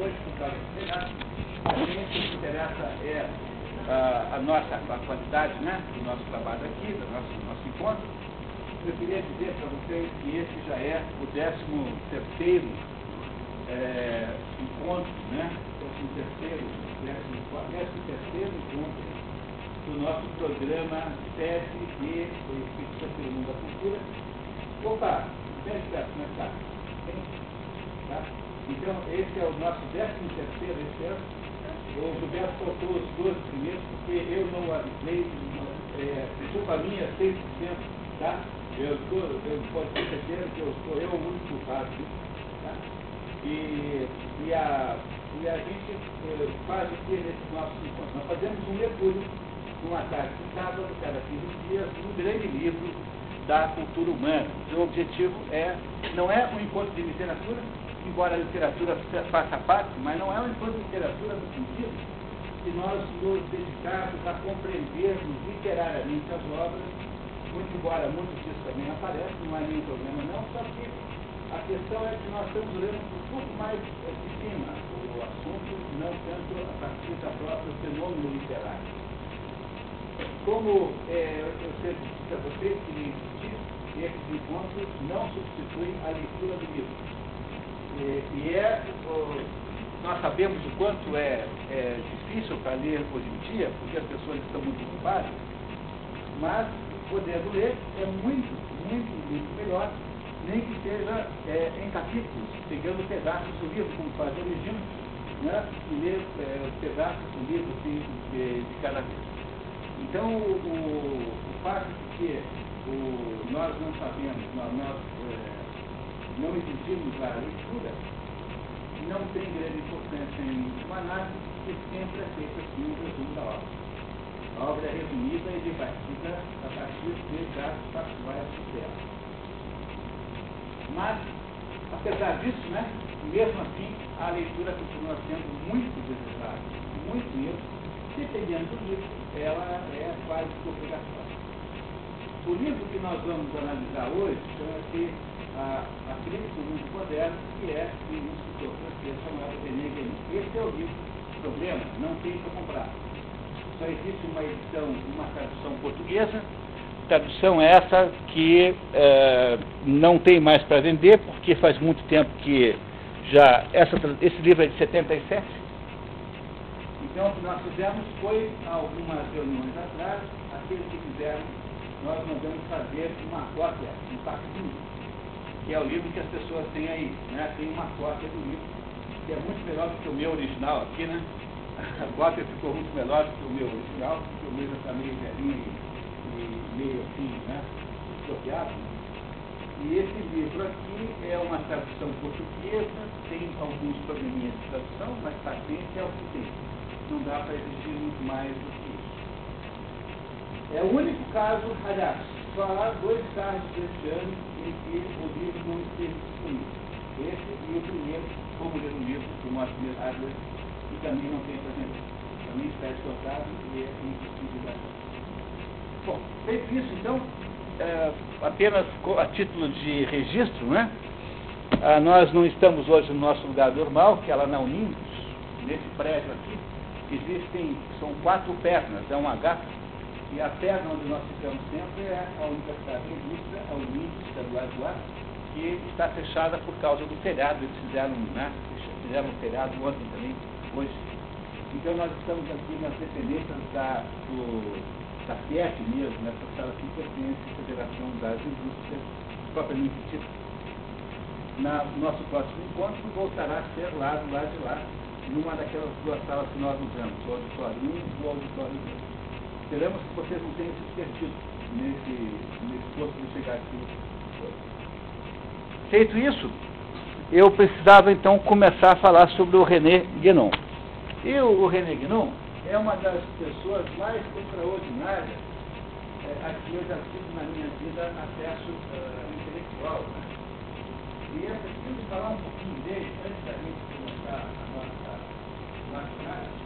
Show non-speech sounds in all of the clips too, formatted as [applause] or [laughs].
hoje, por causa do Senado, a gente o que interessa é a, a nossa a qualidade né, do nosso trabalho aqui, do nosso, nosso encontro. Eu queria dizer para vocês que esse já é o 13 terceiro é, encontro, né? 13 terceiro, 13 terceiro encontro do nosso programa TED e Política pelo da Cultura. Opa, vem cá, como é tá? Então, esse é o nosso 13 terceiro esse ano. O Gilberto soltou os dois primeiros, porque eu não avisei, é, culpa minha, 6%, tá? Eu, estou, eu posso ter certeza que eu sou eu o único culpado. Tá? E, e, a, e a gente eh, faz o que nesse nosso encontro? Nós fazemos um mergulho numa tarde de sábado, cada 15 dias, um grande livro da cultura humana. O objetivo é, não é um encontro de literatura, embora a literatura faça parte, mas não é um encontro de literatura no sentido que nós nos dedicamos a compreendermos literariamente as obras muito embora muitos disso também aparecem, não há nenhum problema não, só que a questão é que nós estamos olhando um pouco mais de cima o assunto, não tanto a partir da própria fenômeno literário. Como é, eu sempre disse a vocês que esses encontros não substituem a leitura do livro. E, e é, nós sabemos o quanto é, é difícil para ler hoje em dia, porque as pessoas estão muito ocupadas, mas podendo ler é muito, muito, muito melhor, nem que seja é, em capítulos, pegando pedaços do livro, como faz o Regina, né, e ler é, pedaços do livro assim, de, de, cada vez. Então, o, o, o fato de que o, nós não sabemos, nós, nós não exigimos a leitura, não tem grande importância em uma análise que sempre é feita assim, um resumo da obra. A obra é resumida e debatida a partir de dados factuais dela. Mas, apesar disso, né, mesmo assim, a leitura continua sendo muito desejada, muito mesmo, dependendo do livro, ela é quase obrigatória. O livro que nós vamos analisar hoje chama-se a, a Crítica do Mundo Moderno, que é de um escritor francês chamado René Guénon. Esse é o livro. Problema, não tem para comprar só existe uma edição, uma tradução portuguesa, tradução essa que é, não tem mais para vender, porque faz muito tempo que já, essa, esse livro é de 77. Então, o que nós fizemos foi, algumas reuniões atrás, aqueles que fizeram, nós mandamos fazer uma cópia, um facsimile, que é o livro que as pessoas têm aí, né? tem uma cópia do livro, que é muito melhor do que o meu original aqui, né? [laughs] A cópia ficou muito melhor do que o meu original, porque o meu já está meio velhinho e, meio assim, né, copiado. E esse livro aqui é uma tradução portuguesa, tem alguns probleminhas de tradução, mas paciência é o que tem. Não dá para exigir muito mais do que isso. É o único caso, aliás, só há dois casos deste ano em que o livro não esteve disponível. Esse e o primeiro, como ler o livro do Martin Adler, e também não tem vender. Também está esgotado e é impossível Bom, feito isso, então, é, apenas a título de registro, né? Ah, nós não estamos hoje no nosso lugar normal, que é lá na Unidos, nesse prédio aqui, existem, são quatro pernas, é um H, e a perna onde nós ficamos sempre é a Universidade de Indústria, a é do lá, que está fechada por causa do feriado, eles fizeram, né, fizeram um feriado ontem também, hoje. Então nós estamos aqui nas dependências da, do, da FIEP mesmo, nessa né, sala que pertence à Federação das Indústrias, propriamente dita. Na, nosso próximo encontro voltará a ser lá do lado de lá, numa daquelas duas salas que nós usamos, o auditório 1 e o auditório 2. Esperamos que vocês não tenham se perdido nesse, nesse posto de chegar aqui. Feito isso, eu precisava então começar a falar sobre o René Guénon. E o, o René Guénon é uma das pessoas mais extraordinárias é, a que eu já tive na minha vida acesso uh, intelectual. Né? E eu preciso falar um pouquinho dele antes da gente começar a nossa maquinária.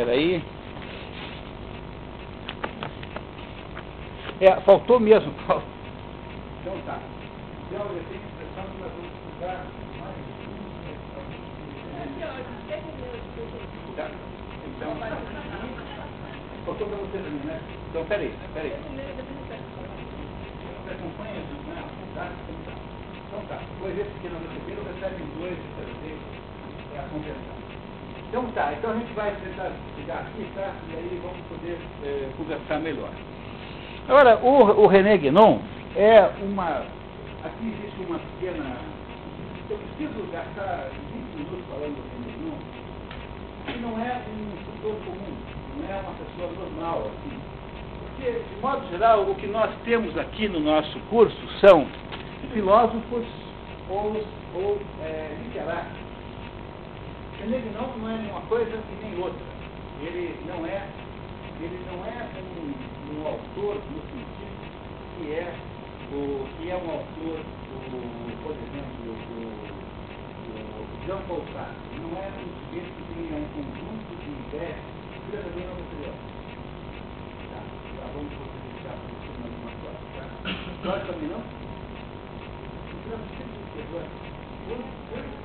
Espera aí. É, faltou mesmo. Então tá. Então eu a que. Tá? Então, faltou para né? Então, peraí, peraí. Você acompanha, né? Tá? Então tá. Depois esse que não receberam, dois de trazer para conversar. Então tá, então a gente vai tentar chegar aqui, tá? E aí vamos poder é, conversar melhor. Agora, o, o René Guénon é uma. Aqui existe uma pequena. Eu preciso gastar 20 minutos falando do René Guénon, que não é um instrutor comum, não é uma pessoa normal, assim. Porque, de modo geral, o que nós temos aqui no nosso curso são filósofos ou, ou é, literatos ele não, não é nenhuma coisa e nem outra. Ele não é, ele não é um, um autor no sentido que é, o, que é um autor, o, por exemplo, o, Jean Paul Sartre. Não é um sujeito que tenha um conjunto de ideias que também não é Tá, tá vamos deixar para você mais uma coisa. Tá? Nós também não? Então, sempre que agora. Bom,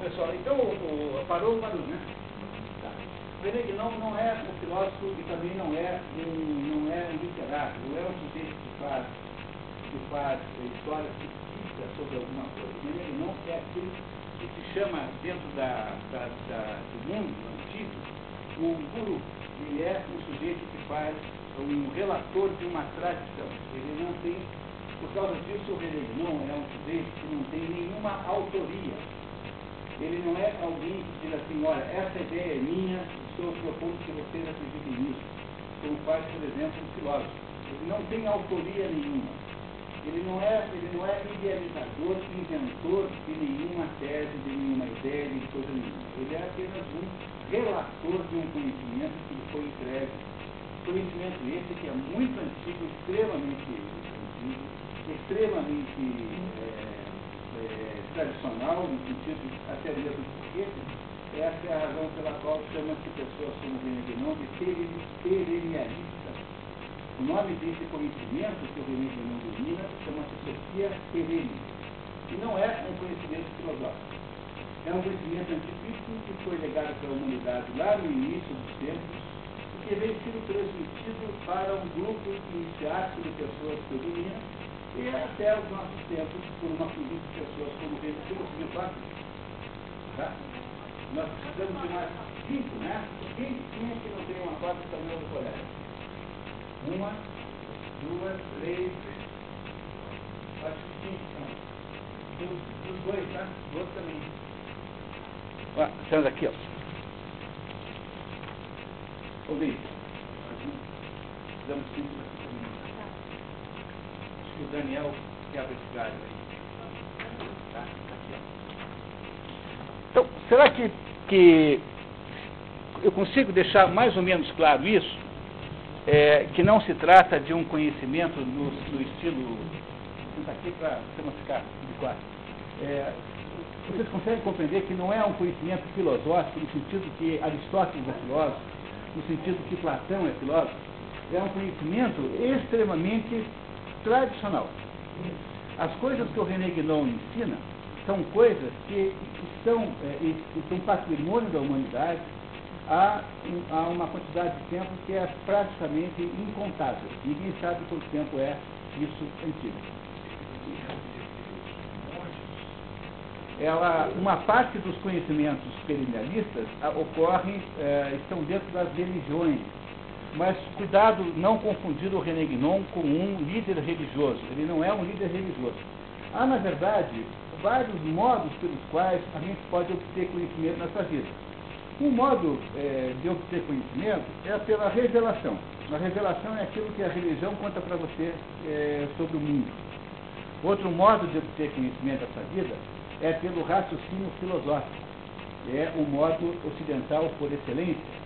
pessoal, então o, parou o barulho, né? Tá. René não, não é um filósofo e também não é um, não é um literário, não é um sujeito que faz, que faz história fictícia sobre alguma coisa. René não é aquele que se chama dentro da, da, da, do mundo antigo o guru. Ele é um sujeito que faz um relator de uma tradição. Ele não tem, por causa disso, o René não é um sujeito que não tem nenhuma autoria ele não é alguém que diz assim, olha, essa ideia é minha, estou propondo que vocês acreditem nisso. Como faz, por exemplo, um filósofo. Ele não tem autoria nenhuma. Ele não é, ele não é idealizador, inventor de nenhuma tese, de nenhuma ideia, de coisa nenhuma. Ele é apenas um relator de um conhecimento que lhe foi entregue. Conhecimento esse que é muito antigo, extremamente antigo, extremamente é, é, tradicional, no sentido até mesmo etiqueta, essa é a razão pela qual chama-se pessoas como René Guénon de perennialista. O nome desse conhecimento que o René Guénon domina chama-se Sofia Perene. E não é um conhecimento filosófico. É um conhecimento antiquíssimo que foi legado pela humanidade lá no início dos tempos e que veio sendo transmitido para um grupo iniciático de pessoas que dominam e até os nossos tempos, por uma política de pessoas como o Reino fazer. Tá? Nós precisamos de mais cinco, né? Quem, quem é que não tem uma do tamanho do colégio? Uma, duas, três, acho que cinco são. Dos dois, tá? Do outro também. Ah, sendo aqui, ó. Ouvi. Precisamos cinco o Daniel quebra esse galho aí. Tá? Então, será que, que eu consigo deixar mais ou menos claro isso? É, que não se trata de um conhecimento no, no estilo. Vou sentar aqui para você não ficar de quatro. É, vocês conseguem compreender que não é um conhecimento filosófico no sentido que Aristóteles é filósofo, no sentido que Platão é filósofo? É um conhecimento extremamente tradicional. As coisas que o René Guénon ensina são coisas que estão, é, são patrimônio da humanidade há, há uma quantidade de tempo que é praticamente incontável. Ninguém sabe quanto tempo é isso antigo. ela, uma parte dos conhecimentos perennialistas ocorrem, é, estão dentro das religiões. Mas cuidado não confundir o René Guinon com um líder religioso. Ele não é um líder religioso. Há, na verdade, vários modos pelos quais a gente pode obter conhecimento nessa vida. Um modo é, de obter conhecimento é pela revelação. A revelação é aquilo que a religião conta para você é, sobre o mundo. Outro modo de obter conhecimento dessa vida é pelo raciocínio filosófico. É o modo ocidental por excelência,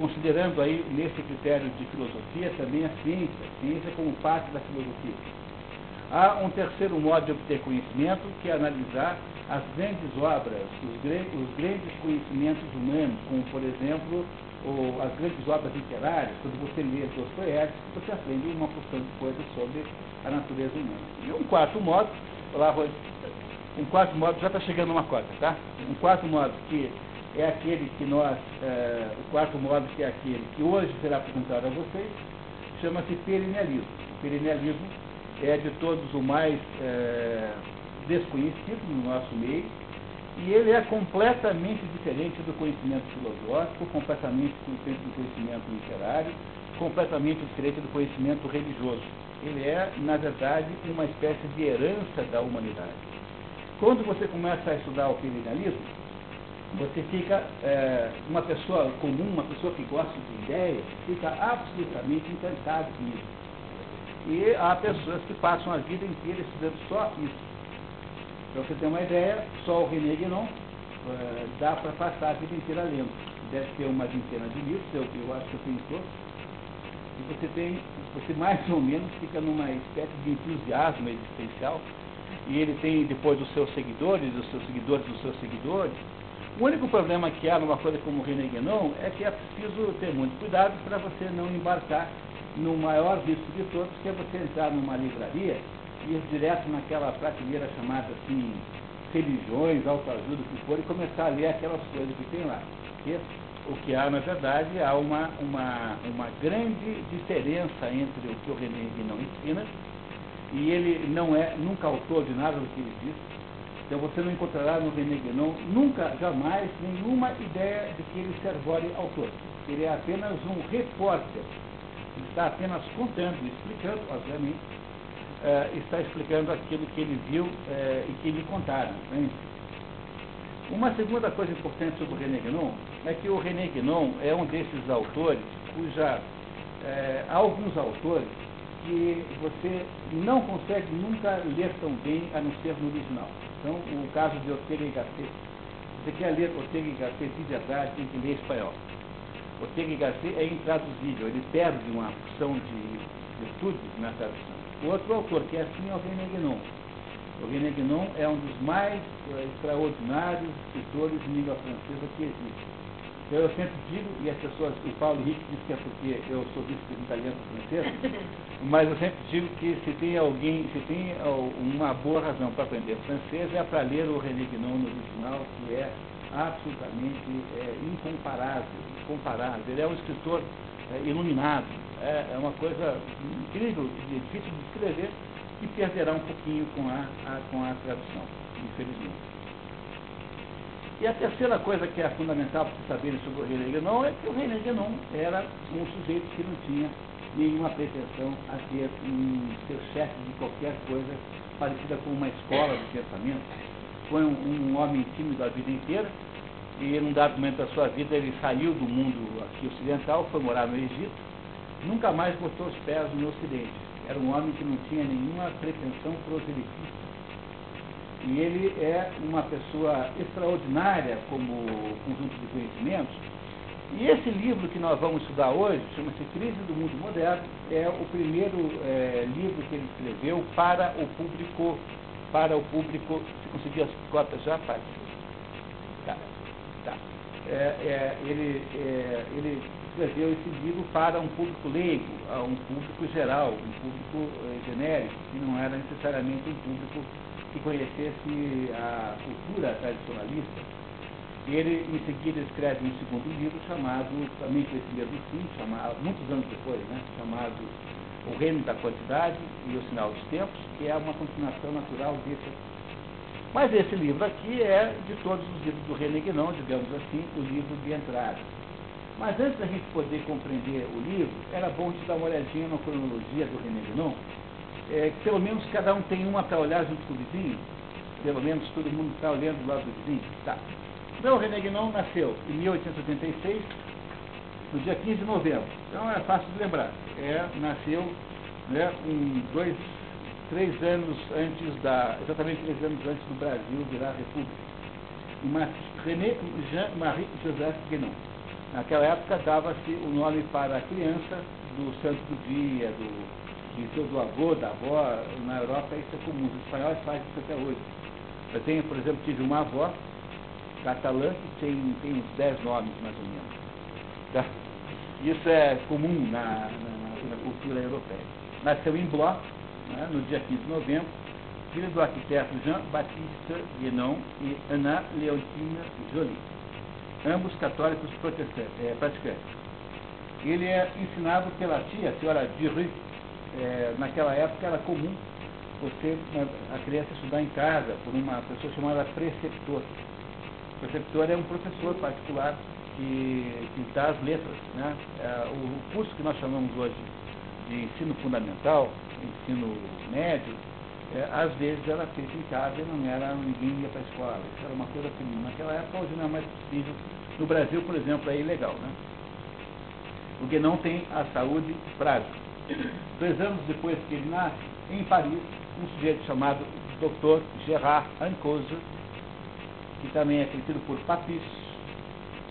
considerando aí nesse critério de filosofia também a ciência, a ciência como parte da filosofia. Há um terceiro modo de obter conhecimento, que é analisar as grandes obras, os, os grandes conhecimentos humanos, como, por exemplo, as grandes obras literárias, quando você lê Dostoiévski, você aprende uma porção de coisas sobre a natureza humana. E um quarto modo, lá, um quarto modo, já está chegando uma cota, tá? Um quarto modo que é aquele que nós, é, o quarto modo que é aquele que hoje será apresentado a vocês, chama-se perennialismo. O perennialismo é de todos o mais é, desconhecido no nosso meio, e ele é completamente diferente do conhecimento filosófico, completamente diferente do conhecimento literário, completamente diferente do conhecimento religioso. Ele é, na verdade, uma espécie de herança da humanidade. Quando você começa a estudar o perennialismo, você fica, é, uma pessoa comum, uma pessoa que gosta de ideias, fica absolutamente encantado com isso e há pessoas que passam a vida inteira estudando só isso. Para você ter uma ideia, só o René Guénon uh, dá para passar a vida inteira lendo. Deve ter uma vintena de livros, eu, eu acho que eu tenho todos. E você tem, você mais ou menos fica numa espécie de entusiasmo existencial. E ele tem depois os seus seguidores, os seus seguidores dos seus seguidores. O único problema que há numa coisa como o René Guénon é que é preciso ter muito cuidado para você não embarcar no maior risco de todos, que é você entrar numa livraria e ir direto naquela prateleira chamada assim, religiões, autoajuda, o que for, e começar a ler aquelas coisas que tem lá. Porque o que há, na verdade, há uma, uma, uma grande diferença entre o que o René não ensina, e ele não é nunca autor de nada do que ele diz. Então você não encontrará no René Guénon nunca, jamais, nenhuma ideia de que ele se autor. Ele é apenas um repórter está apenas contando, explicando, obviamente, uh, está explicando aquilo que ele viu uh, e que lhe contaram. Né? Uma segunda coisa importante sobre o René Guénon é que o René Guénon é um desses autores cuja uh, alguns autores que você não consegue nunca ler tão bem a não ser no original. Então, o caso de Ortega y Gasset, você quer ler Ortega y Gasset de verdade, tem que ler espanhol. Ortega y Gasset é intraduzível, ele perde uma opção de virtudes na tradução. Outro autor, que é assim, é o René Guénon. O René Guénon é um dos mais é, extraordinários escritores de língua francesa que existe. Eu sempre digo, e as pessoas, o Paulo Henrique diz que é porque eu sou italiano francês, [laughs] mas eu sempre digo que se tem alguém, se tem uma boa razão para aprender francês, é para ler o René Guénon no original, que é absolutamente é, incomparável comparável. Ele é um escritor é, iluminado. É, é, uma coisa incrível, difícil de escrever, e perderá um pouquinho com a, a, com a tradução, infelizmente. E a terceira coisa que é fundamental para vocês saberem sobre o René Guénon é que o René Guénon era um sujeito que não tinha nenhuma pretensão a ser um, ser chefe de qualquer coisa parecida com uma escola de pensamento. Foi um, um homem tímido a vida inteira, e num dado momento da sua vida ele saiu do mundo aqui ocidental, foi morar no Egito, nunca mais botou os pés no Ocidente. Era um homem que não tinha nenhuma pretensão proselitista. E ele é uma pessoa extraordinária como conjunto de conhecimentos. E esse livro que nós vamos estudar hoje, chama-se Crise do Mundo Moderno, é o primeiro é, livro que ele escreveu para o público, para o público, conseguir as cotas já, faz é, é, ele, é, ele escreveu esse livro para um público leigo, um público geral, um público é, genérico, que não era necessariamente um público que conhecesse a cultura tradicionalista. Ele, em seguida, escreve um segundo livro chamado, também com esse fim, chamado, muitos anos depois, né, chamado O Reino da Quantidade e o Sinal dos Tempos, que é uma continuação natural desse Mas esse livro aqui é, de todos os livros do René Guénon, digamos assim, o livro de entrada. Mas antes da gente poder compreender o livro, era bom gente dar uma olhadinha na cronologia do René Guénon, é, pelo menos cada um tem uma para olhar junto com o vizinho, pelo menos todo mundo está olhando do lado do vizinho. Tá. Então, René Guénon nasceu em 1886, no dia 15 de novembro. Então é fácil de lembrar. É, nasceu né, um, dois, três anos antes da. exatamente três anos antes do Brasil virar república. René Jean-Marie Joseph Guénon. Naquela época dava-se o nome para a criança do santo do dia, do, do, do avô, da avó. Na Europa isso é comum. Os espanhóis fazem isso até hoje. Eu tenho, por exemplo, tive uma avó catalã que tem, tem uns dez nomes mais ou menos. Tá? Isso é comum na, na, na cultura europeia. Nasceu em Blois, né, no dia 15 de novembro, filho do arquiteto Jean-Baptiste Guénon e Ana Leontina Jolie, ambos católicos é, praticantes. Ele é ensinado pela tia, a senhora Dury, é, naquela época era comum você, a criança estudar em casa por uma pessoa chamada preceptor. O preceptor é um professor particular que, que dá as letras. Né? É, o curso que nós chamamos hoje de ensino fundamental, ensino médio, é, às vezes era feito em casa e não era, ninguém ia para a escola. Isso era uma coisa que naquela época hoje não é mais possível. No Brasil, por exemplo, é ilegal. Né? Porque não tem a saúde frágil. Dois anos depois que ele nasce, em Paris, um sujeito chamado Dr. Gerard Ancose, que também é conhecido por Papis,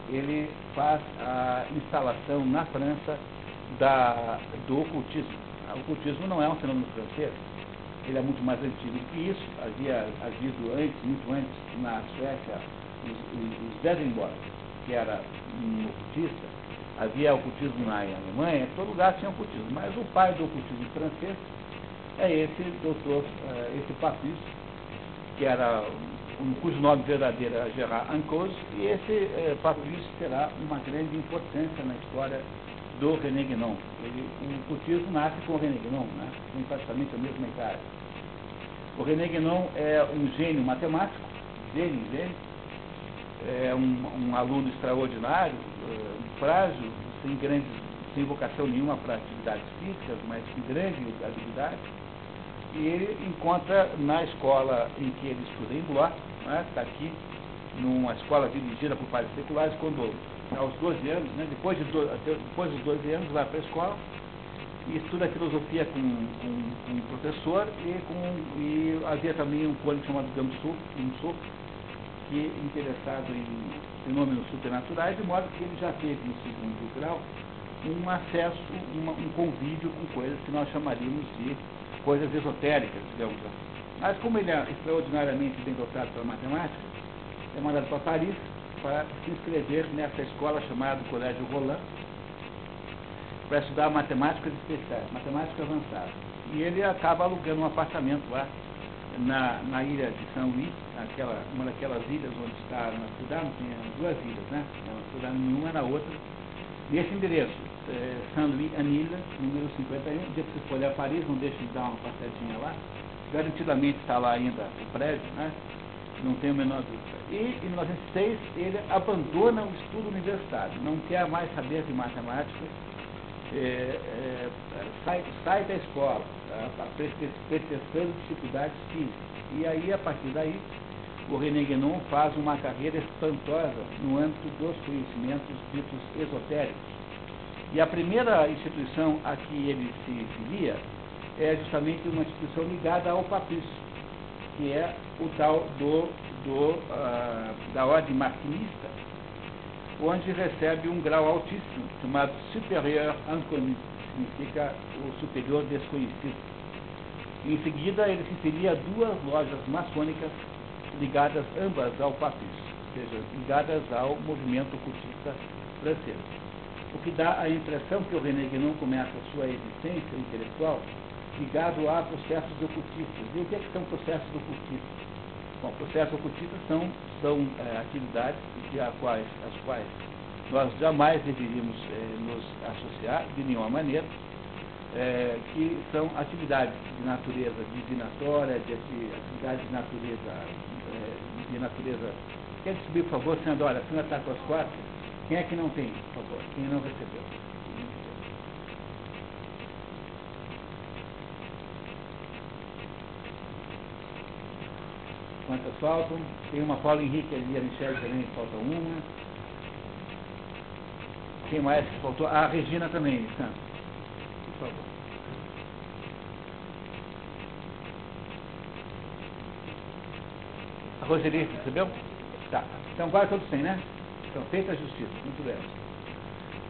ele faz a instalação na França da, do ocultismo. O ocultismo não é um fenômeno francês, ele é muito mais antigo que isso, havia havido antes, muito antes, na Suécia, os, os, os que era um ocultista, havia ocultismo na Alemanha, em todo lugar tinha ocultismo, mas o pai do ocultismo francês é esse doutor, é, esse Papis, que era um, cujo nome verdadeiro era Gerard Ancos, e esse é, Papis terá uma grande importância na história do René Guénon. Ele, o cultismo nasce com o René Guénon, né? tem praticamente a mesma idade. O René Guénon é um gênio matemático, gênio, gênio, é um, um aluno extraordinário, é, frágil, sem grande, sem vocação nenhuma para atividades físicas, mas com grande habilidade e ele encontra na escola em que ele estuda em Blois, está aqui, numa escola dirigida por padres seculares, quando aos 12 anos, né, depois, de depois dos 12 anos, vai para a escola e estuda filosofia com, com, com um professor e, com, e havia também um cônigo chamado Gamsou, Gamsou que é interessado em fenômenos supernaturais, de modo que ele já teve no segundo grau um acesso, uma, um convívio com coisas que nós chamaríamos de coisas esotéricas, digamos assim. Mas como ele é extraordinariamente bem dotado pela matemática, é mandado para Paris para se inscrever nessa escola chamada Colégio Roland, para estudar matemáticas especiais, matemática avançada. E ele acaba alugando um apartamento lá na, na ilha de São Luís, aquela, uma daquelas ilhas onde está na cidade, não tinha duas ilhas, né? Não cidade nenhuma na outra. Nesse endereço, é, Saint-Louis Anila, número 51. O dia que você for olhar Paris, não deixe de dar uma passadinha lá. Garantidamente está lá ainda o prédio, né? não tem o menor dúvida. E em 1906 ele abandona o estudo universitário, não quer mais saber de matemática, é, é, sai, sai da escola, tá? pretextando dificuldades físicas. E aí, a partir daí, o René Guénon faz uma carreira espantosa no âmbito dos conhecimentos ditos esotéricos e a primeira instituição a que ele se filia é justamente uma instituição ligada ao papício, que é o tal do, do, uh, da ordem martinista, onde recebe um grau altíssimo, chamado superior inconnu, significa o superior desconhecido. Em seguida, ele se filia a duas lojas maçônicas ligadas ambas ao papício, ou seja, ligadas ao movimento ocultista francês o que dá a impressão que o René Guénon começa a sua existência intelectual ligado a processos ocultistas. E o que, é que são processos ocultistas? Bom, processos ocultistas são, são é, atividades de, a quais, as quais nós jamais deveríamos é, nos associar de nenhuma maneira, é, que são atividades de natureza divinatória, de atividades de natureza de natureza. Quer subir, por favor, senhora? Olha, a senhora está com as quatro. Quem é que não tem, por favor? Quem não recebeu? Quantas faltam? Tem uma Paula Henrique ali, a Michelle também, falta uma. Quem mais que faltou? Ah, a Regina também, Santos. Por favor. A Roseli recebeu? Tá. Então quase todos têm, né? Então, feita a justiça. Muito bem.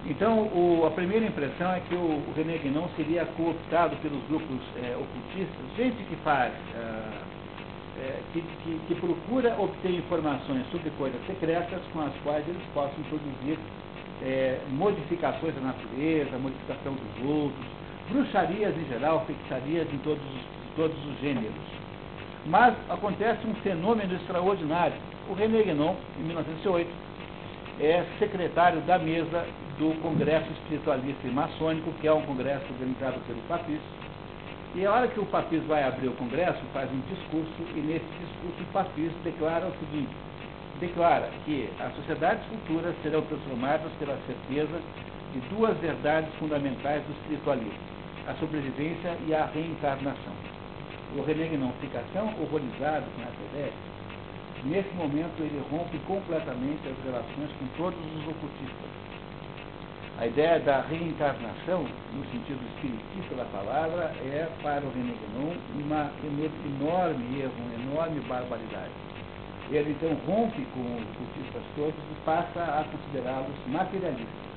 Então, o, a primeira impressão é que o, o René seria cooptado pelos grupos é, ocultistas, gente que faz, é, é, que, que, que, procura obter informações sobre coisas secretas com as quais eles possam produzir é, modificações da natureza, modificação dos outros, bruxarias em geral, feitiçarias em todos, todos os gêneros. Mas acontece um fenômeno extraordinário. O René Guénon, em 1908, é secretário da mesa do Congresso Espiritualista e Maçônico, que é um congresso organizado pelo Papis. E a hora que o Papis vai abrir o congresso, faz um discurso, e nesse discurso o Papis declara o seguinte, declara que as sociedades futuras serão transformadas pela certeza de duas verdades fundamentais do espiritualismo, a sobrevivência e a reencarnação. O René não fica tão horrorizado com essa ideia, nesse momento ele rompe completamente as relações com todos os ocultistas. A ideia da reencarnação, no sentido espiritista da palavra, é para o René Guénon uma enorme erro, uma enorme barbaridade ele então rompe com os cultistas todos e passa a considerá-los materialistas.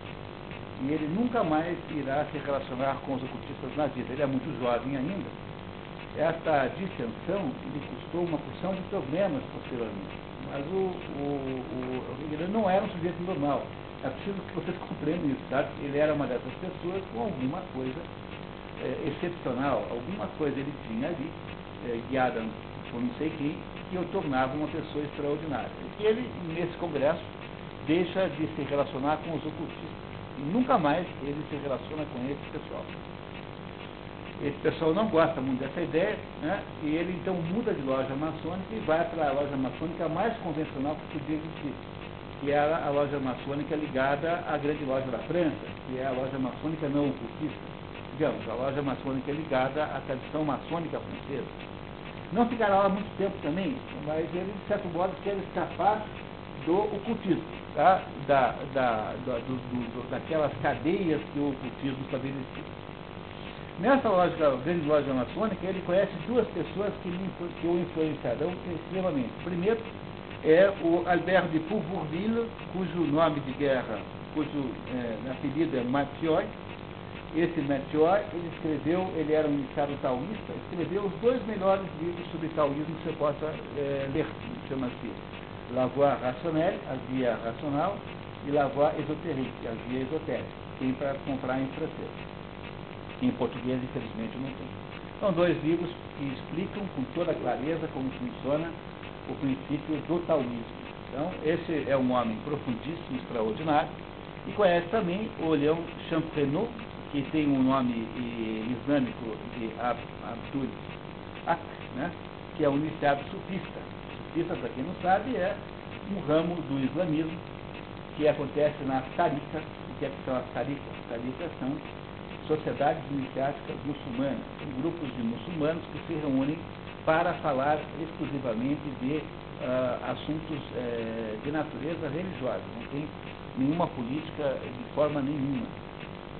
E ele nunca mais irá se relacionar com os ocultistas na vida. Ele é muito jovem ainda. Esta dissensão lhe custou uma porção de problemas posteriormente. Mas o, o, o, ele não era um sujeito normal. É preciso que vocês compreendam isso, sabe? Ele era uma dessas pessoas com alguma coisa é, excepcional, alguma coisa ele tinha ali, é, guiada por não sei quem, que o tornava uma pessoa extraordinária. E ele, nesse congresso, deixa de se relacionar com os ocultistas. E nunca mais ele se relaciona com esse pessoal. Esse pessoal não gosta muito dessa ideia, né? e ele então muda de loja maçônica e vai para a loja maçônica mais convencional que podia existir, que era a loja maçônica ligada à grande loja da França, que é a loja maçônica não ocultista. Digamos, a loja maçônica ligada à tradição maçônica francesa não ficará lá muito tempo também, mas ele, de certo modo, quer escapar do ocultismo, tá? da, da, da do, do, daquelas cadeias que o ocultismo estabelecia. Nessa lógica, grande lógica maçônica, ele conhece duas pessoas que, que o influenciarão extremamente. Primeiro é o Albert de Pourvourville, cujo nome de guerra, cujo é, apelido é Mathieu, esse Melchior, ele escreveu, ele era um iniciado taoísta, escreveu os dois melhores livros sobre taoísmo que você possa é, ler, chama-se La Voix Rationnelle, a via racional, e La Voix Ésotérique, a via esotérica. Tem para comprar em francês. Em português, infelizmente, não tem. São dois livros que explicam com toda clareza como funciona o princípio do taoísmo. Então, esse é um homem profundíssimo, extraordinário, e conhece também o Leão Champrenot, que tem um nome islâmico de Abdul Ak, né? que é o iniciado sufista. Sufista, para quem não sabe, é um ramo do islamismo que acontece nas tarikas. O que, é que são as tarikas? Tarikas são sociedades iniciáticas muçulmanas, são grupos de muçulmanos que se reúnem para falar exclusivamente de uh, assuntos uh, de natureza religiosa, não tem nenhuma política de forma nenhuma.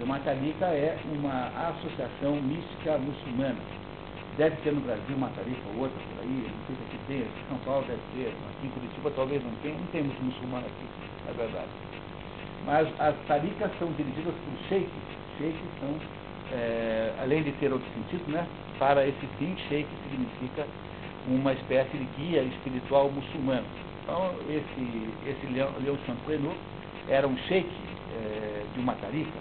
Uma tarica é uma associação mística muçulmana. Deve ter no Brasil uma tarifa ou outra por aí, não sei se aqui tem, em São Paulo deve ter, aqui em Curitiba talvez não tenha, não tem muito muçulmano aqui, é verdade. Mas as taricas são dirigidas por sheikhs. Sheikhs são, é, além de ter outro sentido, né, para esse fim, sheikh significa uma espécie de guia espiritual muçulmano. Então, esse, esse Leão, Leão era um sheikh é, de uma tarifa,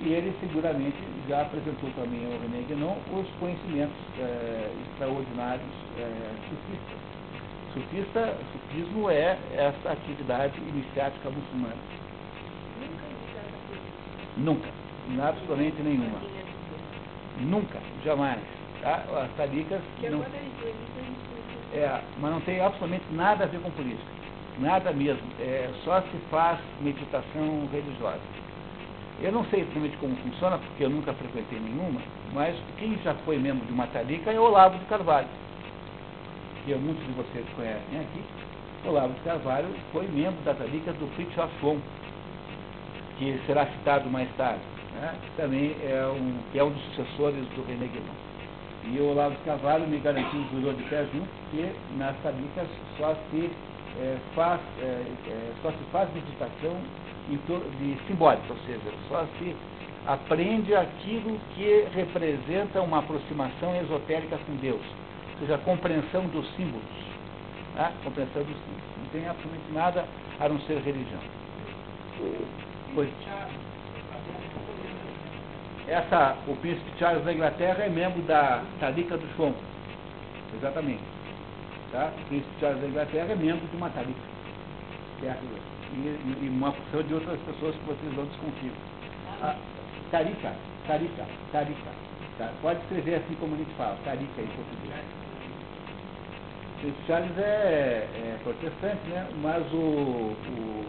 e ele seguramente já apresentou também ao René Guénon os conhecimentos é, extraordinários é, sufistas. Sufista, sufismo é essa atividade iniciática muçulmana. Nunca, absolutamente nenhuma. Nunca, jamais. Tá? As taricas não... É, mas não tem absolutamente nada a ver com política. Nada mesmo. É, só se faz meditação religiosa. Eu não sei exatamente como funciona, porque eu nunca frequentei nenhuma, mas quem já foi membro de uma talica é Olavo de Carvalho, que muitos de vocês conhecem aqui. Olavo de Carvalho foi membro da talica do Fritjof Schwann, que será citado mais tarde, né? que também é um, que é um dos sucessores do René Guilherme. E o Olavo Carvalho me garantiu, jurou de pé junto, que nas talicas só se, é, faz, é, é, só se faz meditação de simbólica, ou seja, só se aprende aquilo que representa uma aproximação esotérica com Deus, ou seja, a compreensão dos símbolos. Tá? Compreensão dos símbolos. Não tem absolutamente nada a não ser religião. Pois. Essa, o príncipe Charles da Inglaterra é membro da Tarica do Chon. Exatamente. Tá? O príncipe Charles da Inglaterra é membro de uma Tarica. Certo? E, e, uma porção de outras pessoas que vocês não desconfiam. A, tarica, Tarica, Tarica. Tá? Pode escrever assim como a gente fala, Tarica em português. O príncipe Charles é, é protestante, né? mas o, o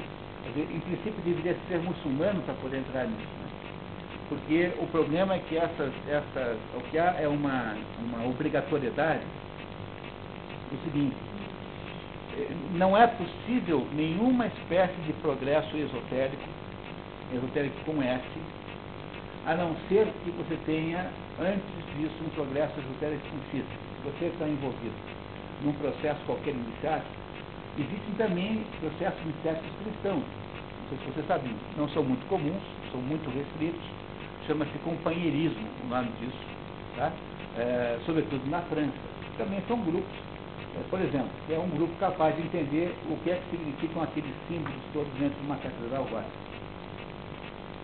em princípio deveria ser muçulmano para poder entrar nisso. Porque o problema é que essas, essas, o que há é uma, uma obrigatoriedade, o seguinte, não é possível nenhuma espécie de progresso esotérico, esotérico com S, a não ser que você tenha, antes disso, um progresso esotérico com. Se você está envolvido num processo qualquer iniciático, existem também processos iniciáticos cristãos sei se vocês sabem, não são muito comuns, são muito restritos, chama-se companheirismo o nome disso, tá? É, sobretudo na França. Também são grupos, é, por exemplo, é um grupo capaz de entender o que é que significam aqueles símbolos todos dentro de uma catedral gótica.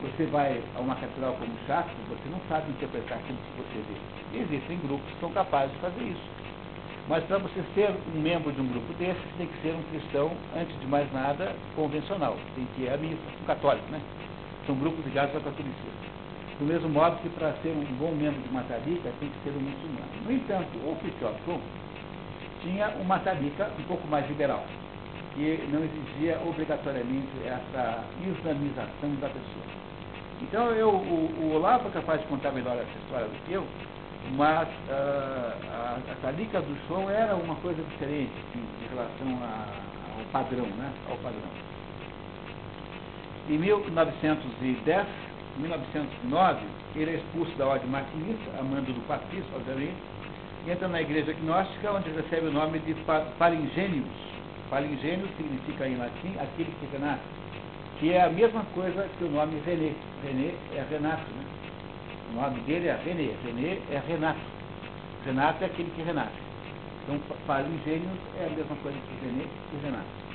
Você vai a uma catedral como Chartres, você não sabe interpretar aquilo que você vê. Existem grupos que são capazes de fazer isso. Mas para você ser um membro de um grupo desses, tem que ser um cristão, antes de mais nada, convencional. Tem que ir à missa, um católico, né? São grupos ligados ao catolicismo. Do mesmo modo que para ser um bom membro de uma tarica, tem que ser um muçulmano. No entanto, o Fitchot tinha uma tarica um pouco mais liberal, que não exigia obrigatoriamente essa islamização da pessoa. Então, eu, o, o Olavo é capaz de contar melhor essa história do que eu, mas uh, a, a do show era uma coisa diferente assim, em relação a, ao padrão, né? Ao padrão. Em 1910, 1909, ele é expulso da ordem martinista, a mando do patrício, obviamente, entra na igreja gnóstica, onde recebe o nome de Palingênios. Palingênios significa em latim aquele que renasce, que é a mesma coisa que o nome René. René é Renato, né? O nome dele é René. René é Renato. Renato é aquele que renasce. Então, Palingênios é a mesma coisa que René e Renato.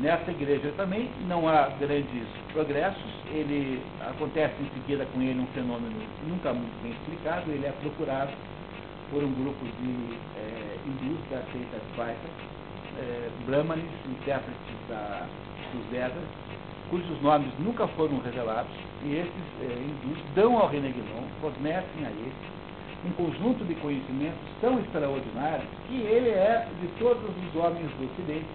Nessa igreja também não há grandes progressos. Ele acontece em seguida com ele um fenômeno nunca muito bem explicado. Ele é procurado por um grupo de é, hindus da seita Advaita, é, brahmanes, intérpretes da, dos Vedas, cujos nomes nunca foram revelados, e esses é, hindus dão ao René fornecem a ele um conjunto de conhecimentos tão extraordinários que ele é, de todos os homens do Ocidente,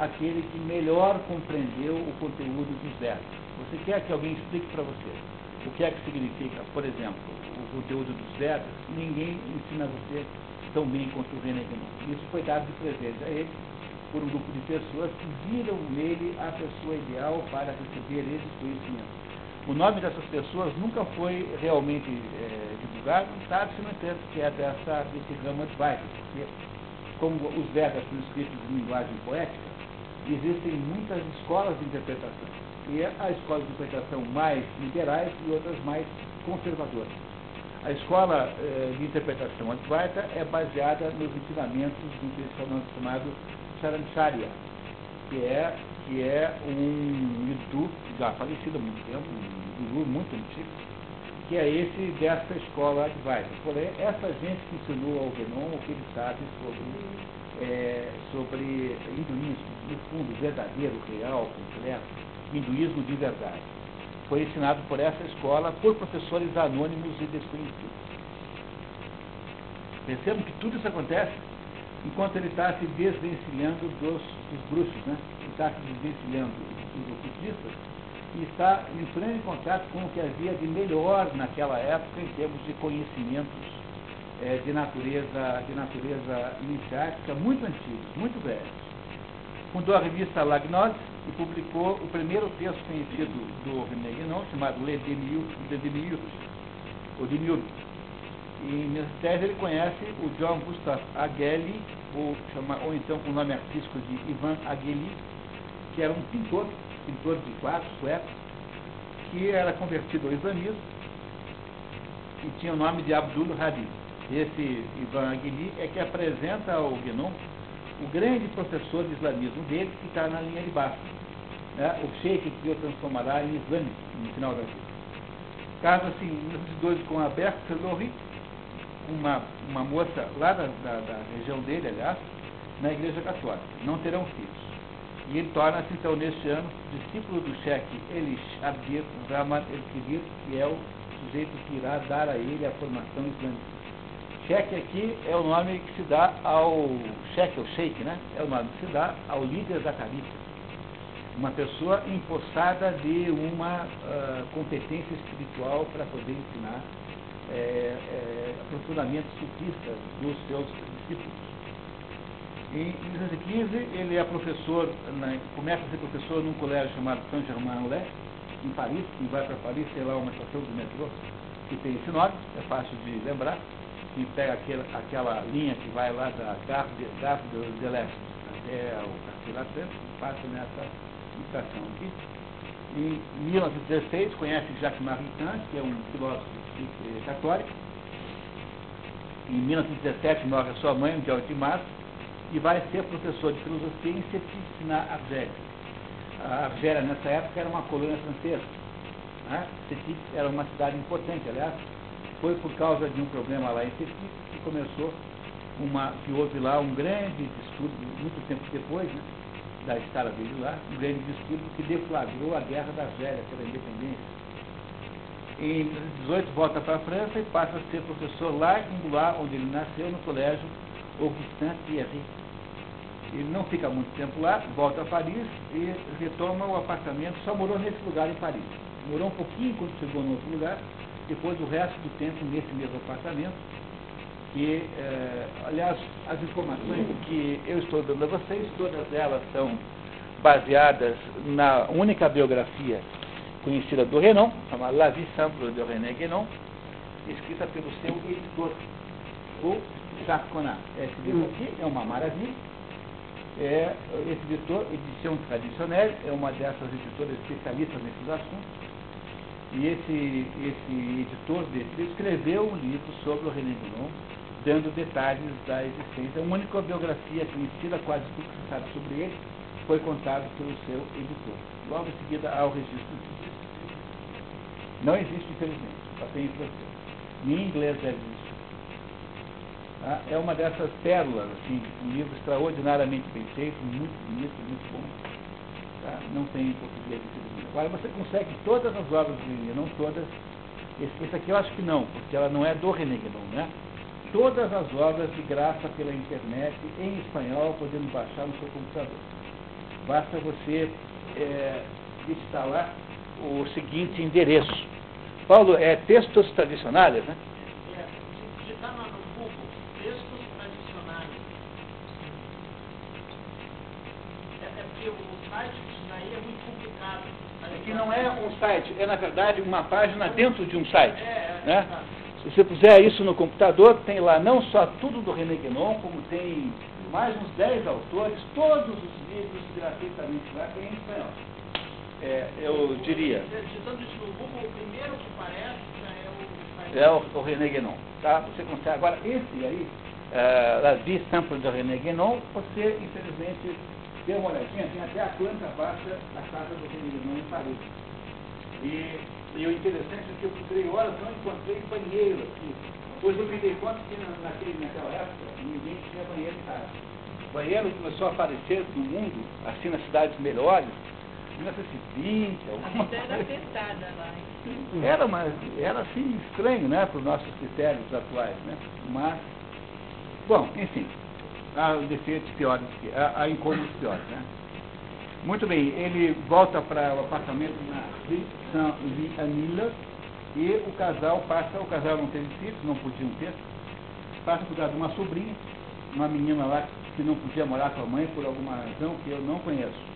aquele que melhor compreendeu o conteúdo dos Vedas. Você quer que alguém explique para você o que é que significa, por exemplo, o conteúdo dos Vedas? Ninguém ensina você tão bem quanto o René Guinon. Isso foi dado de presente a ele por um grupo de pessoas que viram nele a pessoa ideal para receber esses conhecimentos. O nome dessas pessoas nunca foi realmente é, divulgado, sabe-se, no entanto, que é dessa, desse ramo Advaita, porque, como os Vedas são escritos em linguagem poética, existem muitas escolas de interpretação. E a escola de interpretação mais liberais e outras mais conservadoras. A escola eh, de interpretação Advaita é baseada nos ensinamentos do que é chamado Charanacharya, que é, que é um hindu já falecido há muito tempo, um hindu muito antigo, que é esse dessa escola Advaita. Porém, essa gente que ensinou ao Venom o que ele sabe sobre, é, sobre hinduísmo, no fundo, verdadeiro, real, completo, hinduísmo de verdade. Foi ensinado por essa escola por professores anônimos e desconhecidos. Percebam que tudo isso acontece enquanto ele está se desvencilhando dos, dos bruxos, né? Ele está se desvencilhando dos ocultistas e está entrando em contato com o que havia de melhor naquela época em termos de conhecimentos é, de natureza, de natureza iniciática muito antigos, muito velhos. Fundou a revista Lagnose e publicou o primeiro texto conhecido do René Guénon, chamado Le Demiurge, o Demiurge. E nessa tese ele conhece o John Gustav Agueli, ou, chama, ou então com o nome artístico de Ivan Agueli, que era um pintor, pintor de quadros sueco, que era convertido ao islamismo e tinha o nome de Abdul Hadi. Esse Ivan Agueli é que apresenta ao Guénon o grande professor de islamismo dele, que está na linha de baixo. Né? O sheik que o transformará em islâmico no final da vida. Casa-se em 1902 com a Berthe Lorry, uma, uma moça lá da, da, da, região dele, aliás, na Igreja Católica. Não terão filhos. E ele torna-se, então, neste ano, discípulo do cheque Elish Abdir Rahman El-Kibir, que é o sujeito que irá dar a ele a formação islâmica. Cheque aqui é o nome que se dá ao cheque, o sheik, né? É o nome que se dá ao líder da tarifa. Uma pessoa empossada de uma uh, competência espiritual para poder ensinar é, é, aprofundamentos sufistas dos seus discípulos. Em 1915, ele é professor, né, começa a ser professor num colégio chamado Saint-Germain-en-Laye, em Paris. Quem vai para Paris tem lá uma estação de metrô que tem esse nome, é fácil de lembrar. Quem pega aquela, aquela linha que vai lá da Gare de, Leste até o Castelo passa nessa estação aqui. Em 1916, conhece Jacques Maritain, que é um filósofo católico. Em 1917 morre sua mãe, um dia 8 de março, e vai ser professor de filosofia em Cetis, na Argélia. A Argélia, nessa época, era uma colônia francesa. Né? Cetis era uma cidade importante, aliás. Foi por causa de um problema lá em Cetis que começou uma, que houve lá um grande distúrbio, muito tempo depois, né, da escala dele lá, um grande distúrbio que deflagrou a guerra da Argélia pela independência. Em 18 volta para a França e passa a ser professor lá em Goulart, onde ele nasceu, no colégio Augustin Thierry. Ele não fica muito tempo lá, volta a Paris e retoma o apartamento, só morou nesse lugar em Paris. Morou um pouquinho quando chegou no outro lugar, depois o resto do tempo nesse mesmo apartamento. E, eh, aliás, as informações que eu estou dando a vocês, todas elas são baseadas na única biografia conhecida do Renan, chamada La Vie Simple de René Guénon, escrita pelo seu editor, o Jacques Conat. Esse livro aqui é uma maravilha, é, esse editor, Edição Tradicional, é uma dessas editoras especialistas nesses assuntos. E esse, esse editor livro escreveu um livro sobre o René Guénon, dando detalhes da existência. A única biografia conhecida, quase tudo que se sabe sobre ele, foi contado pelo seu editor. Logo em seguida há o registro. Não existe, infelizmente, só tem em francês. Nem em inglês deve existir. Tá? É uma dessas pérolas, assim, um livro extraordinariamente bem feito, muito bonito, muito bom. Tá? Não tem em português. Agora você consegue todas as obras de René, não todas. Esse, esse, aqui eu acho que não, porque ela não é do René né? Todas as obras de graça pela internet, em espanhol, podendo baixar no seu computador. Basta você é, instalar o seguinte endereço. Paulo, é textos tradicionais, né? digitar no Google, textos tradicionais. É, é porque o site daí é muito complicado. É que não é um site, é na verdade uma página dentro de um site. É, é, né? Se você puser isso no computador, tem lá não só tudo do René Guénon, como tem mais uns 10 autores, todos os livros gratuitamente lá, tem em espanhol. É, eu diria. É o. É o, René Guénon. Tá? Você consegue. Agora, esse aí, uh, La Vie Simple de René Guénon, você, infelizmente, dê uma olhadinha, tem até a planta baixa da casa do René Guénon em Paris. E, e o interessante é que eu procurei horas, não encontrei banheiro aqui. Pois eu me dei conta que na, naquele, naquela época ninguém tinha banheiro em casa. O banheiro começou a aparecer no mundo, assim nas cidades melhores, 1920, alguma A vida era apertada lá. Era, uma, era assim estranho, né, para os nossos critérios atuais, né? Mas, bom, enfim. A defeitos piores, a, a incômodos piores. Né? Muito bem, ele volta para o apartamento na Rue Saint-Anila e o casal passa, o casal não teve filhos, não podiam ter, passa por causa de uma sobrinha, uma menina lá que não podia morar com a mãe por alguma razão que eu não conheço.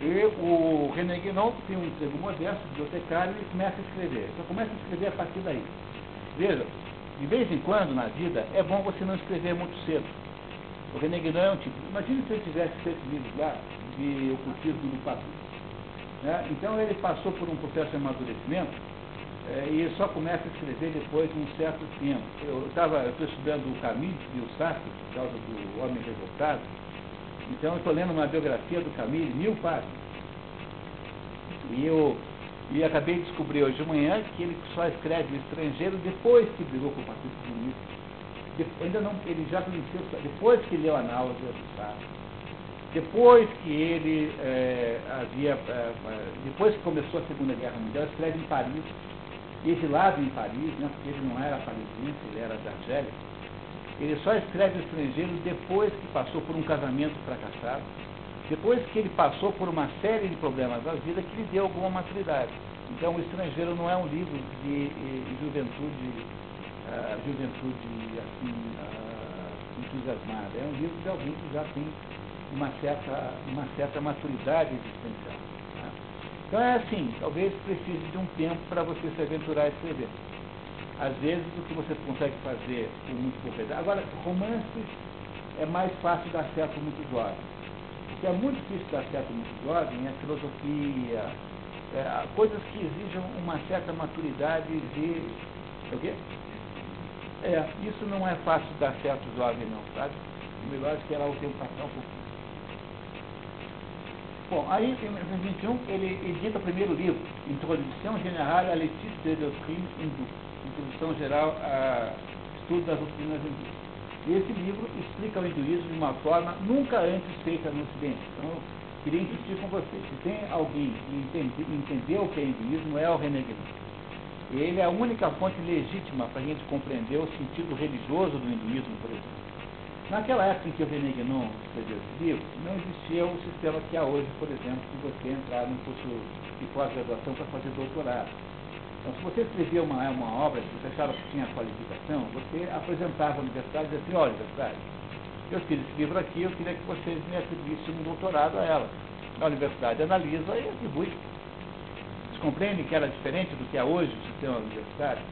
E o René Guénon tem um emprego modesto, bibliotecário, e começa a escrever. Então começa a escrever a partir daí. Veja, de vez em quando na vida é bom você não escrever muito cedo. O René Guénon é um tipo. Imagine se ele tivesse feito livros lá de ocultismo do Papu. Né? Então ele passou por um processo de amadurecimento é, e só começa a escrever depois de um certo tempo. Eu estou estudando o Camus e o Sartre, por causa do Homem Revoltado, então eu estou lendo uma biografia do Camus, mil páginas. E eu e acabei de descobrir hoje de manhã que ele só escreve estrangeiro depois que brigou com o Partido Comunista. De, ainda não, ele já conheceu, depois que leu a náusea do Sartre. Depois que ele é, havia, é, depois que começou a Segunda Guerra Mundial, escreve em Paris, exilado em Paris, né, porque ele não era parisiense, ele era da Argélia. Ele só escreve estrangeiro depois que passou por um casamento fracassado, depois que ele passou por uma série de problemas da vida que lhe deu alguma maturidade. Então, o estrangeiro não é um livro de, de juventude, uh, juventude assim, uh, entusiasmada. É um livro de alguém que já tem uma certa, uma certa maturidade existencial. Né? Então é assim, talvez precise de um tempo para você se aventurar a escrever. Às vezes o que você consegue fazer com muito propriedade. Agora, romances é mais fácil dar certo muito jovem. O que é muito difícil dar certo muito jovem é filosofia, é, coisas que exijam uma certa maturidade de. É o quê? É, isso não é fácil dar certo jovem não, sabe? O melhor é esperar o tempo passar um pouquinho. Bom, aí em 1921 ele edita o primeiro livro, Introdução General à l'étude des doctrines hindoues, Introdução Geral a Estudo das Doutrinas Hindus. Esse livro explica o hinduísmo de uma forma nunca antes feita no Ocidente. Então, queria insistir com você. Se tem alguém que entende, entendeu o que é hinduísmo, é o René Ele é a única fonte legítima para a gente compreender o sentido religioso do hinduísmo, por exemplo. Naquela época em que o René Guénon escreveu esse livro, não existia o sistema que há hoje, por exemplo, de você entrar num curso de pós-graduação para fazer doutorado. Então, se você escrevia uma, uma obra que você achava que tinha qualificação, você apresentava à universidade e dizia assim, olha, universidade, eu fiz esse livro aqui, eu queria que vocês me atribuíssem um doutorado a ela. A universidade analisa e atribui. Vocês compreendem que era diferente do que é hoje o sistema universitário?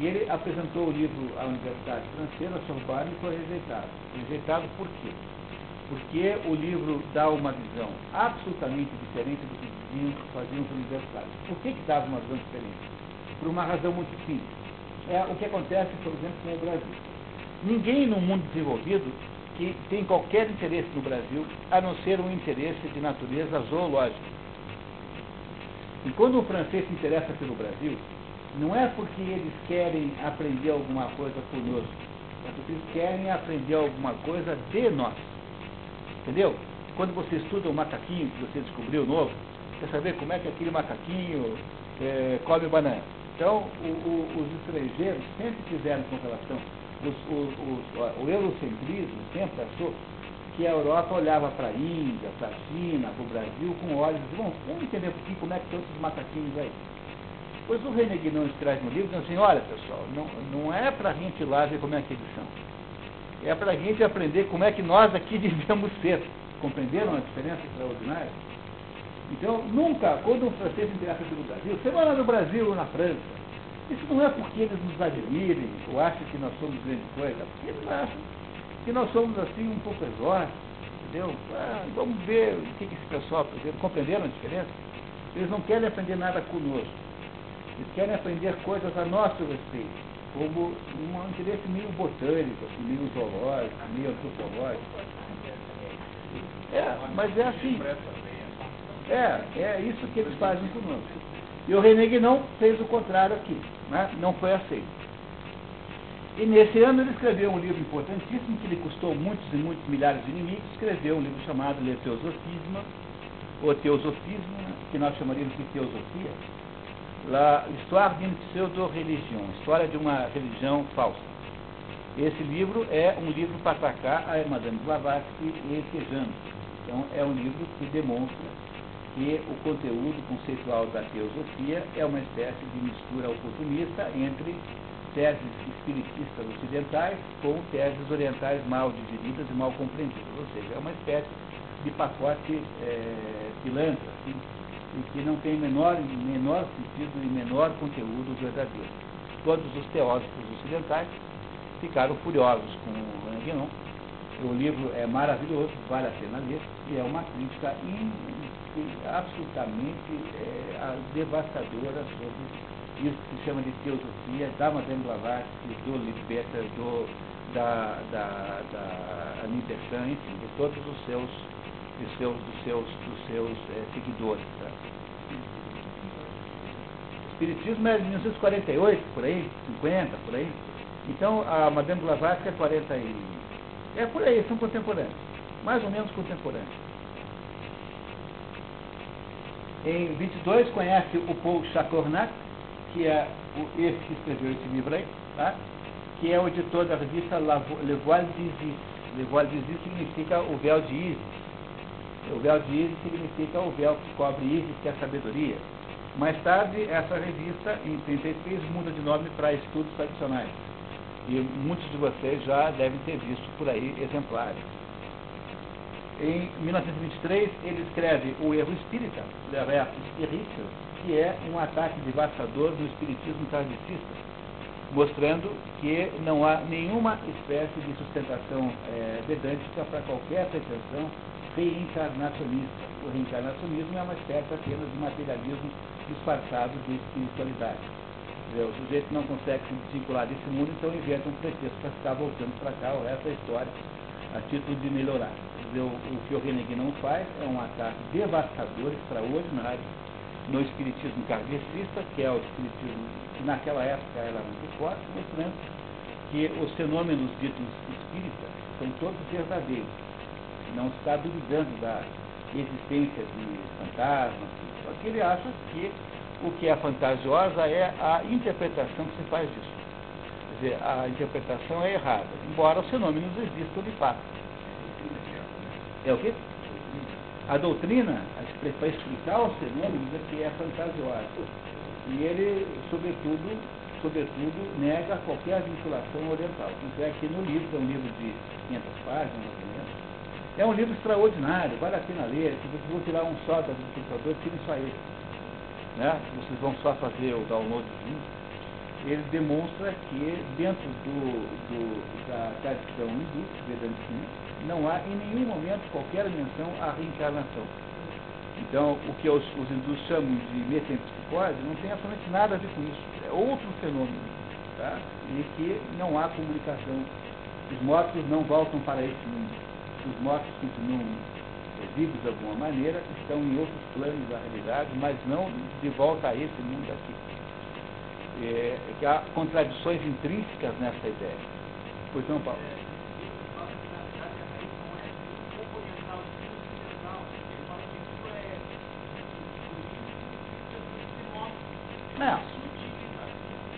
E ele apresentou o livro à Universidade Francesa, Sorbonne, e foi rejeitado. Rejeitado por quê? Porque o livro dá uma visão absolutamente diferente do que diziam faziam os universitários. Por que, que dava uma visão diferente? Por uma razão muito simples. É o que acontece, por exemplo, com o Brasil. Ninguém no mundo desenvolvido que tem qualquer interesse no Brasil, a não ser um interesse de natureza zoológica. E quando um francês se interessa pelo Brasil, não é porque eles querem aprender alguma coisa conosco, é porque eles querem aprender alguma coisa de nós. Entendeu? Quando você estuda um macaquinho que você descobriu novo, quer saber como é que aquele macaquinho é, come banana. Então, o, o, os estrangeiros sempre tiveram com relação, os, o, o eurocentrismo sempre achou que a Europa olhava para a Índia, para a China, para o Brasil com olhos, vamos, vamos entender um pouquinho como é que estão esses macaquinhos aí. Pois o René Guinon escreve no livro, dizendo assim, olha pessoal, não, não é para a gente ir lá ver como é que eles são. É para a gente aprender como é que nós aqui [laughs] devemos ser. Compreenderam a diferença extraordinária? Então, nunca, quando um francês interessa pelo Brasil, você vai lá no Brasil ou na França, isso não é porque eles nos admirem ou acham que nós somos grande coisa, porque eles acham que nós somos assim um pouco exóticos, entendeu? Ah, vamos ver o que, que esse pessoal, compreenderam a diferença? Eles não querem aprender nada conosco. Eles querem aprender coisas a nosso respeito, como um interesse meio botânico, assim, meio zoológico, meio antropológico. É, mas é assim. É, é isso que eles fazem conosco. E o René não fez o contrário aqui, né? não foi aceito. E nesse ano ele escreveu um livro importantíssimo, que lhe custou muitos e muitos milhares de inimigos, escreveu um livro chamado Le Teosofisme, ou Teosofismo, né? que nós chamaríamos de Teosofia, La Histoire d'une pseudo-religion, história de uma religião falsa. Esse livro é um livro para atacar a Madame Blavatsky e Tejano. Então, é um livro que demonstra que o conteúdo conceitual da teosofia é uma espécie de mistura oportunista entre teses espiritistas ocidentais com teses orientais mal digeridas e mal compreendidas. Ou seja, é uma espécie de pacote é, pilantra, assim, e que não tem menor, menor sentido e menor conteúdo verdadeiro. Todos os teóricos ocidentais ficaram furiosos com o Guénon. O livro é maravilhoso, vale a pena ler, e é uma crítica in, in, absolutamente é, devastadora sobre isso se chama de teosofia da Madame Blavatsky, do Libeter, do, da, da, da Anita enfim, de todos os seus, dos seus, dos seus, dos seus é, seguidores. Tá? Espiritismo é de 1948, por aí, 50, por aí. Então, a Madame Blavatsky é 40 e... É por aí, são contemporâneos. Mais ou menos contemporâneos. Em 22, conhece o Paul Chacornac, que é esse que escreveu esse livro aí, tá? que é o editor da revista Le Voile d'Isis. Le Voile d'Isis significa o véu de Isis. O véu de Isis significa o véu que cobre Isis, que é a sabedoria. Mais tarde, essa revista, em 33, muda de nome para Estudos Tradicionais. E muitos de vocês já devem ter visto por aí exemplares. Em 1923, ele escreve O Erro Espírita, Le Rêve Spirituel, que é um ataque devastador do espiritismo tardicista, mostrando que não há nenhuma espécie de sustentação é, vedântica para qualquer pretensão reencarnacionista. O reencarnacionismo é uma espécie apenas de materialismo disfarçado de espiritualidade. O sujeito não consegue se desvincular desse mundo, então inventa um pretexto para ficar voltando para cá, o resto da história, a título de melhorar. O, que o Renegui não faz é um ataque devastador, extraordinário, no espiritismo kardecista, que é o espiritismo que naquela época era muito forte, mostrando que os fenômenos ditos espíritas são todos verdadeiros. Não está duvidando da existência de fantasmas, só que ele acha que o que é fantasiosa é a interpretação que se faz disso. Quer dizer, a interpretação é errada, embora os fenômenos existam de fato. É o quê? A doutrina, para explicar os fenômenos, é que é fantasiosa. E ele, sobretudo, sobretudo, nega qualquer vinculação oriental. Tanto é que no livro, é um livro de 500 páginas, é um livro extraordinário, vale a pena ler. Se vocês vão tirar um só do computador, tirem só ele. Né? Vocês vão só fazer o downloadzinho. Ele demonstra que dentro do, do, da tradição hindu, Vedantina, não há em nenhum momento qualquer menção à reencarnação. Então, o que os, os hindus chamam de metempsicose não tem absolutamente nada a ver com isso. É outro fenômeno. Tá? E que não há comunicação. Os mortos não voltam para esse mundo os mortos continuam vivos de alguma maneira, estão em outros planos da realidade, mas não de volta a esse mundo aqui. É, que há contradições intrínsecas nessa ideia. Pois não, Paulo? Não.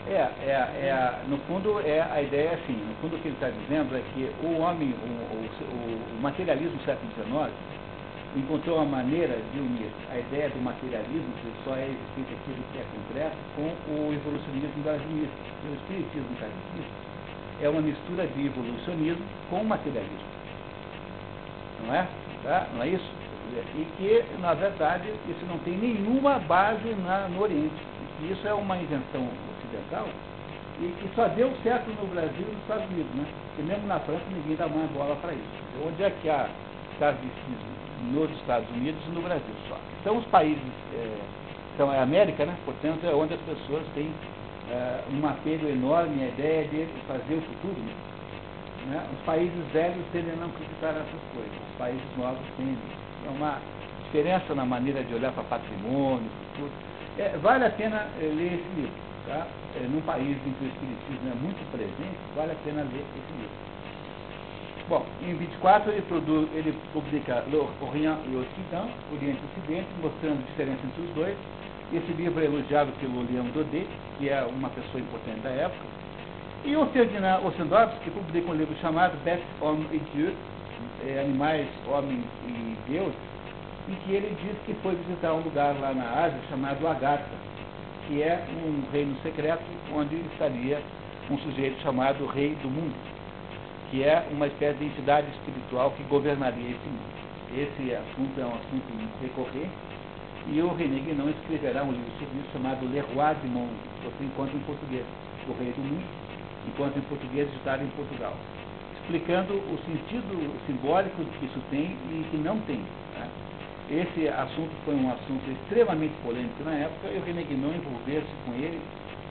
É, é, é, no fundo, é, a ideia é assim, no fundo o que ele está dizendo é que o homem, o, o, o materialismo do século XIX, encontrou uma maneira de unir a ideia do materialismo, que só é existente aquilo que é concreto, com o evolucionismo darwinista. O espiritismo kardecista é uma mistura de evolucionismo com materialismo. Não é? Tá? Não é isso? E que, na verdade, isso não tem nenhuma base na, no Oriente. Isso é uma invenção ocidental e que só deu certo no Brasil e nos Estados Unidos, né? Porque mesmo na França ninguém dá mais bola para isso. Onde é que há catecismo? Nos Estados Unidos e no Brasil só. Então os países, é, então é a América, né? Portanto, é onde as pessoas têm é, um apelo enorme à ideia de fazer o futuro. Né? Né? Os países velhos tendem a não criticar essas coisas, os países novos tendem. É uma diferença na maneira de olhar para patrimônio, futuro. É, vale a pena é, ler esse livro. Tá? É, num país em que o Espiritismo é muito presente, vale a pena ler esse livro. Bom, em 24 ele, produz, ele publica Orient e Ocident, Oriente e Ocidente, mostrando a diferença entre os dois. Esse livro é elogiado pelo Leão Daudet, que é uma pessoa importante da época. E o Ferdinand Ossendowski publica um livro chamado Best Homme et Dieu, é, Animais, Homens e Deus, em que ele diz que foi visitar um lugar lá na Ásia chamado Agatha, que é um reino secreto onde estaria um sujeito chamado Rei do Mundo, que é uma espécie de entidade espiritual que governaria esse mundo. Esse assunto é um assunto muito recorrente e o René Guénon escreverá um livro sobre isso chamado Le Roi du Monde, você encontra em português, o Rei do Mundo, encontra em português editado em Portugal, explicando o sentido simbólico que isso tem e que não tem. Esse assunto foi um assunto extremamente polêmico na época e o René Guénon envolveu-se com ele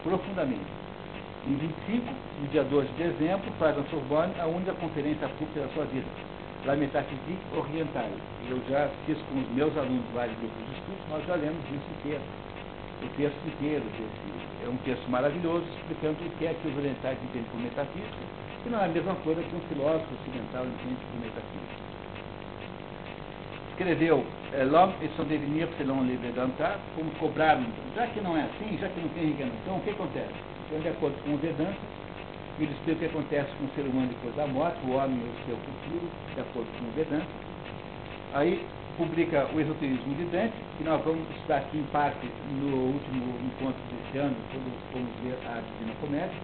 profundamente. Em 25, no dia 2 de dezembro, faz na Sorbonne a única conferência pública da sua vida, La Métaphysique Orientale. Eu já fiz com os meus alunos vários grupos de estudos, nós já lemos isso inteiro. O texto inteiro desse. É um texto maravilhoso, explicando o que é que os orientais entendem por metafísica, que não é a mesma coisa que um filósofo ocidental entende por metafísica escreveu L'homme et son devenir selon les Vedanta, como cobraram, já que não é assim, já que não tem reencarnação, o que acontece? Então, de acordo com o Vedanta, ele explica o que acontece com o ser humano depois da morte, o homem e o seu futuro, de acordo com o Vedanta. Aí publica o Esoterismo de Dante, que nós vamos estudar aqui em parte no último encontro desse ano, quando vamos ver a Divina Comédia,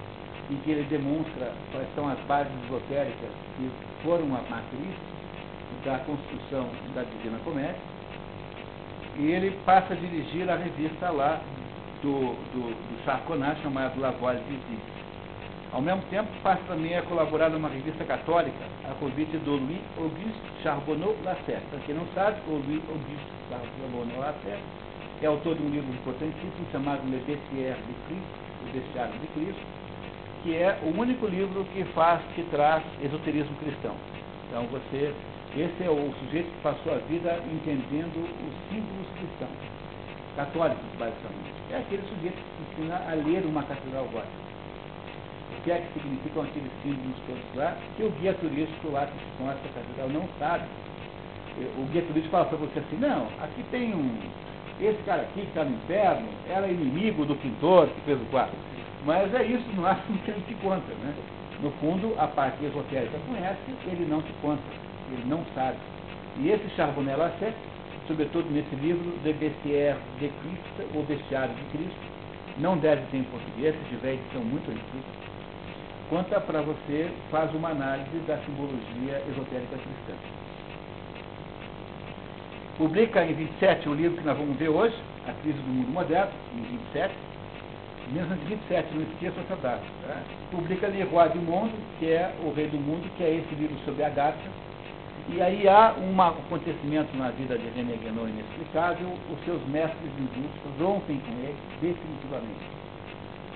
em que ele demonstra quais são as bases esotéricas que foram a matriz da construção da Divina Comédia, e ele passa a dirigir a revista lá do, do, do Sarconat, chamada La Voix Visite. Ao mesmo tempo, passa também a colaborar numa revista católica, a convite do Louis Auguste Charbonneau Lasserre. Para quem não sabe, o Louis Auguste Charbonneau Lasserre é autor de um livro importantíssimo chamado Le Bestiaire de Cristo, o Bestiário de Cristo, que é o único livro que faz, que traz esoterismo cristão. Então você esse é o sujeito que passou a vida entendendo os símbolos cristãos, católicos, basicamente. É aquele sujeito que ensina a ler uma catedral gótica. O que é que significam aqueles símbolos todos lá, que o guia turístico lá que conhece a catedral não sabe. O guia turístico fala para você assim, não, aqui tem um. Esse cara aqui que está no inferno era inimigo do pintor que fez o quadro. Mas é isso no máximo que ele te conta, né? No fundo, a parte esotérica conhece, ele não te conta ele não sabe. E esse Charbonnet Lasset, sobretudo nesse livro, De Bestiaire de Cristo, ou Bestiário de Cristo, não deve ter em português, se tiver edição muito antiga, conta para você, faz uma análise da simbologia esotérica cristã. Publica em 27 o livro que nós vamos ver hoje, A Crise do Mundo Moderno, em 27, mesmo em 27, não esqueça essa data. Tá? Publica Le Roi du Monde, que é o Rei do Mundo, que é esse livro sobre a Gata, e aí há um acontecimento na vida de René Guénon inexplicável, os seus mestres hindus rompem com ele definitivamente.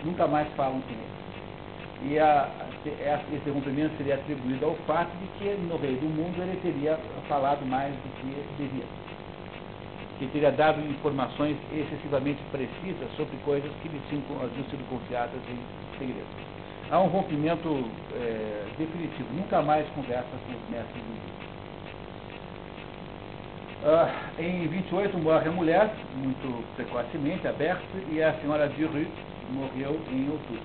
Nunca mais falam com ele. E a, esse rompimento seria atribuído ao fato de que no Rei do Mundo ele teria falado mais do que devia. Que teria dado informações excessivamente precisas sobre coisas que lhe tinham, sido confiadas em segredo. Há um rompimento é, definitivo. Nunca mais conversa com os mestres hindus. Uh, em 28 morre a mulher, muito precocemente, aberta, e a senhora Duru morreu em outubro.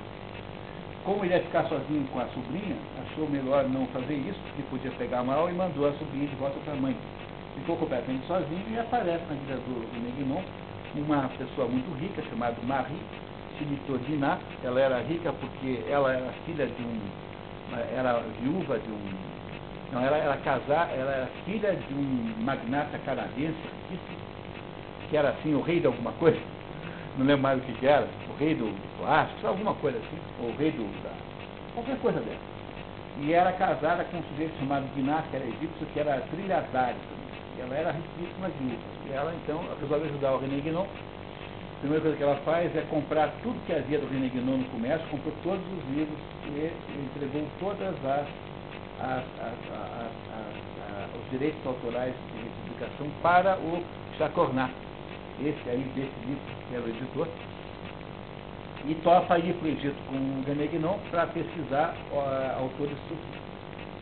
Como ele ia ficar sozinho com a sobrinha, achou melhor não fazer isso, porque podia pegar mal, e mandou a sobrinha de volta para a mãe. Ficou completamente sozinho e aparece na vida do, do uma pessoa muito rica, chamada Marie Chimitorina. Ela era rica porque ela era filha de um. era viúva de um não, ela era casar, ela era filha de um magnata canadense, que era assim, o rei de alguma coisa, [laughs] não lembro mais o que, que era, o rei do plástico, alguma coisa assim, o rei do. Da, qualquer coisa dessa. E era casada com um sujeito chamado Dinar, que era egípcio, que era trilhardário ela era riquíssima viúva. E ela então resolve ajudar o René Guinon. A primeira coisa que ela faz é comprar tudo que havia do René Guinon no comércio, comprou todos os livros e entregou todas as as, as, as, os direitos autorais de publicação para o Chacornat, esse aí desse livro, que era o editor, e topa ir para o Egito com o Ganegnon para pesquisar autores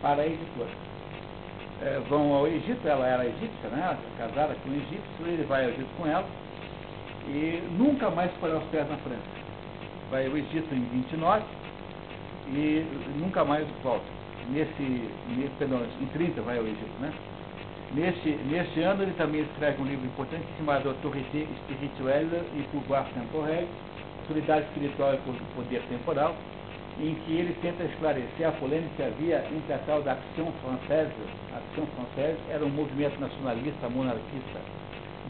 para a editora. É, vão ao Egito, ela era egípcia, né? casada com um egípcio, ele vai ao Egito com ela e nunca mais porá os pés na França. Vai ao Egito em 29, e nunca mais volta. Nesse, nesse perdão, em 30 vai ao Egito, né? Neste, neste ano ele também escreve um livro importante chamado Autorité Spirituelle e Pouvoir Temporel, Autoridade Espiritual e Poder Temporal, em que ele tenta esclarecer a polêmica que havia entre a tal da Action Française, a Action Française era um movimento nacionalista, monarquista,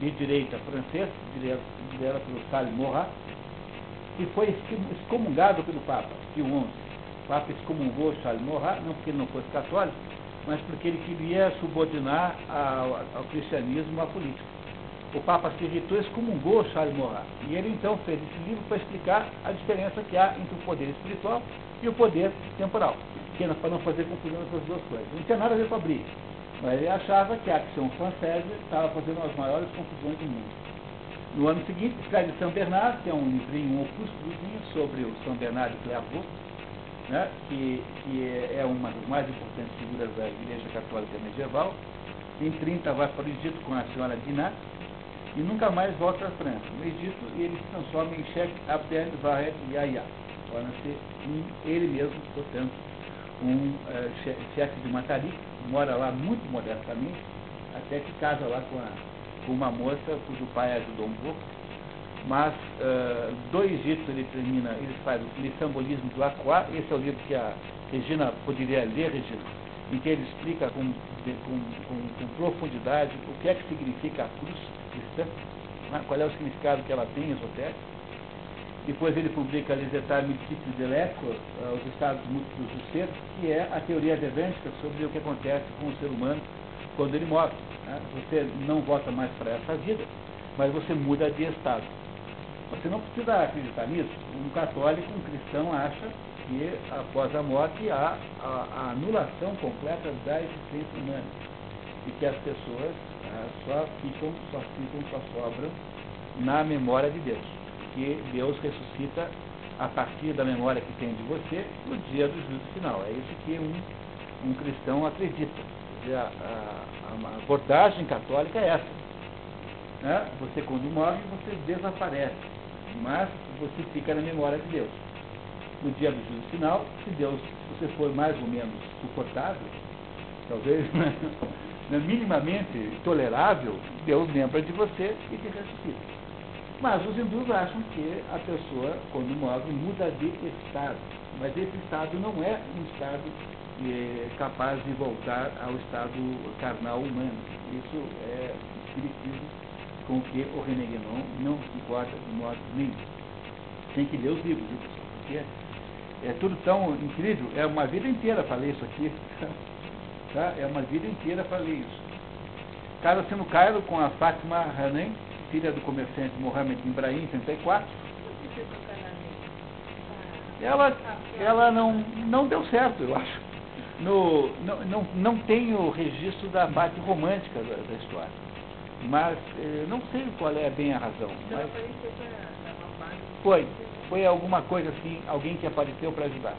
de direita francês, liderado pelo Charles Maurras, que foi excomungado pelo Papa Pio XI. Papa excomungou Charles não porque ele não fosse católico, mas porque ele queria subordinar ao, ao cristianismo a política. O Papa se irritou e excomungou Charles Maurras. E ele então fez esse livro para explicar a diferença que há entre o poder espiritual e o poder temporal, é para não fazer confusão entre as duas coisas. Não tinha nada a ver com a briga. Mas ele achava que a Action Française estava fazendo as maiores confusões do mundo. No ano seguinte, escreve São Bernardo, que é um livrinho, um opúsculozinho sobre o São Bernardo de Clairvaux, né, que, que é, uma das mais importantes figuras da Igreja Católica Medieval. Em 30 vai para o Egito com a senhora Dinah e nunca mais volta à França. No Egito ele se transforma em Sheikh Abdel Vahed Yahya, torna-se ele mesmo, portanto, um uh, chefe de Matari, mora lá muito modestamente, até que casa lá com, a, com uma moça cujo pai ajudou um pouco. Mas uh, do Egito ele termina, ele faz o Lissambolismo do Aquá, esse é o livro que a Regina poderia ler, Regina, em que ele explica com, com, com, com profundidade o que é que significa a cruz cristã, né? qual é o significado que ela tem esotérico. Depois ele publica États Multiples de l'Être, uh, os estados múltiplos do ser, que é a teoria devântica sobre o que acontece com o ser humano quando ele morre. Né? Você não volta mais para essa vida, mas você muda de estado. Você não precisa acreditar nisso. Um católico, um cristão, acha que após a morte há a, a anulação completa da existência humana e que as pessoas ah, só ficam, só ficam, só sobram na memória de Deus que Deus ressuscita a partir da memória que tem de você no dia do juízo final. É isso que um, um cristão acredita. A, a, a, abordagem católica é essa. Né? Você, quando morre, você desaparece, mas você fica na memória de Deus. No dia do juízo final, se Deus, você for mais ou menos suportável, talvez [laughs] né, minimamente tolerável, Deus lembra de você e te ressuscita. Mas os hindus acham que a pessoa, quando morre, muda de estado. Mas esse estado não é um estado é, capaz de voltar ao estado carnal humano. Isso é espiritismo com que o René Guénon não se importa de modo nenhum. Tem que ler os livros? Porque é tudo tão incrível. É uma vida inteira ler isso aqui. [laughs] Tá? É uma vida inteira ler isso. Casa-se no Cairo com a Fátima Hanem, filha do comerciante Mohamed Ibrahim, em 34. Ela, ela não, não deu certo, eu acho. No, não, não, não tem o registro da parte romântica da, da história. Mas eh, não sei qual é bem a razão. Mas foi, foi alguma coisa assim, alguém que apareceu para ajudar.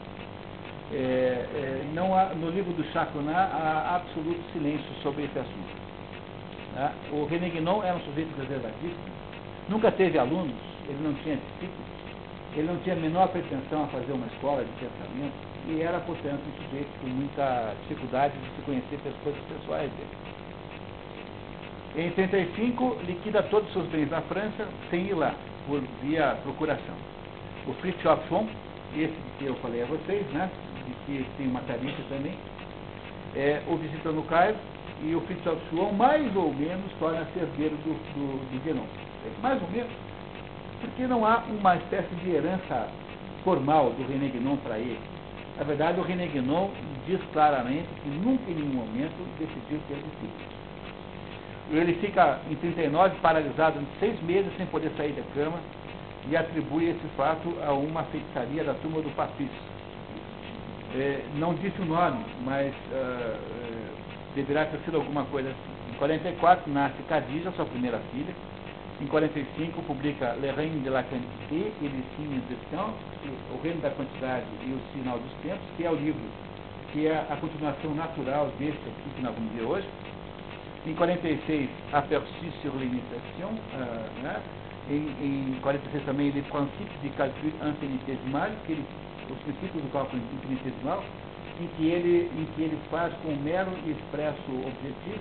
É, é, não há, no livro do Chaconá há absoluto silêncio sobre esse assunto. Tá? O René Guinon era um sujeito reservadíssimo, nunca teve alunos, ele não tinha discípulos, ele não tinha a menor pretensão a fazer uma escola de pensamento e era, portanto, um sujeito com muita dificuldade de se conhecer pelas coisas pessoais dele. Em 35, liquida todos os seus bens na França sem ir lá, por via procuração. O Fritz Von, esse que eu falei a vocês, né, de que tem uma tarifa também, é, o visita no Cairo, e o Fritz Schwann mais ou menos torna-se herdeiro do, do, do Guénon. Mais ou menos, porque não há uma espécie de herança formal do René Guénon para ele. Na verdade, o René Guénon diz claramente que nunca em nenhum momento decidiu ter discípulos. Ele fica em 39 paralisado seis meses sem poder sair da cama e atribui esse fato a uma feitiçaria da turma do Papis. É, não disse o nome, mas uh, deverá ter sido alguma coisa assim. Em 44 nasce Khadija, sua primeira filha. Em 45 publica Le Reine de la Quantité et le Signe de O Reino da Quantidade e o Sinal dos Tempos, que é o livro que é a continuação natural desse aqui que nós vamos ver hoje. Em 46, Aperçu sur l'imitation, uh, né? em, em 46 também, Le Principe de Calcul Infinitesimal, que ele Os Princípios do Cálculo Infinitesimal, em que ele, em que ele faz com o mero e expresso objetivo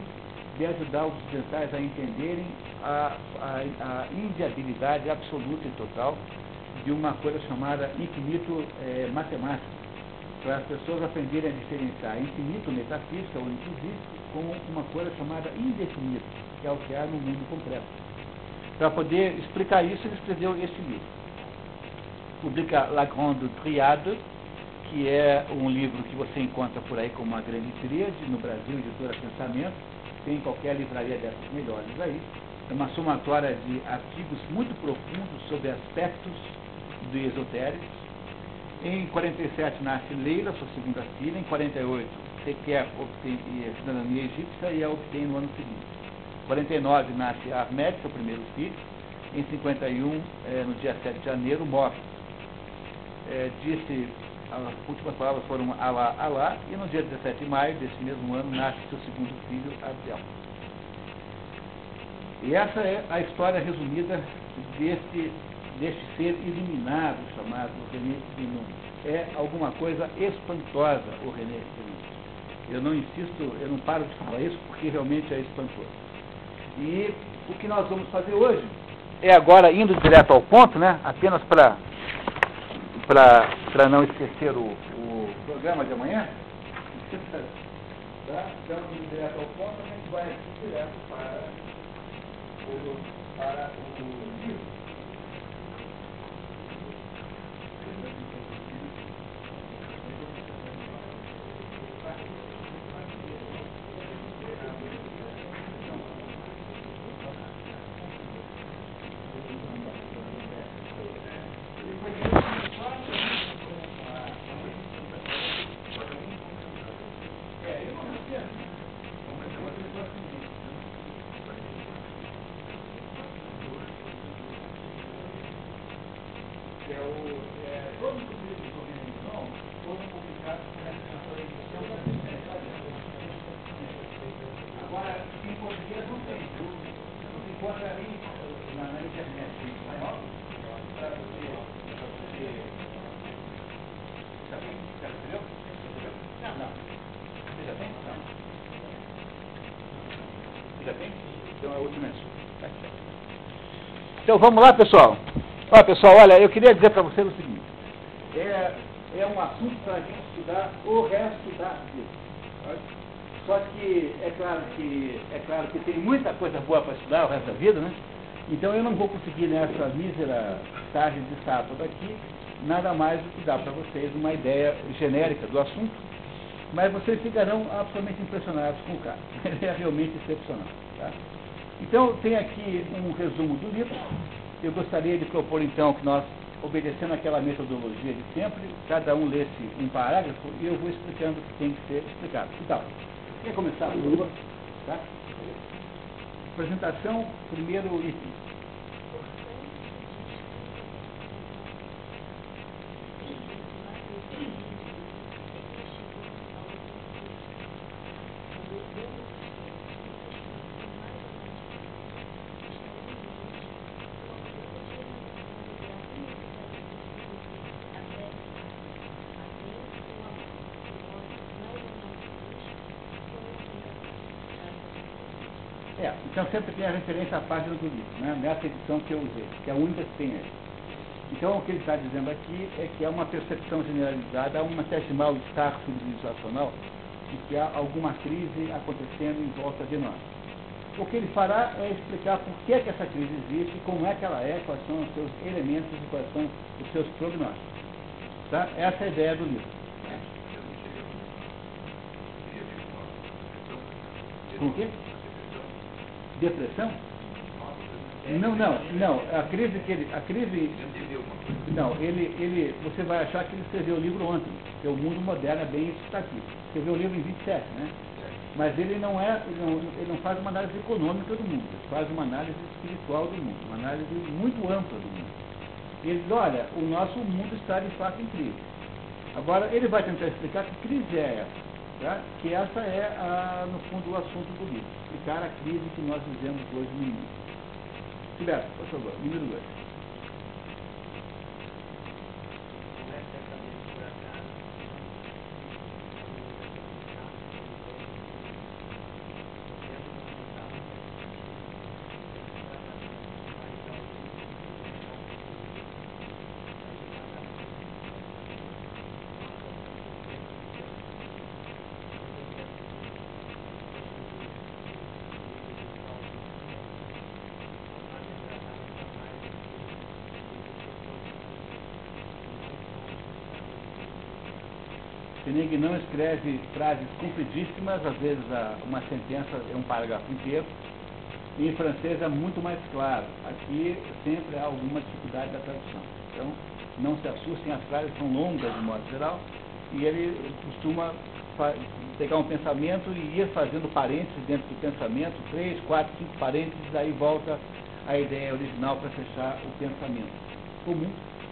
de ajudar os ocidentais a entenderem a, a, a inviabilidade absoluta e total de uma coisa chamada infinito é, matemático, para as pessoas aprenderem a diferenciar infinito metafísica ou inclusive com uma coisa chamada indefinito, que é o que há no mundo concreto. Para poder explicar isso, ele escreveu esse livro. Publica La Grande Triade, que é um livro que você encontra por aí como uma grande tríade, no Brasil, editora Pensamento, tem em qualquer livraria dessas melhores aí. É uma somatória de artigos muito profundos sobre aspectos do esotérico. Em 47 nasce Leila, sua segunda filha. Em 48, Sequer obtém cidadania egípcia e a obtém no ano seguinte. Em 49 nasce Ahmed, seu primeiro filho. Em 51, é, no dia 7 de janeiro, morre. É, disse as últimas palavras foram Alá, Alá, e no dia 17 de maio desse mesmo ano nasce seu segundo filho, Abdel. E essa é a história resumida deste, deste ser iluminado chamado René Guénon. É alguma coisa espantosa o René Guénon. Eu não insisto, eu não paro de falar isso porque realmente é espantoso. E o que nós vamos fazer hoje é agora indo direto ao ponto, né? Apenas para para não esquecer o, o programa de amanhã. Tá? Então, indo direto ao ponto, a gente vai direto para o, para o Então vamos lá, pessoal. Olha, pessoal, olha, eu queria dizer para vocês o seguinte. É, é um assunto para a gente estudar o resto da vida. Só que é claro que é claro que tem muita coisa boa para estudar o resto da vida, né? Então eu não vou conseguir nessa mísera tarde de sábado aqui nada mais do que dar para vocês uma ideia genérica do assunto, mas vocês ficarão absolutamente impressionados com o caso. Ele [laughs] é realmente excepcional. Tá? Então, tem aqui um resumo do livro. Eu gostaria de propor, então, que nós, obedecendo aquela metodologia de sempre, cada um lesse um parágrafo e eu vou explicando o que tem que ser explicado. Então, quer começar, por favor? Tá? Apresentação, primeiro item. Então sempre tem a referência à página do livro, né? nessa edição que eu usei, que é a única que tem aí. Então o que ele está dizendo aqui é que há uma percepção generalizada, há uma espécie de mal-estar civilizacional de que há alguma crise acontecendo em volta de nós. O que ele fará é explicar por que, que essa crise existe, como é que ela é, quais são os seus elementos e quais são os seus prognósticos. Tá? Essa é a ideia do livro. Com o quê? Depressão? Não, não, não. A crise que ele. A crise. Não, ele, ele. Você vai achar que ele escreveu o livro ontem, que é o mundo moderno é bem isso está aqui. Escreveu o livro em 27, né? Mas ele não é, ele não, ele não faz uma análise econômica do mundo, ele faz uma análise espiritual do mundo, uma análise muito ampla do mundo. Ele diz, olha, o nosso mundo está de fato em crise. Agora, ele vai tentar explicar que crise é essa. Tá? Que essa é, a, no fundo, o assunto do livro. Explicar a crise que nós vivemos hoje no mundo. Tiberio, por favor, número 2. Hennig não escreve frases compridíssimas, às vezes uma sentença é um parágrafo inteiro, e em francês é muito mais claro. Aqui sempre há alguma dificuldade da tradução. Então, não se assustem, as frases são longas de modo geral, e ele costuma pegar um pensamento e ir fazendo parênteses dentro do pensamento, três, quatro, cinco parênteses, aí volta a ideia original para fechar o pensamento. Comum,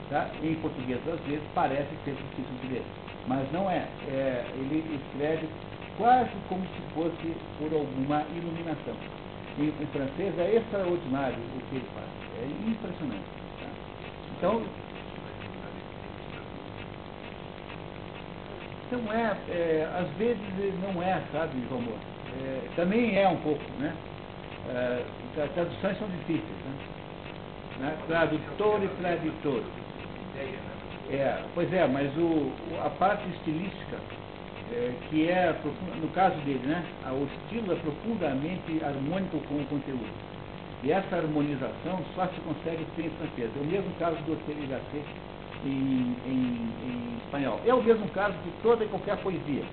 tá? em português às vezes parece ser difícil de ler, mas não é. é. Ele escreve quase como se fosse por alguma iluminação. Em, em francês é extraordinário o que ele faz, é impressionante. Tá? Então, Então é, é, às vezes não é, sabe, João é, Também é um pouco, né? É, as traduções são difíceis, né? né? Tradutor e tradutor. É, pois é, mas o, a parte estilística, é, que é, no caso dele, né? O estilo é profundamente harmônico com o conteúdo. E essa harmonização só se consegue em francês. É o mesmo caso do Otélio Gasset, em, em, em espanhol. É o mesmo caso de toda e qualquer poesia.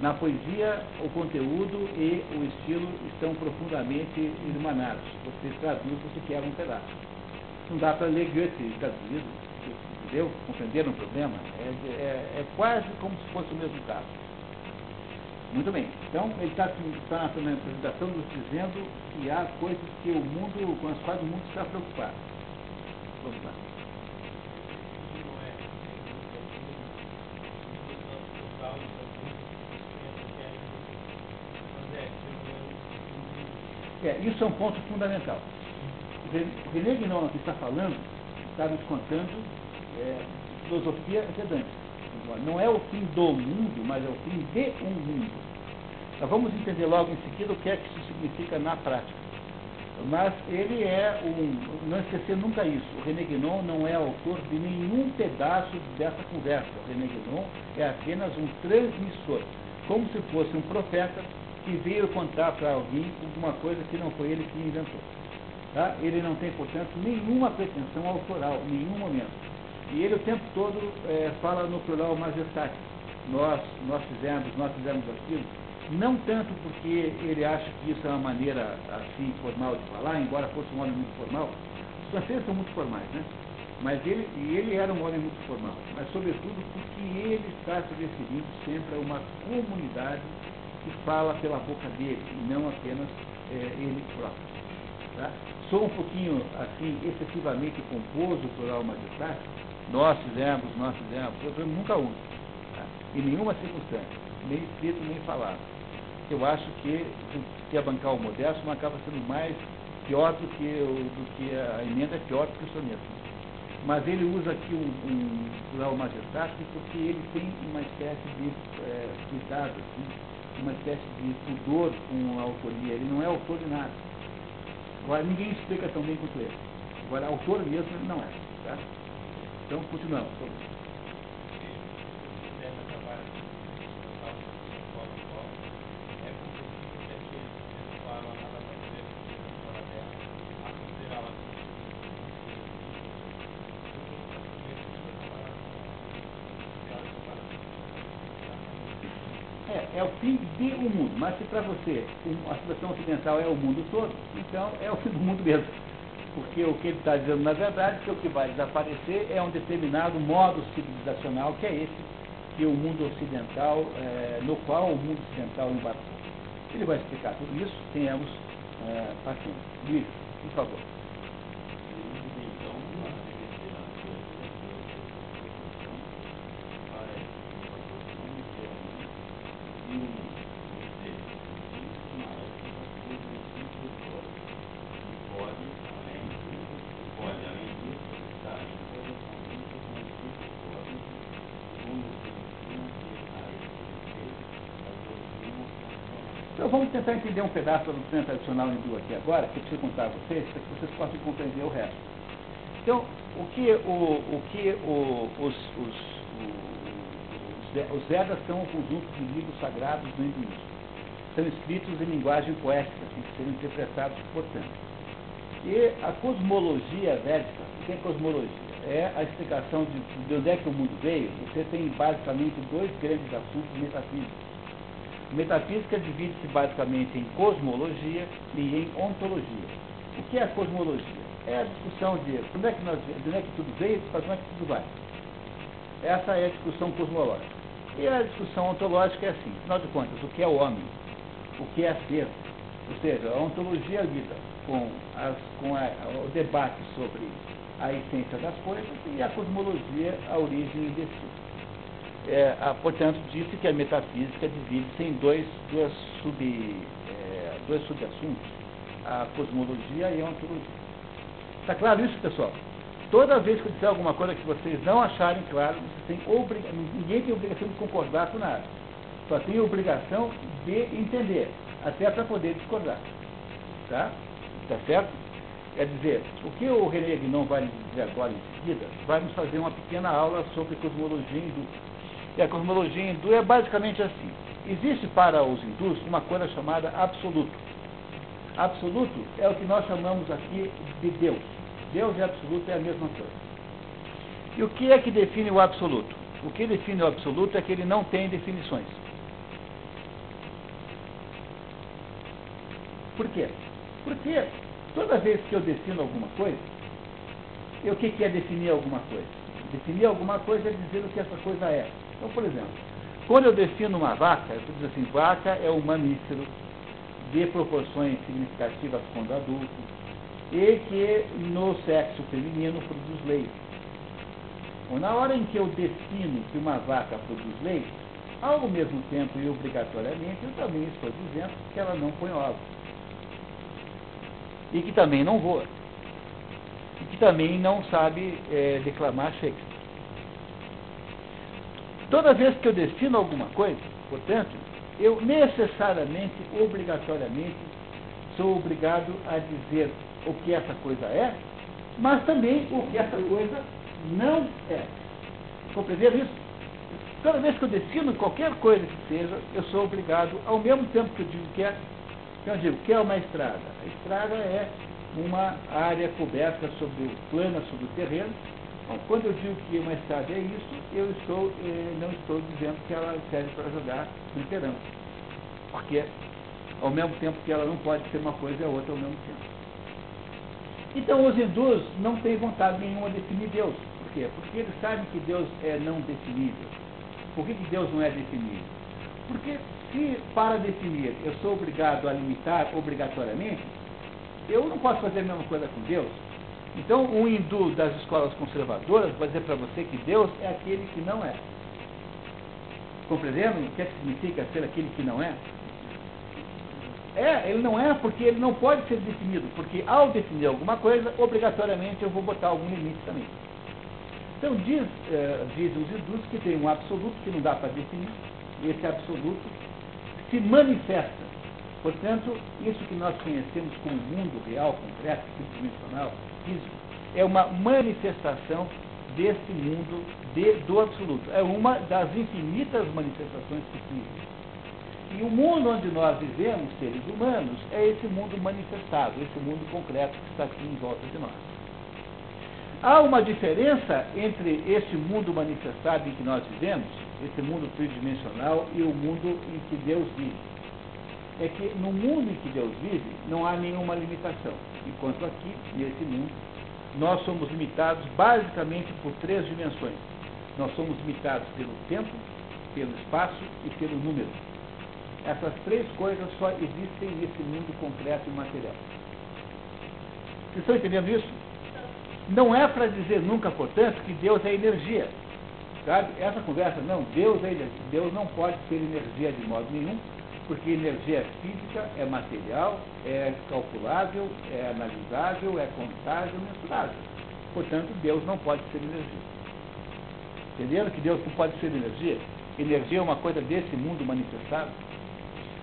Na poesia, o conteúdo e o estilo estão profundamente irmanados. Você traduz, você quebra um pedaço. Não dá para ler Goethe traduzido, entendeu? Compreenderam o problema? É, é, é, quase como se fosse o mesmo caso. Muito bem. Então, ele está tá na apresentação nos dizendo que há coisas que o mundo, com as quais o mundo está preocupado. Vamos lá. É, isso é um ponto fundamental. O René Guinon que está falando, está nos contando é, filosofia vedântica. Não é o fim do mundo, mas é o fim de um mundo. Nós vamos entender logo em seguida o que é que isso significa na prática. Mas ele é um. Não esquecer nunca isso. O René Guinon não é autor de nenhum pedaço dessa conversa. O René Guinon é apenas um transmissor, como se fosse um profeta que veio contar para alguém alguma coisa que não foi ele que inventou. Tá? Ele não tem, portanto, nenhuma pretensão autoral, em nenhum momento. E ele o tempo todo é, fala no plural majestade. Nós, nós fizemos, nós fizemos aquilo. Não tanto porque ele acha que isso é uma maneira assim formal de falar, embora fosse um homem muito formal. Os franceses são muito formais, né? Mas ele, e ele era um homem muito formal, mas sobretudo porque ele está se referindo sempre a uma comunidade que fala pela boca dele e não apenas é, ele próprio. Tá? Sou um pouquinho, assim, excessivamente composto de taxa. Nós fizemos, nós fizemos, eu nunca uso. Tá? Em nenhuma circunstância, nem escrito, nem falado. Eu acho que se abancar o modesto acaba sendo mais pior do que, do que a emenda, é pior do que o soneto. Mas ele usa aqui um, um plural majestático porque ele tem uma espécie de é, cuidado, assim, uma espécie de pudor com a autoria. Ele não é autor de nada. Agora, ninguém explica tão bem quanto ele. Agora, autor mesmo ele não é. Tá? Então, continuamos. é o fim de um mundo. Mas se para você a situação ocidental é o mundo todo, então é o fim do mundo mesmo. Porque o que ele está dizendo, na verdade, é que o que vai desaparecer é um determinado modo civilizacional, que é esse, que o mundo ocidental, é, no qual o mundo ocidental embarcou. Ele vai explicar tudo isso, tenhamos é, paciência. Luiz, por favor. Tentar entender um pedaço da doutrina tradicional hindu aqui agora, que eu preciso contar a vocês, para que vocês possam compreender o resto. Então, o que, o, o que o, os, os, os, os Vedas são um conjunto de livros sagrados do hinduísmo. São escritos em linguagem poética, têm que ser interpretados, portanto. E a cosmologia védica, o que é cosmologia? é a explicação de, de onde é que o mundo veio, você tem basicamente dois grandes assuntos metafísicos. Metafísica divide-se basicamente em cosmologia e em ontologia. O que é a cosmologia? É a discussão de onde é que, nós, é que tudo veio para onde é que tudo vai. Essa é a discussão cosmológica. E a discussão ontológica é assim, afinal de contas, o que é o homem? O que é ser? Ou seja, a ontologia lida com, as, com a, o debate sobre a essência das coisas e a cosmologia, a origem e destino. É, a, portanto, disse que a metafísica divide-se em dois, duas sub, é, dois subassuntos, a cosmologia e a ontologia. Está claro isso, pessoal? Toda vez que eu disser alguma coisa que vocês não acharem claro, vocês têm ninguém tem obrigação de concordar com nada. Só tem obrigação de entender, até para poder discordar. Tá? Tá certo? Quer dizer, o que o René Guinon vai dizer agora em seguida, vai nos fazer uma pequena aula sobre cosmologia hindu. E a cosmologia hindu é basicamente assim. Existe para os hindus uma coisa chamada absoluto. Absoluto é o que nós chamamos aqui de Deus. Deus e absoluto é a mesma coisa. E o que é que define o absoluto? O que define o absoluto é que ele não tem definições. Por quê? Porque toda vez que eu defino alguma coisa, o que, que é definir alguma coisa? Definir alguma coisa é dizer o que essa coisa é. Então, por exemplo, quando eu defino uma vaca, eu digo assim, vaca é um mamífero de proporções significativas quando adulto, e que no sexo feminino produz leite. Bom, na hora em que eu defino que uma vaca produz leite, ao mesmo tempo e obrigatoriamente, eu também estou dizendo que ela não põe ovos. E que também não voa. E que também não sabe é, declamar Shakespeare. Toda vez que eu defino alguma coisa, portanto, eu necessariamente, obrigatoriamente, sou obrigado a dizer o que essa coisa é, mas também o que essa coisa não é. Compreender isso? Toda vez que eu defino qualquer coisa que seja, eu sou obrigado, ao mesmo tempo que eu digo que é, que eu digo que é uma estrada. A estrada é uma área coberta sobre plana sobre o terreno. Quando eu digo que uma estrada é isso, eu estou, eh, não estou dizendo que ela serve para jogar fliperama. Porque ao mesmo tempo que ela não pode ser uma coisa a outra ao mesmo tempo. Então os hindus não têm vontade nenhuma de definir Deus. Por quê? Porque eles sabem que Deus é não definível. Por que, que Deus não é definível? Porque se para definir eu sou obrigado a limitar obrigatoriamente, eu não posso fazer a mesma coisa com Deus. Então um hindu das escolas conservadoras vai dizer para você que Deus é aquele que não é. Compreendendo o que, é que significa ser aquele que não é? É, ele não é porque ele não pode ser definido, porque ao definir alguma coisa, obrigatoriamente eu vou botar algum limite também. Então diz, eh, diz os hindus que tem um absoluto que não dá para definir, e esse absoluto se manifesta. Portanto, isso que nós conhecemos como mundo real, concreto, tridimensional, físico, é uma manifestação desse mundo de, do absoluto. É uma das infinitas manifestações possíveis. E o mundo onde nós vivemos, seres humanos, é esse mundo manifestado, esse mundo concreto que está aqui em volta de nós. Há uma diferença entre esse mundo manifestado em que nós vivemos, esse mundo tridimensional, e o mundo em que Deus vive. É que no mundo em que Deus vive, não há nenhuma limitação. Enquanto aqui, nesse mundo, nós somos limitados basicamente por três dimensões. Nós somos limitados pelo tempo, pelo espaço e pelo número. Essas três coisas só existem nesse mundo concreto e material. Vocês estão entendendo isso? Não é para dizer nunca, portanto, que Deus é energia. Sabe? Essa conversa, não, Deus é energia. Deus não pode ser energia de modo nenhum, porque energia é física, é material, é calculável, é analisável, é contável, mensurável. Portanto, Deus não pode ser energia. Entenderam que Deus não pode ser energia? Energia é uma coisa desse mundo manifestado.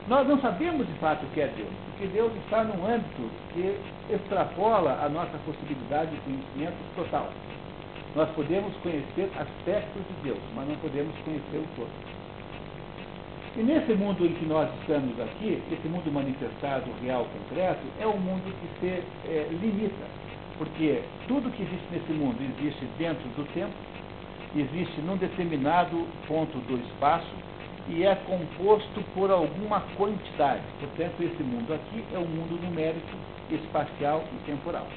Nós não sabemos de fato o que é Deus, porque Deus está num âmbito que extrapola a nossa possibilidade de conhecimento total. Nós podemos conhecer aspectos de Deus, mas não podemos conhecer o todo. E nesse mundo em que nós estamos aqui, esse mundo manifestado, real, concreto, é um mundo que se é, limita. Porque tudo que existe nesse mundo existe dentro do tempo, existe num determinado ponto do espaço e é composto por alguma quantidade. Portanto, esse mundo aqui é um mundo numérico, espacial e temporal.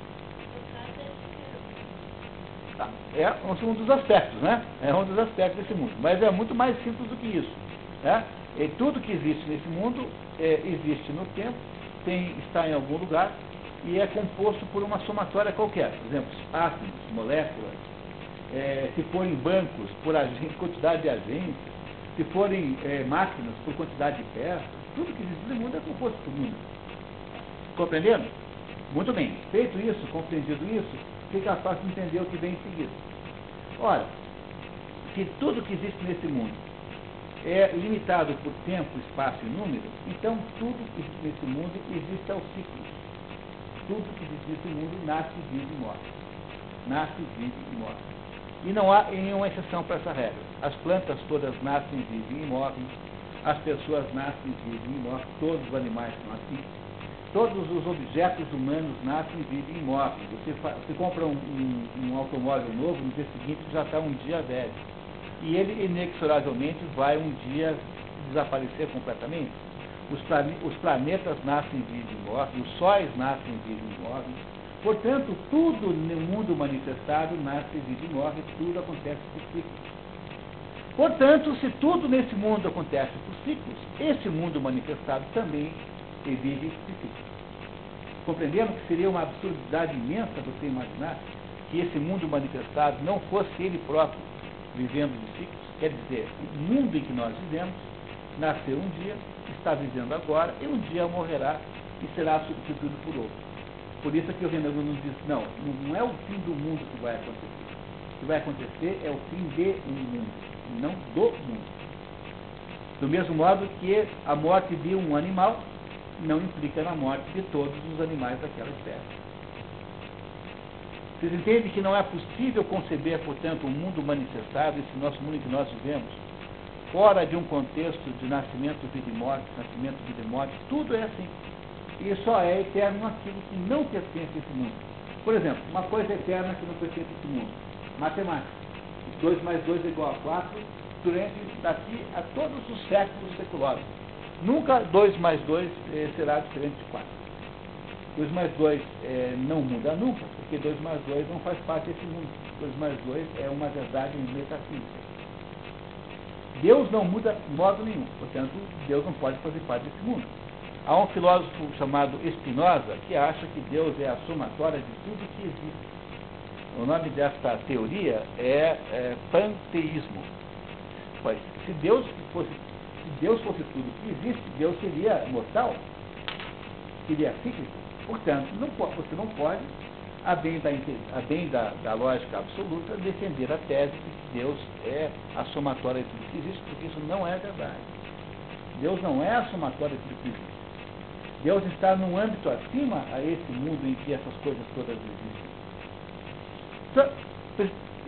Tá. É um dos aspectos, né? É um dos aspectos desse mundo. Mas é muito mais simples do que isso. Né? E tudo que existe nesse mundo é, existe no tempo, tem, está em algum lugar e é composto por uma somatória qualquer. Por exemplo, átomos, moléculas, é, se forem bancos, por agente, quantidade de agentes, se forem é, máquinas, por quantidade de peças, tudo que existe no mundo é composto por números. Compreendendo? Muito bem. Feito isso, compreendido isso, fica fácil entender o que vem em seguida. Ora, se tudo que existe nesse mundo é limitado por tempo, espaço e número, então tudo que existe nesse mundo existe aos ciclos. Tudo que existe nesse mundo nasce, vive e morre. Nasce, vive e morre. E não há nenhuma exceção para essa regra. As plantas todas nascem, vivem e morrem. As pessoas nascem, vivem e morrem. Todos os animais são assim. Todos os objetos humanos nascem, vivem e morrem. Você, você compra um, um, um automóvel novo, no dia seguinte já está um dia velho e ele inexoravelmente vai um dia desaparecer completamente. Os, plane os planetas nascem, vivem e morrem, os sóis nascem, vivem e morrem. Portanto, tudo no mundo manifestado nasce, vive e morre, tudo acontece por ciclos. Portanto, se tudo nesse mundo acontece por ciclos, esse mundo manifestado também vive por ciclos. Compreendendo que seria uma absurdidade imensa você imaginar que esse mundo manifestado não fosse ele próprio vivendo de ciclos, quer dizer, o mundo em que nós vivemos nasceu um dia, está vivendo agora, e um dia morrerá e será substituído por outro. Por isso é que o Renan nos diz, não, não é o fim do mundo que vai acontecer. O que vai acontecer é o fim de um mundo, não do mundo. Do mesmo modo que a morte de um animal não implica na morte de todos os animais daquela espécie. Vocês entendem que não é possível conceber, portanto, um mundo manifestado, esse nosso mundo que nós vivemos, fora de um contexto de nascimento, vida e morte, nascimento, vida e morte, tudo é assim. E só é eterno aquilo que não pertence a esse mundo. Por exemplo, uma coisa eterna que não pertence a esse mundo. Matemática. 2 mais 2 é igual a 4 durante daqui a todos os séculos seculares. Nunca 2 mais 2 eh, será diferente de 4. 2 mais 2 eh, não muda nunca, porque 2 mais 2 não faz parte desse mundo. 2 mais 2 é uma verdade metafísica. Deus não muda de modo nenhum, portanto, Deus não pode fazer parte desse mundo. Há um filósofo chamado Spinoza que acha que Deus é a somatória de tudo que existe. O nome desta teoria é, é panteísmo. Pois, se Deus fosse, se Deus fosse tudo que existe, Deus seria mortal, seria cíclico. Portanto, não, você não pode a bem, da, a bem da, da, lógica absoluta, defender a tese de que Deus é a somatória de tudo que existe, porque isso não é verdade. Deus não é a somatória de tudo que existe. Deus está num âmbito acima a esse mundo em que essas coisas todas existem. Então,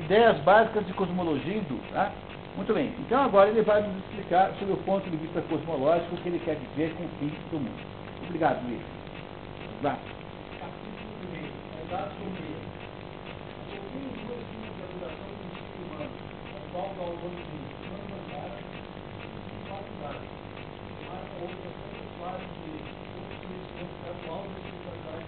ideias básicas de cosmologia hindu. Tá? Muito bem. Então agora ele vai nos explicar sobre o ponto de vista cosmológico o que ele quer dizer com o fim do mundo. Obrigado, Luiz. Vá dados de duração do humano, qual é o a é claro de bancário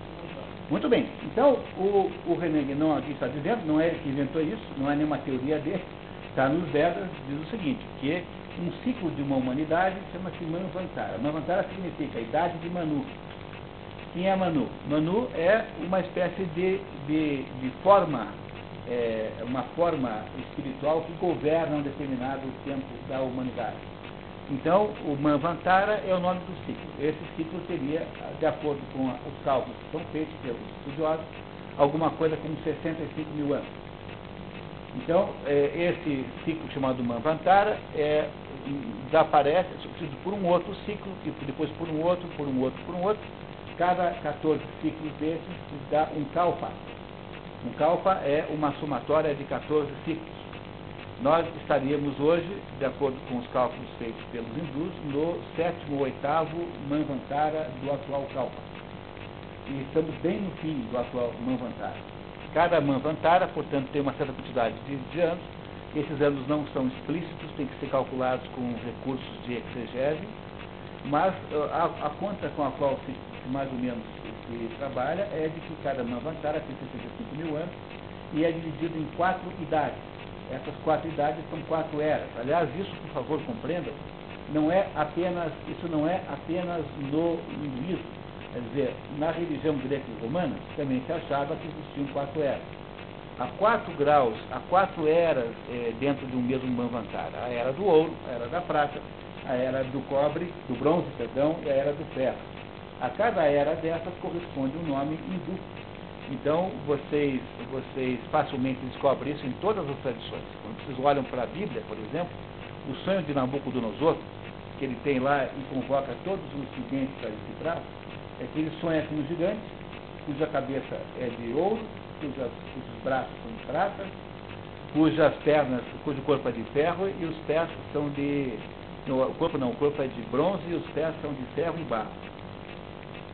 Muito bem. Então, o, o René Guénon aqui está dizendo, não é ele que inventou isso, não é nenhuma teoria dele, está nos Vedas, diz o seguinte, que um ciclo de uma humanidade chama-se Manvantara. Manvantara significa a idade de Manu. Quem é Manu? Manu é uma espécie de, de, de forma, é, uma forma espiritual que governa um determinado tempo da humanidade. Então, o Manvantara é o nome do ciclo. Esse ciclo seria, de acordo com os cálculos que são feitos pelos estudiosos, alguma coisa como 65 mil anos. Então, é, esse ciclo chamado Manvantara é, desaparece, substituído por um outro ciclo, e depois por um outro, por um outro, por um outro, cada 14 ciclos desses dá um kalpa. Um kalpa é uma somatória de 14 ciclos. Nós estaríamos hoje, de acordo com os cálculos feitos pelos hindus, no sétimo ou oitavo Manvantara do atual kalpa. e estamos bem no fim do atual Manvantara. Cada Manvantara, portanto, tem uma certa quantidade de, de anos, esses anos não são explícitos, têm que ser calculados com recursos de exegese, mas a, a conta com a qual se, mais ou menos se trabalha é de que cada Manvantara tem 65 mil anos e é dividido em quatro idades. Essas quatro idades são quatro eras. Aliás, isso, por favor, compreenda, não é apenas, isso não é apenas no hinduísmo. Quer dizer, na religião grega e romana também se achava que existiam quatro eras. Há quatro graus, há quatro eras é, dentro de um mesmo Manvantara. A era do ouro, a era da prata, a era do cobre, do bronze, perdão, e a era do ferro. A cada era dessas corresponde um nome hindu. Então, vocês, vocês facilmente descobrem isso em todas as tradições. Quando vocês olham para a Bíblia, por exemplo, o sonho de Nabucodonosor, que ele tem lá e convoca todos os videntes para decifrar, é que ele sonha com um gigante, cuja cabeça é de ouro, cujas, cujos braços são de prata, cujas pernas, cujo corpo é de ferro e os pés são de. O corpo não, o corpo é de bronze e os pés são de ferro e barro.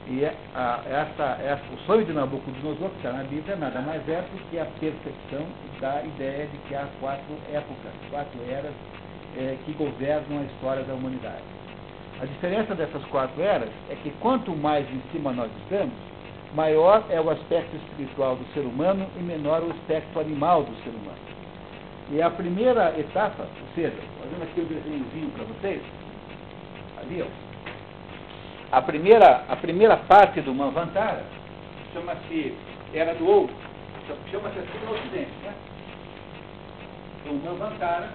E é, a, essa, essa, o sonho de Nabucodonosor, que está na Bíblia, nada mais é do que a percepção da ideia de que há quatro épocas, quatro eras é, que governam a história da humanidade. A diferença dessas quatro eras é que quanto mais em cima nós estamos, maior é o aspecto espiritual do ser humano e menor o aspecto animal do ser humano. E a primeira etapa, ou seja, fazendo aqui o um desenhozinho para vocês, ali, ó, a primeira, a primeira parte do Manvantara chama-se Era do Ouro, chama-se assim no Ocidente, né? Então, o Manvantara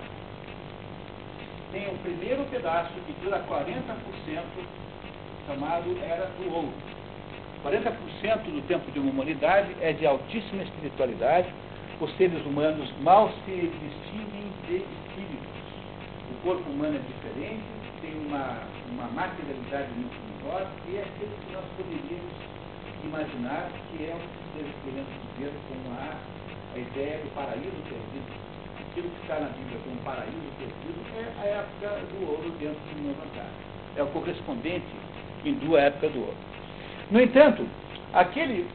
tem um primeiro pedaço que dura 40%, chamado Era do Ouro. 40% do tempo de uma humanidade é de altíssima espiritualidade. Os seres humanos mal se distinguem de espíritos. O corpo humano é diferente, tem uma, uma materialidade muito menor e é aquilo que nós poderíamos imaginar que é o que queremos dizer como a, a ideia do paraíso perdido aquilo que está na Bíblia como paraíso perdido é a época do ouro dentro de Manvantara. É o correspondente hindu à época do ouro. No entanto, aquele,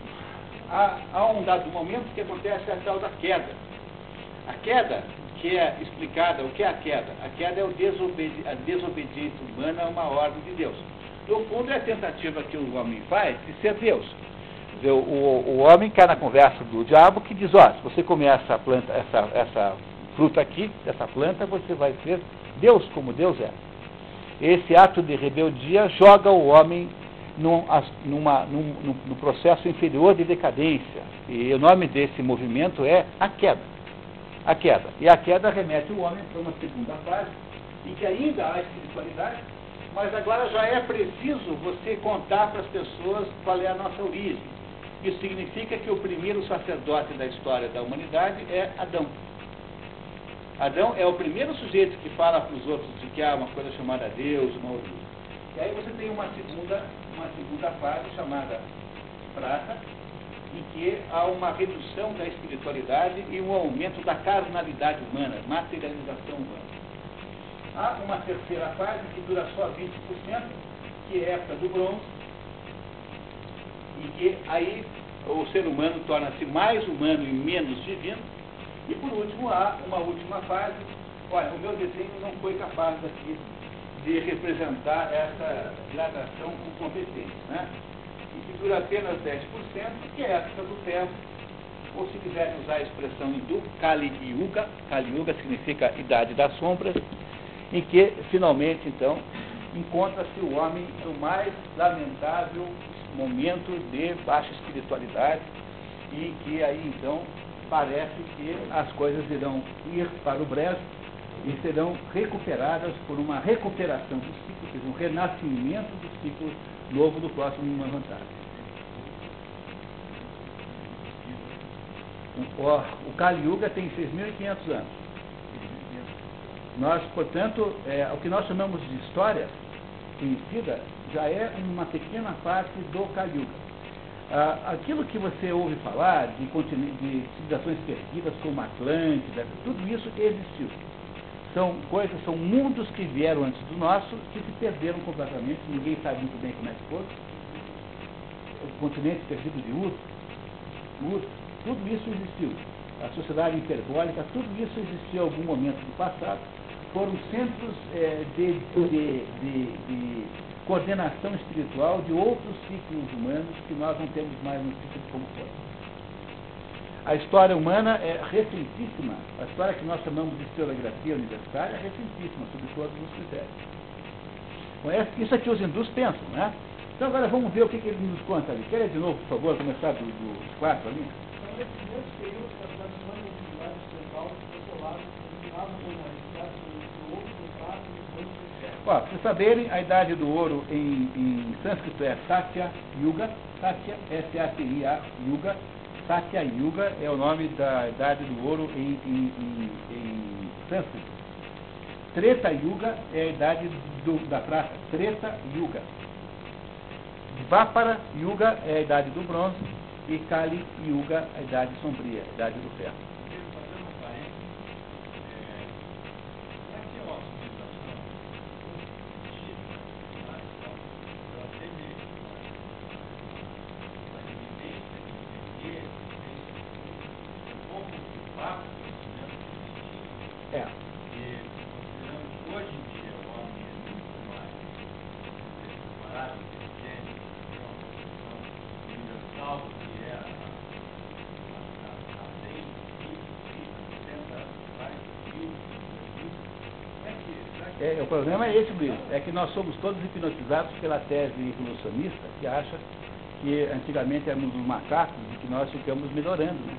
há, há um dado momento que acontece a tal da queda. A queda, que é explicada, o que é a queda? A queda é o desobedi a desobediência humana a uma ordem de Deus. No fundo, é a tentativa que o homem faz de ser Deus. O, o, o homem cai na conversa do diabo que diz, ó, se você comer essa planta, essa, essa fruta aqui, dessa planta, você vai ser Deus como Deus é. Esse ato de rebeldia joga o homem num, numa, num, num, processo inferior de decadência. E o nome desse movimento é a queda. A queda. E a queda remete o homem para uma segunda fase, em que ainda há espiritualidade, mas agora já é preciso você contar para as pessoas qual é a nossa origem. Isso significa que o primeiro sacerdote da história da humanidade é Adão. Adão é o primeiro sujeito que fala para os outros de que há uma coisa chamada Deus, uma origem. E aí você tem uma segunda, uma segunda fase chamada prata, em que há uma redução da espiritualidade e um aumento da carnalidade humana, materialização humana. Há uma terceira fase que dura só 20%, que é a época do bronze, e que aí o ser humano torna-se mais humano e menos divino, e por último, há uma última fase. Olha, o meu desenho não foi capaz aqui de representar essa gradação com competência, né? E que dura apenas 10%, que é a época do ferro, ou se quiserem usar a expressão hindu, Kali Yuga, Kali Yuga significa idade das sombras, em que finalmente então encontra-se o homem no mais lamentável momento de baixa espiritualidade e que aí então parece que as coisas irão ir para o brejo e serão recuperadas por uma recuperação do ciclo, quer dizer, um renascimento do ciclo novo do próximo Manvantara. O, o Kali Yuga tem 6.500 anos. Nós, portanto, é, o que nós chamamos de história conhecida já é uma pequena parte do Kali Yuga. Ah, aquilo que você ouve falar de, de civilizações perdidas como Atlântida, tudo isso existiu. São coisas, são mundos que vieram antes do nosso, que se perderam completamente, ninguém sabe muito bem como é que foi. o continente perdido de Ur, Ur, tudo isso existiu. A sociedade hiperbólica, tudo isso existiu em algum momento do passado. Foram centros é, de, de, de, de, coordenação espiritual de outros ciclos humanos que nós não temos mais notícia de como foram. A história humana é recentíssima. A história que nós chamamos de historiografia universitária é recentíssima, sob todos os critérios. Isso é que os hindus pensam, né? Então agora vamos ver o que, que ele nos conta ali. Quer de novo, por favor, começar do, do quarto ali? Ó, para saberem, a idade do ouro em, em sânscrito é Satya Yuga, Satya, S-A-T-I-A, Yuga. Satya Yuga é o nome da idade do ouro em, em, em, em sânscrito. Treta Yuga é a idade do, da prata, Treta Yuga. Vapara Yuga é a idade do bronze e Kali Yuga a idade sombria, a idade do ferro. É, o problema é esse, Luiz, é que nós somos todos hipnotizados pela tese evolucionista que acha que antigamente éramos os macacos e que nós ficamos melhorando. Né?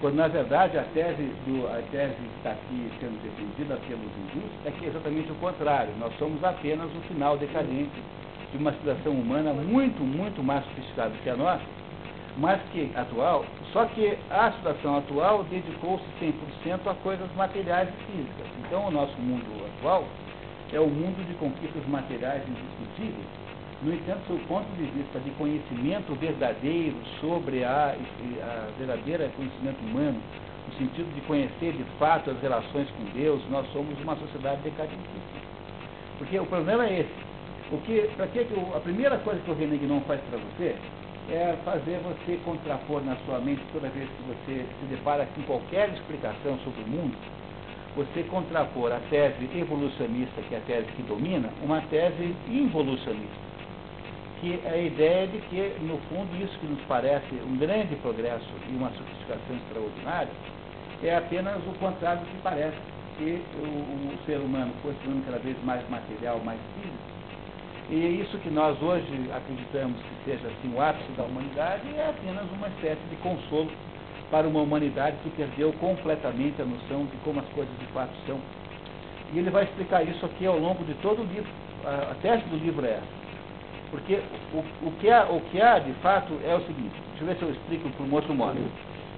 Quando na verdade a tese, do, a tese que está aqui sendo defendida pelos hindus é que é exatamente o contrário. Nós somos apenas o final decadente de uma civilização humana muito, muito mais sofisticada que a nossa, mas que atual, só que a situação atual dedicou-se 100% a coisas materiais e físicas. Então o nosso mundo atual é o mundo de conquistas materiais indiscutíveis. No entanto, do ponto de vista de conhecimento verdadeiro sobre a, a verdadeira conhecimento humano, no sentido de conhecer de fato as relações com Deus, nós somos uma sociedade decadentíssima. Porque o problema é esse. O que, que a primeira coisa que o Renegnon faz para você é fazer você contrapor na sua mente toda vez que você se depara com qualquer explicação sobre o mundo, você contrapor a tese evolucionista, que é a tese que domina, uma tese involucionista, que é a ideia de que, no fundo, isso que nos parece um grande progresso e uma sofisticação extraordinária, é apenas o contrário do que parece, que o, o ser humano foi se tornando cada vez mais material, mais físico, e é isso que nós hoje acreditamos que seja assim o ápice da humanidade é apenas uma espécie de consolo para uma humanidade que perdeu completamente a noção de como as coisas de fato são. E ele vai explicar isso aqui ao longo de todo o livro. A, tese do livro é essa. Porque o, o, que há, o que há, de fato, é o seguinte. Deixa eu ver se eu explico por um outro modo.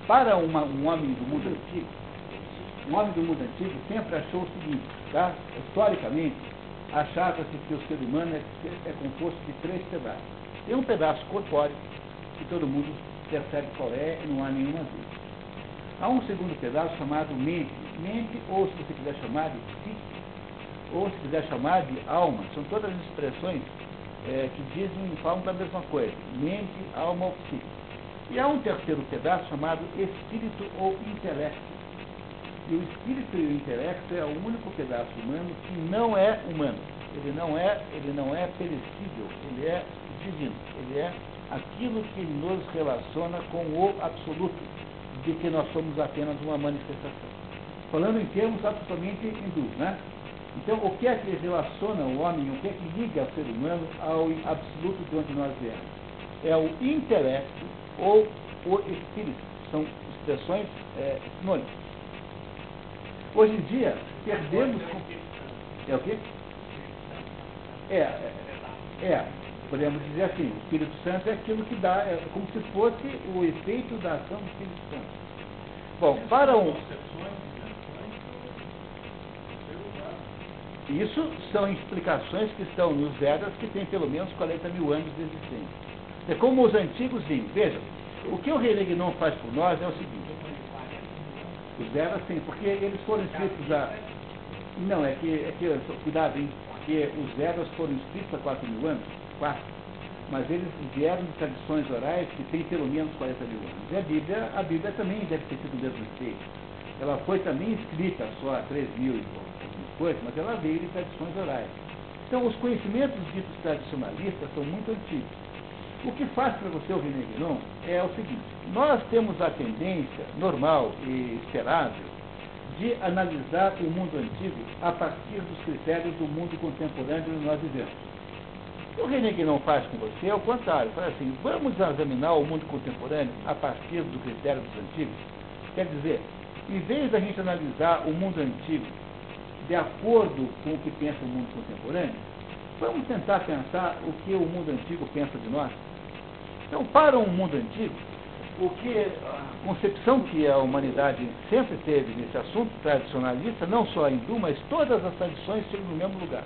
Para uma, um homem do mundo antigo, um homem do mundo antigo sempre achou o seguinte, tá? Historicamente, achava-se que o ser humano é, é composto de três pedaços. Tem um pedaço corpóreo, que todo mundo percebe qual é não há nenhuma dúvida. Há um segundo pedaço chamado mente. Mente, ou se você quiser chamar de psique, ou se quiser chamar de alma. São todas expressões é, que dizem falam da mesma coisa. Mente, alma ou psique. E há um terceiro pedaço chamado espírito ou intelecto. E o espírito e o intelecto é o único pedaço humano que não é humano. Ele não é, ele não é perecível, ele é divino. Ele é aquilo que nos relaciona com o absoluto, de que nós somos apenas uma manifestação. Falando em termos absolutamente hindus, né? Então, o que é que relaciona o homem, o que é que liga o ser humano ao absoluto de onde nós viemos? É o intelecto ou o espírito. São expressões é, sinônimas. Hoje em dia, perdemos. É o quê? É, é, é podemos dizer assim, o Espírito Santo é aquilo que dá, é como se fosse o efeito da ação do Espírito Santo. Bom, para um. Isso são explicações que estão nos Vedas que têm pelo menos 40 mil anos de existência. É como os antigos dizem. Veja, o que o rei Legnon faz por nós é o seguinte. Os Vedas sim, porque eles foram escritos há. Não, é que, é que cuidado, hein? Porque os Vedas foram escritos há 4 mil anos 4. mas eles vieram de tradições orais que têm pelo menos 40 mil anos. E a Bíblia, a Bíblia também deve ter sido do mesmo efeito. Ela foi também escrita só há 3 mil e coisas, mas ela veio de tradições orais. Então, os conhecimentos ditos tradicionalistas são muito antigos. O que faz para você ouvir Negron é o seguinte: nós temos a tendência normal e esperável de analisar o mundo antigo a partir dos critérios do mundo contemporâneo onde nós vivemos. O René não faz com você é o contrário, fala assim, vamos examinar o mundo contemporâneo a partir do critério dos antigos. Quer dizer, em vez da gente analisar o mundo antigo de acordo com o que pensa o mundo contemporâneo, vamos tentar pensar o que o mundo antigo pensa de nós. Então, para um mundo antigo, o que a concepção que a humanidade sempre teve nesse assunto tradicionalista, não só hindu, mas todas as tradições chegam no mesmo lugar,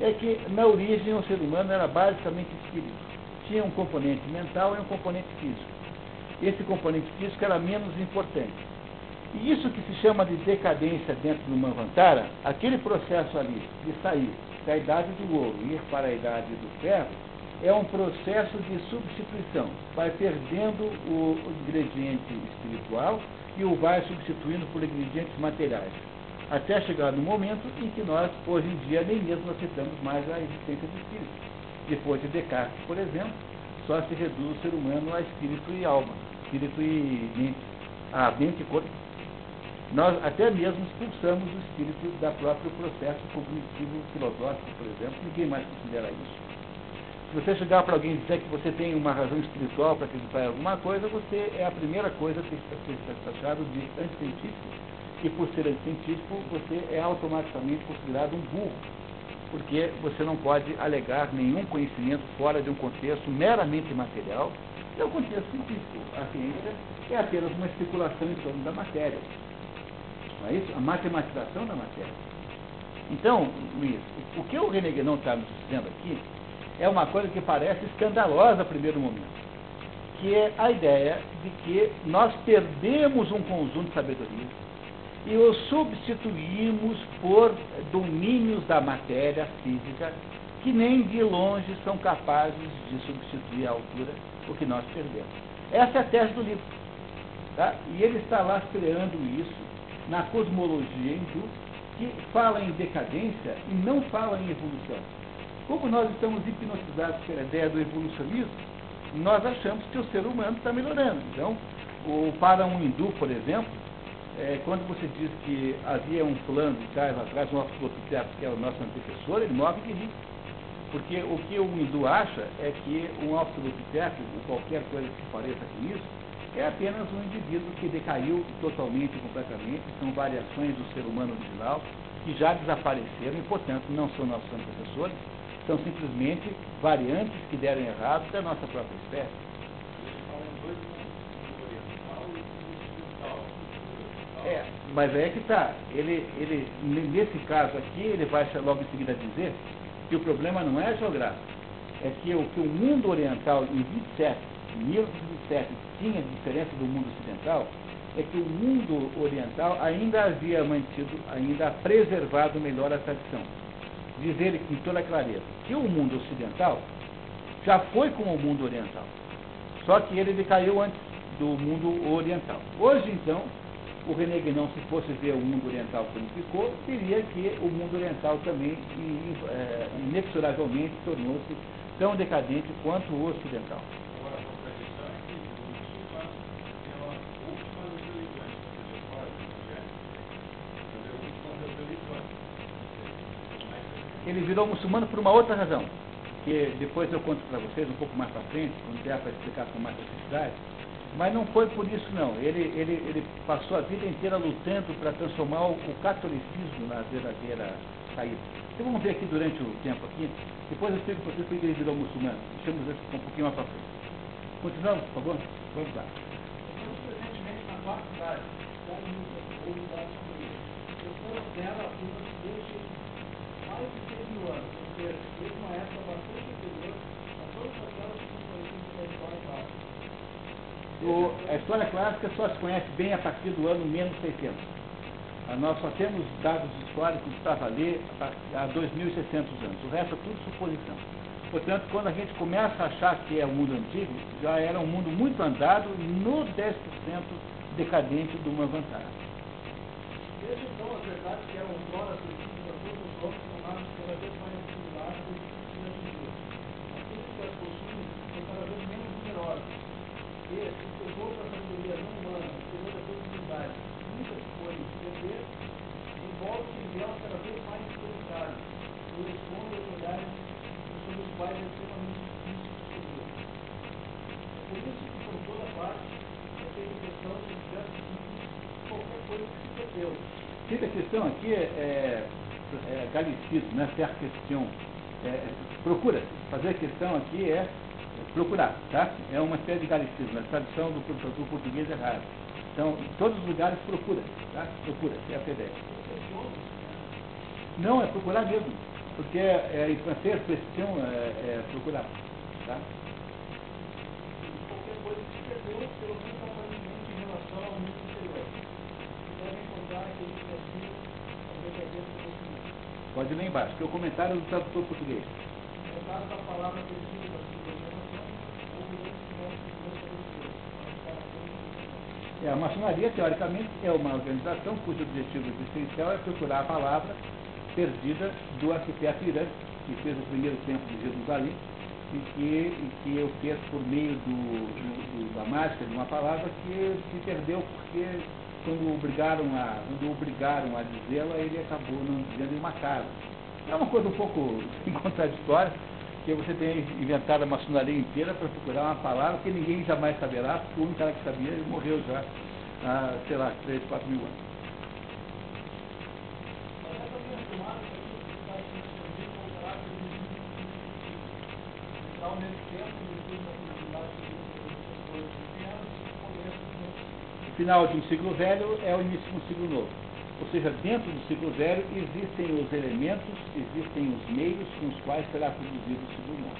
é que na origem o ser humano era basicamente espírito. Tinha um componente mental e um componente físico. Esse componente físico era menos importante. E isso que se chama de decadência dentro do Manvantara, aquele processo ali de sair da idade do ouro e ir para a idade do ferro, é um processo de substituição. Vai perdendo o ingrediente espiritual e o vai substituindo por ingredientes materiais. Até chegar no momento em que nós, hoje em dia, nem mesmo aceitamos mais a existência do espírito. Depois de Descartes, por exemplo, só se reduz o ser humano a espírito e alma, espírito e mente, a mente e corpo. Nós até mesmo expulsamos o espírito da próprio processo cognitivo filosófico, por exemplo, ninguém mais considera isso. Se você chegar para alguém e dizer que você tem uma razão espiritual para acreditar em alguma coisa, você é a primeira coisa que está taxado de anticientífico. E por ser anticientífico, você é automaticamente considerado um burro, porque você não pode alegar nenhum conhecimento fora de um contexto meramente material, que é o contexto científico. A ciência é apenas uma especulação em torno da matéria. Não é isso? A matematização da matéria. Então, Luiz, o que o René Guénon está nos dizendo aqui é uma coisa que parece escandalosa a primeiro momento, que é a ideia de que nós perdemos um conjunto de sabedoria e o substituímos por domínios da matéria física que nem de longe são capazes de substituir à altura o que nós perdemos. Essa é a tese do livro. Tá? E ele está lastreando isso na cosmologia hindu, que fala em decadência e não fala em evolução. Como nós estamos hipnotizados pela ideia do evolucionismo, nós achamos que o ser humano está melhorando. Então, o, para um hindu, por exemplo, é, quando você diz que havia um plano de trás atrás, um Australopithecus, que é o nosso antecessor, ele morre de rir. Porque o que o hindu acha é que um Australopithecus, ou qualquer coisa que pareça com isso, é apenas um indivíduo que decaiu totalmente completamente, são variações do ser humano original, que já desapareceram e, portanto, não são nossos antecessores, são simplesmente variantes que deram errado da nossa própria espécie. É, mas é que está. Ele, ele, nesse caso aqui, ele vai logo em seguida dizer que o problema não é geográfico. É que o que o mundo oriental em 27, 1927, tinha de diferença do mundo ocidental, é que o mundo oriental ainda havia mantido, ainda preservado melhor a tradição diz ele com toda clareza, que o mundo ocidental já foi como o mundo oriental. Só que ele decaiu antes do mundo oriental. Hoje, então, o René Guénon, se fosse ver o mundo oriental como ficou, diria que o mundo oriental também, é, inexoravelmente, tornou-se tão decadente quanto o ocidental. ele virou muçulmano por uma outra razão, que depois eu conto para vocês um pouco mais para frente, quando der para explicar com mais facilidade. Mas não foi por isso não. Ele, ele, ele passou a vida inteira lutando para transformar o, o, catolicismo na verdadeira saída. Então vamos ver aqui durante o tempo aqui. Depois eu explico para vocês por que ele virou muçulmano. Deixamos isso um pouquinho mais para frente. Continuamos, por favor? Vamos lá. Eu mais de 6 mil anos, ou seja, desde uma época bastante anterior a todas aquelas que são conhecidas da história clássica. O, a história clássica só se conhece bem a partir do ano menos 600. Nós só temos dados históricos para valer há 2.600 anos. O resto é tudo suposição. Portanto, quando a gente começa a achar que é o mundo antigo, já era um mundo muito andado no 10% decadente do uma vantagem. Veja então a verdade que eram outrora acessíveis a todos os tornaram-se cada vez mais assimilados e dias. Aqueles que as possuem são cada vez menos numerosos. E, se pegou para a sabedoria não humana, pegou da possibilidade, muitas coisas perder, envolve em véus cada vez mais solitários, e esconde os olhares sobre os quais é extremamente difícil de descobrir. É por isso que, por toda parte, é feita questão de diversos tipos, qualquer Sempre a questão aqui é, é, é galicismo, né? Ser questão. É, é, procura. Fazer a questão aqui é procurar, tá? É uma espécie de galicismo, a tradução do, do português é raro. Então, em todos os lugares procura, tá? Procura, é a ideia. Não, é procurar mesmo. Porque é, em francês, questão é, é procurar, tá? qualquer coisa que se perdeu, pelo menos aparentemente em relação ao mundo exterior. Você deve encontrar aquele que é assim, a verdadeira conhecimento. Pode lá embaixo, que é o comentário do tradutor português. É, a maçonaria, teoricamente, é uma organização cujo objetivo existencial é procurar a palavra perdida do arquiteto Irã, que fez o primeiro templo de Jerusalém e que, e que eu fez por meio do, do, da mágica de uma palavra que se perdeu porque quando obrigaram a, quando obrigaram a dizê-la, ele acabou não dizendo e mataram. É uma coisa um pouco [laughs] contraditória, que você tem inventado a maçonaria inteira para procurar uma palavra que ninguém jamais saberá, porque o único cara que sabia morreu já há, sei lá, 3, 4 mil anos. ao mesmo tempo, depois da possibilidade de depois de pequenos, começo O final de um ciclo velho é o início de um ciclo novo. Ou seja, dentro do ciclo velho existem os elementos, existem os meios com os quais será produzido o ciclo novo.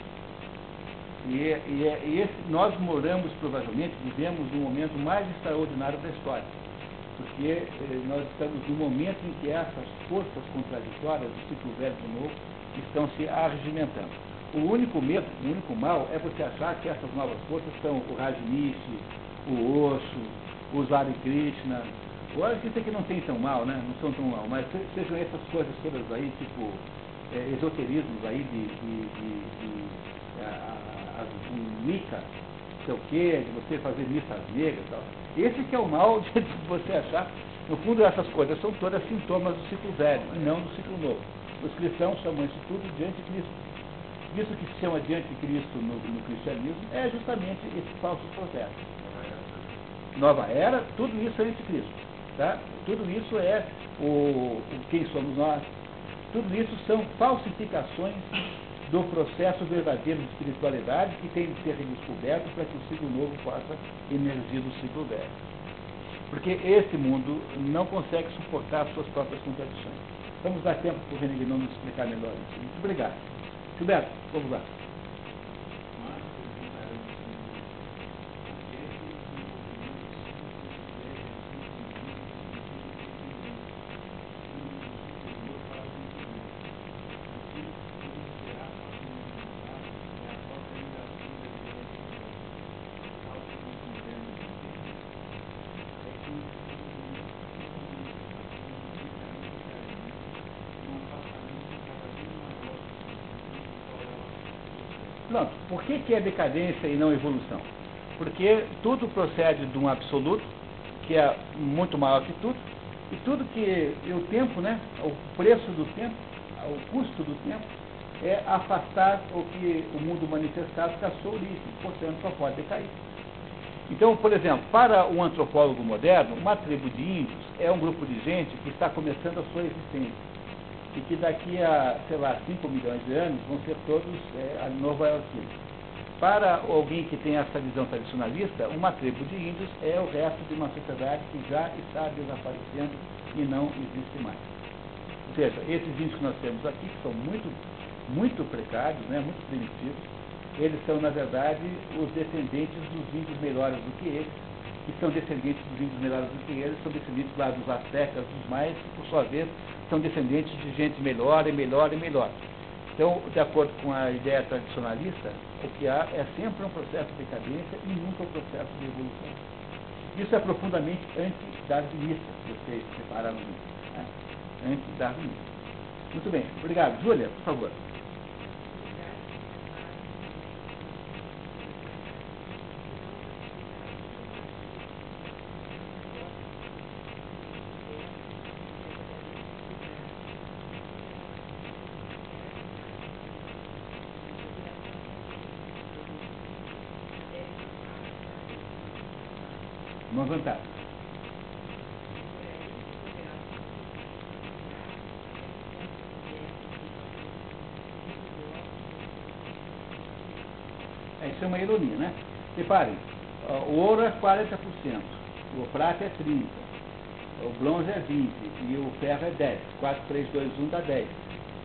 E, e, e esse, nós moramos, provavelmente, vivemos um momento mais extraordinário da história. Porque eh, nós estamos no momento em que essas forças contraditórias do ciclo velho e do novo estão se arregimentando. O único medo, o único mal é você achar que essas novas forças são o Rajnish, o Osho, o Zari Krishna. Olha que isso aqui não tem tão mal, né? Não são tão mal, mas sejam essas coisas todas aí, tipo é, esoterismos aí de, de, de, de a, a, a, Wicca, sei o quê, de você fazer missas negras e tal. Esse que é o mal [laughs] de você achar. No fundo, essas coisas são todas sintomas do ciclo velho, e não do ciclo novo. Os cristãos chamam isso tudo de anticristo. Isso que se chama de anticristo no, no cristianismo é justamente esse falso processo. Nova era, tudo isso é anticristo. Tá? Tudo isso é o, o quem somos nós. Tudo isso são falsificações do processo verdadeiro de espiritualidade que tem de ser redescoberto para que o ciclo novo possa emergir do ciclo velho. Porque esse mundo não consegue suportar as suas próprias contradições. Vamos dar tempo para o René nos explicar melhor isso. Muito obrigado. Gilberto, vamos lá. Pronto, por que, que é decadência e não evolução? Porque tudo procede de um absoluto, que é muito maior que tudo, e tudo que o tempo, né, o preço do tempo, o custo do tempo, é afastar o que o mundo manifestado da sua origem, portanto só pode decair. Então, por exemplo, para um antropólogo moderno, uma tribo de índios é um grupo de gente que está começando a sua existência e que daqui a, sei lá, 5 milhões de anos vão ser todos é, nova iorquinos. Para alguém que tem essa visão tradicionalista, uma tribo de índios é o resto de uma sociedade que já está desaparecendo e não existe mais. Ou seja, esses índios que nós temos aqui, que são muito, muito precários, né, muito primitivos, eles são, na verdade, os descendentes dos índios melhores do que eles, que são descendentes dos índios melhores do que eles, são descendentes lá dos astecas, dos mais, que por sua vez são descendentes de gente melhor e melhor e melhor. Então, de acordo com a ideia tradicionalista, o que há é sempre um processo de decadência e nunca um processo de evolução. Isso é profundamente anti-darwinista, se vocês separaram isso. Né? Anti-darwinista. Muito bem, obrigado. Júlia, por favor. Uma É, Isso é uma ironia, né? Reparem, o ouro é 40%, o prata é 30%, o bronze é 20% e o ferro é 10%. 4, 3, 2, 1 dá 10%.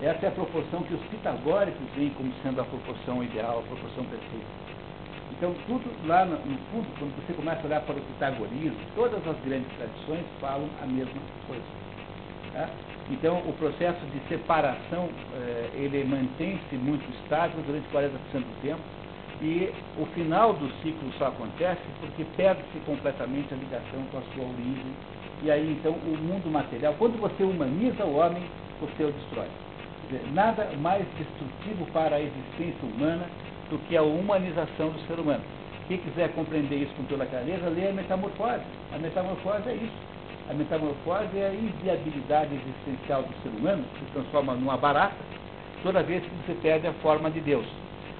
Essa é a proporção que os pitagóricos veem como sendo a proporção ideal, a proporção perfeita. Então, tudo lá no, no fundo, quando você começa a olhar para o pitagorismo, todas as grandes tradições falam a mesma coisa. Tá? Então, o processo de separação, eh, ele mantém-se muito estável durante 40% do tempo, e o final do ciclo só acontece porque perde-se completamente a ligação com a sua origem. E aí, então, o mundo material, quando você humaniza o homem, você o destrói. Dizer, nada mais destrutivo para a existência humana do que a humanização do ser humano. Quem quiser compreender isso com toda clareza, leia a metamorfose. A metamorfose é isso. A metamorfose é a inviabilidade existencial do ser humano, que se transforma numa barata, toda vez que você perde a forma de Deus.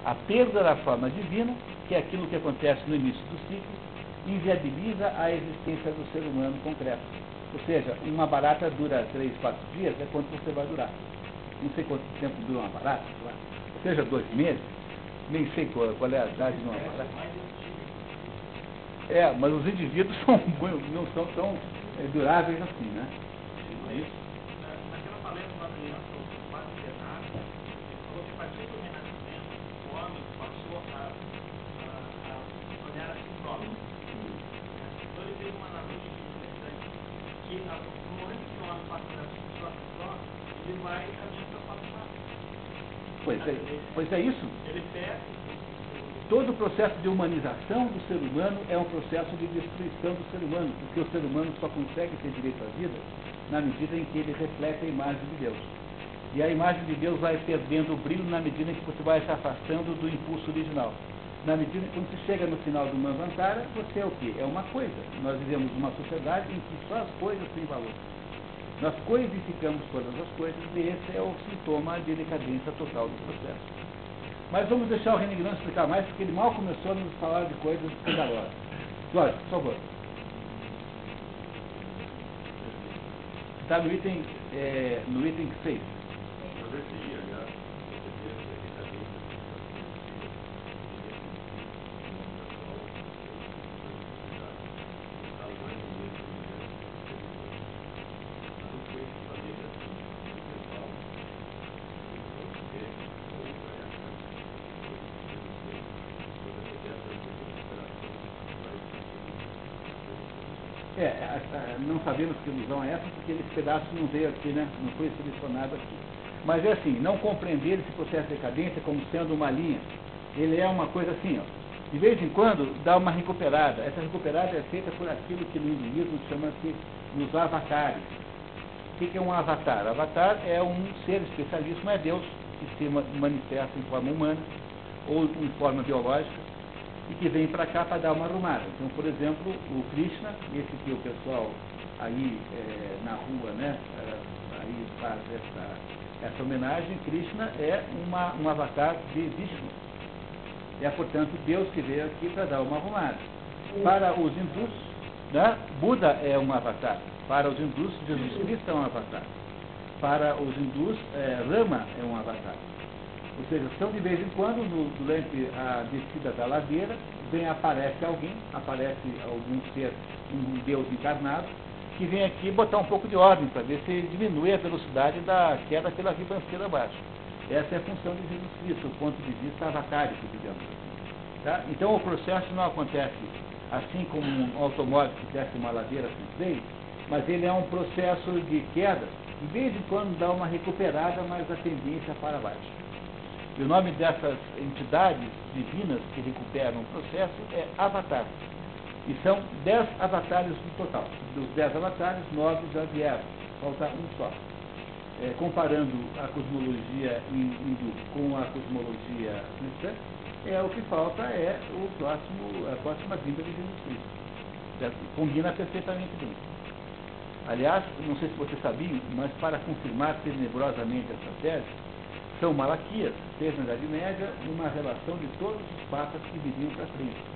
A perda da forma divina, que é aquilo que acontece no início do ciclo, inviabiliza a existência do ser humano concreto. Ou seja, uma barata dura três, quatro dias, é quanto você vai durar. Não sei quanto tempo dura uma barata, ou seja, dois meses, nem sei qual, qual é a idade barata. É, mas os indivíduos [laughs] são, não são tão é, duráveis assim, né? Não é isso? Que no momento que o homem passa a olhar a si próprio, ele vai caminhando para o passado. Pois é, pois é isso. Todo o processo de humanização do ser humano é um processo de destruição do ser humano, porque o ser humano só consegue ter direito à vida na medida em que ele reflete a imagem de Deus. E a imagem de Deus vai perdendo o brilho na medida em que você vai se afastando do impulso original. Na medida quando você chega no final do Manvantara, você é o quê? É uma coisa. Nós vivemos numa sociedade em que só as coisas têm valor. Nós coisificamos todas as coisas e esse é o sintoma de decadência total do processo. Mas vamos deixar o René Grande explicar mais, porque ele mal começou a nos falar de coisas escandalosas. Jorge, por favor. Está no item, é, no item 6. É, não sabemos que ilusão é essa, porque esse pedaço não veio aqui, né? Não foi selecionado aqui. Mas é assim, não compreender esse processo de decadência como sendo uma linha. Ele é uma coisa assim, ó. De vez em quando dá uma recuperada. Essa recuperada é feita por aquilo que no hinduísmo chama-se os avatares. O que é um avatar? Avatar é um ser especialíssimo, é Deus, que se ma- manifesta em forma humana ou em forma biológica e que vem para cá para dar uma arrumada. Então, por exemplo, o Krishna, esse que o pessoal aí é, na rua, né, aí faz essa, essa homenagem, Krishna é uma, um avatar de Vishnu. É, portanto, Deus que veio aqui para dar uma arrumada. Para os hindus, né, Buda é um avatar. Para os hindus, Jesus Cristo é um avatar. Para os hindus, é, Rama é um avatar. Ou seja, são de vez em quando, no- durante a descida da ladeira, vem, aparece alguém, aparece algum ser, um Deus encarnado, que vem aqui botar um pouco de ordem para ver se diminui a velocidade da queda pela ribanceira abaixo. Essa é a função de Jesus Cristo, do ponto de vista avatárico, digamos. Tá? Então o processo não acontece assim como um automóvel que desce uma ladeira sem freio, mas ele é um processo de queda, de vez em quando dá uma recuperada, mas a tendência é para baixo. E o nome dessas entidades divinas que recuperam o processo é Avatar. E são dez avatares no total. Dos dez avatares, nove já vieram. Falta um só. É, comparando a cosmologia hindu com a cosmologia cristã, é, o que falta é o próximo, a próxima vinda de Jesus Cristo. Combina perfeitamente bem. Aliás, não sei se você sabia, mas para confirmar tenebrosamente essa tese, São Malaquias fez na Idade Média uma relação de todos os papas que viriam para frente.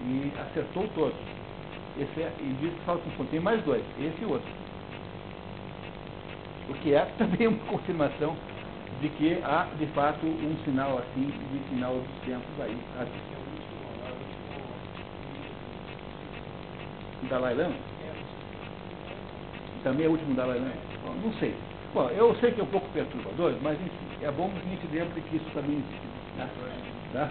E acertou todos. Esse é, e diz que um ponto. Tem mais dois, esse e outro. O que é [laughs] também uma confirmação de que há, de fato, um sinal assim de final dos tempos aí. Dalai Lama? Também é o último Dalai Lama? Bom, não sei. Bom, eu sei que é um pouco perturbador, mas enfim, é bom que a gente lembre que isso também existe. Tá? tá?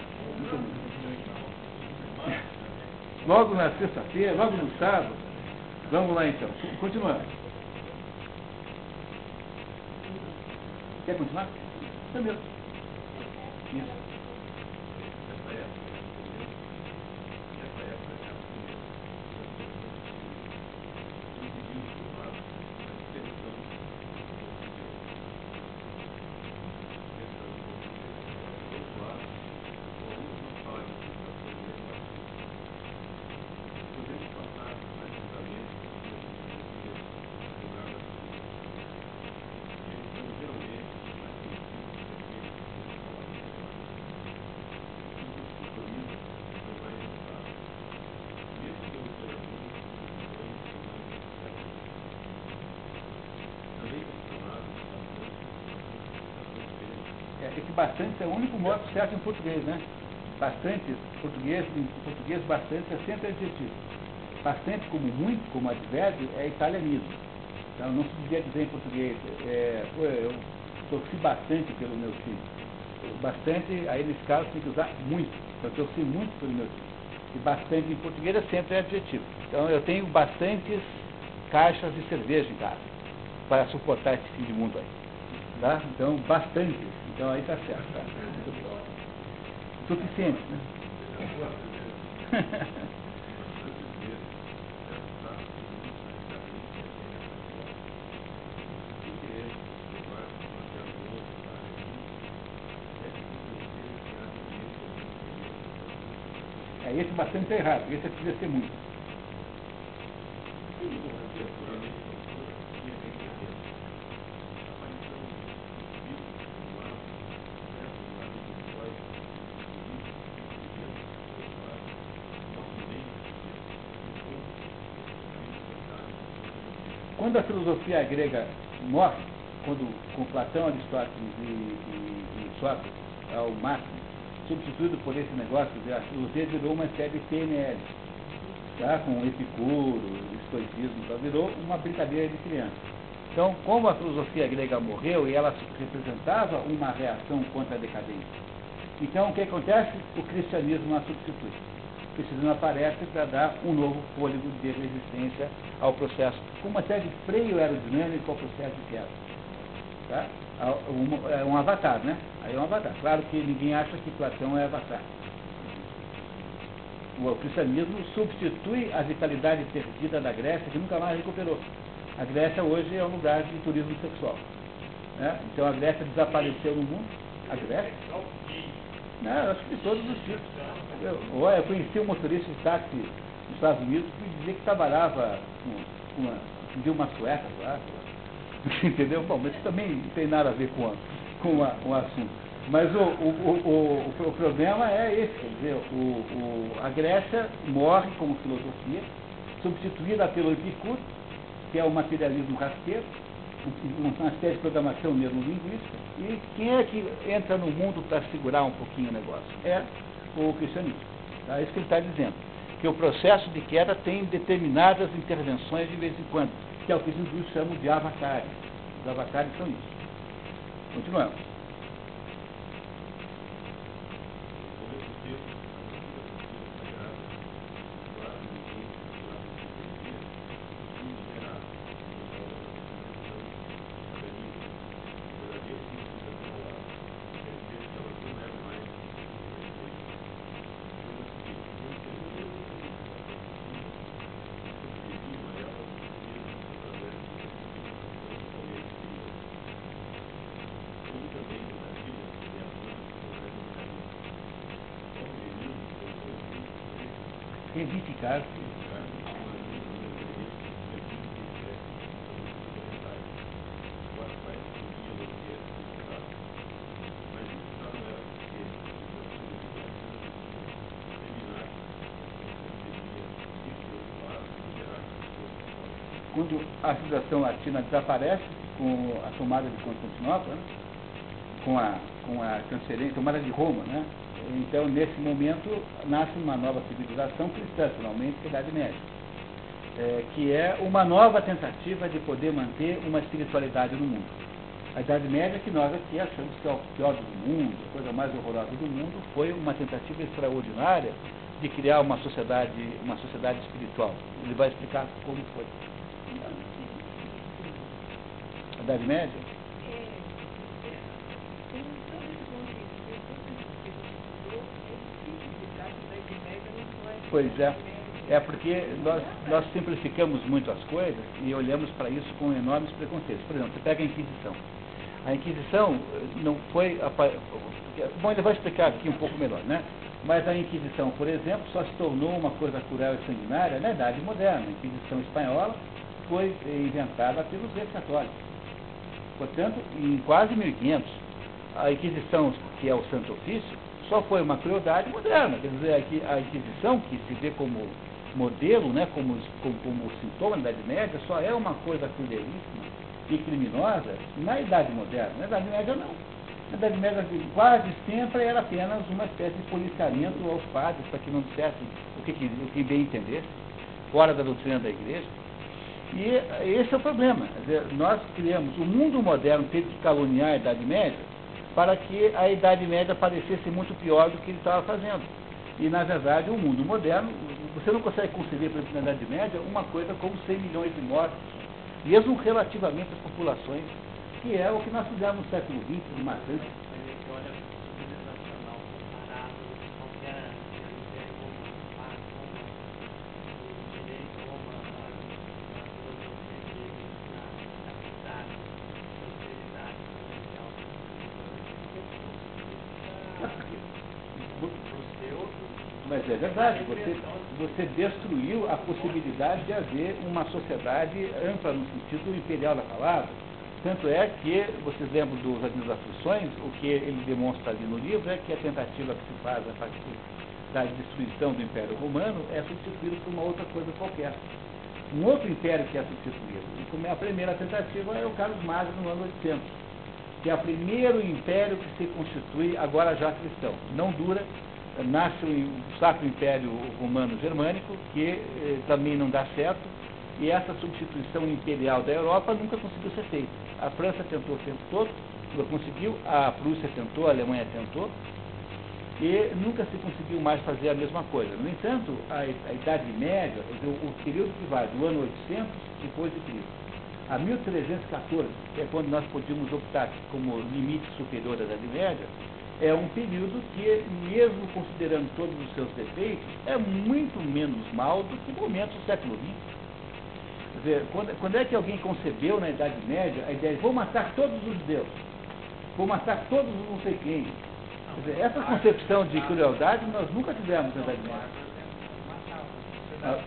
Logo na sexta-feira, logo no sábado. Vamos lá então. Continuando. Quer continuar? É mesmo. Isso. Bastante é o único modo certo em português, né? Bastante, português, em português bastante é sempre adjetivo. Bastante como muito, como advérbio, é italianismo. Então não se devia dizer em português, é, eu torci bastante pelo meu filho. Bastante, aí nesse caso tem que usar muito. Eu torci muito pelo meu filho. E bastante em português é sempre adjetivo. Então eu tenho bastantes caixas de cerveja em casa para suportar esse fim de mundo aí. Tá? Então, bastante. Então aí está certo. Tá? Suficiente, né? [laughs] É, esse bastante é errado, esse precisa ser muito. Quando a filosofia grega morre, quando com Platão, Aristóteles e, e, e Sócrates ao máximo, substituído por esse negócio, a filosofia virou uma série PNL, tá? com Epicuro, estoicismo, então virou uma brincadeira de criança. Então, como a filosofia grega morreu e ela representava uma reação contra a decadência, então o que acontece? O cristianismo a substitui precisando aparece para dar um novo fôlego de resistência ao processo, com uma série de freio aerodinâmico ao processo de queda. Tá? Um, é um avatar, né? Aí é um avatar. Claro que ninguém acha que Platão é avatar. O cristianismo substitui a vitalidade perdida da Grécia, que nunca mais recuperou. A Grécia hoje é um lugar de turismo sexual. Né? Então a Grécia desapareceu no mundo. A Grécia? Não, acho que todos os tipos. Eu, olha, eu conheci um motorista de táxi nos Estados Unidos que dizia que trabalhava com, uma, de uma sueca lá. [laughs] Entendeu? Bom, mas isso também não tem nada a ver com, a, com, a, o assunto. Mas o, o, o, o, problema é esse, quer dizer, o, a Grécia morre como filosofia, substituída pelo Epicuro, que é o materialismo rasteiro, uma espécie de programação mesmo linguística, e quem é que entra no mundo para segurar um pouquinho o negócio? É o cristianismo. Tá? É isso que ele está dizendo. Que o processo de queda tem determinadas intervenções de vez em quando, que é o que os hindus chamam de avatares. Os avatares são isso. Continuamos. Edificar-se. Quando a civilização latina desaparece com a tomada de Constantinopla, né? com a, com a transferência, tomada de Roma, né? Então, nesse momento, nasce uma nova civilização cristã, finalmente, a Idade Média, é, que é uma nova tentativa de poder manter uma espiritualidade no mundo. A Idade Média, que nós aqui achamos que é o pior do mundo, a coisa mais horrorosa do mundo, foi uma tentativa extraordinária de criar uma sociedade, uma sociedade espiritual. Ele vai explicar como foi. A Idade Média? Pois é. É porque nós, nós simplificamos muito as coisas e olhamos para isso com enormes preconceitos. Por exemplo, você pega a Inquisição. A Inquisição eh, não foi. Bom, ele vai explicar aqui um pouco melhor, né? Mas a Inquisição, por exemplo, só se tornou uma coisa cruel e sanguinária na Idade Moderna. A Inquisição espanhola foi inventada pelos reis católicos. Portanto, em quase 1500, a Inquisição, que é o Santo Ofício, só foi uma crueldade moderna. Quer dizer, a Inquisição, que se vê como modelo, né, como, como, como sintoma da Idade Média, só é uma coisa crudelíssima e criminosa na Idade Moderna. Na Idade Média, não. Na Idade Média, quase sempre era apenas uma espécie de policiamento aos padres, para que não dissessem o que, o que bem entender, fora da doutrina da Igreja. E esse é o problema. Dizer, nós criamos, o mundo moderno teve que caluniar a Idade Média para que a Idade Média parecesse muito pior do que ele estava fazendo. E, na verdade, o mundo moderno, você não consegue conceber, por exemplo, na Idade Média, uma coisa como 100 milhões de mortes, mesmo relativamente às populações, que é o que nós fizemos no século XX, de matança. É verdade, você, você destruiu a possibilidade de haver uma sociedade ampla no sentido imperial da palavra. Tanto é que, vocês lembram dos Avisos Aflições, o que ele demonstra ali no livro é que a tentativa que se faz a partir da destruição do Império Romano é substituído por uma outra coisa qualquer. Um outro império que é substituído. E como é a primeira tentativa é o Carlos Magno no ano 800, que é o primeiro império que se constitui agora já cristão. Não dura, nasce o Sacro Império Romano Germânico, que eh, também não dá certo, e essa substituição imperial da Europa nunca conseguiu ser feita. A França tentou o tempo todo, conseguiu, a Prússia tentou, a Alemanha tentou, e nunca se conseguiu mais fazer a mesma coisa. No entanto, a, a Idade Média, o, o período que vai do ano 800 depois de Cristo a 1314, que é quando nós podíamos optar como limite superior da Idade Média, é um período que, mesmo considerando todos os seus defeitos, é muito menos mal do que momentos do século XX. Quer dizer, quando, quando, é que alguém concebeu na Idade Média a ideia de vou matar todos os judeus, vou matar todos os não sei quem? Quer dizer, essa concepção de crueldade nós nunca tivemos na Idade Média. Ah,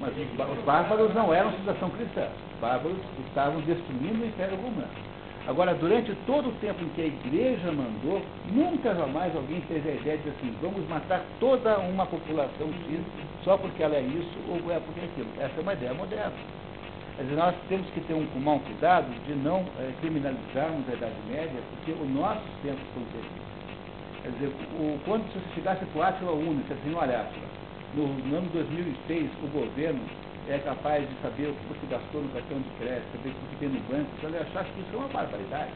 mas os bárbaros não eram civilização cristã. Os bárbaros estavam destruindo o Império Romano. Agora, durante todo o tempo em que a igreja mandou, nunca jamais alguém teve a ideia de assim, vamos matar toda uma população X só porque ela é isso ou é porque é aquilo. Essa é uma ideia moderna. Quer nós temos que ter um, um cuidado de não é, criminalizarmos a Idade Média, porque o nosso tempo foi terrível. Quer dizer, o, quando se chegasse para o Átila Uno, assim, olha, no, no ano 2006, o governo é capaz de saber o que você gastou no cartão de crédito, saber o que tem no banco, você vai achar que isso é uma barbaridade.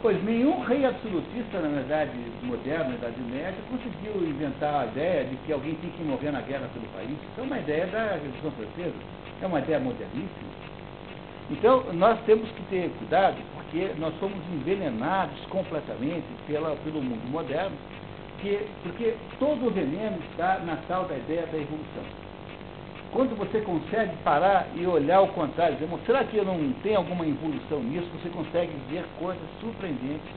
Pois nenhum rei absolutista, na verdade, moderno, na Idade Média, conseguiu inventar a ideia de que alguém tem que morrer na guerra pelo país. Isso é uma ideia da Revolução Francesa, é uma ideia moderníssima. Então, nós temos que ter cuidado, porque nós somos envenenados completamente pela, pelo mundo moderno, porque, porque todo o veneno está na tal da ideia da evolução. Quando você consegue parar e olhar o contrário, dizer, será que não tenho alguma evolução nisso? Você consegue ver coisas surpreendentes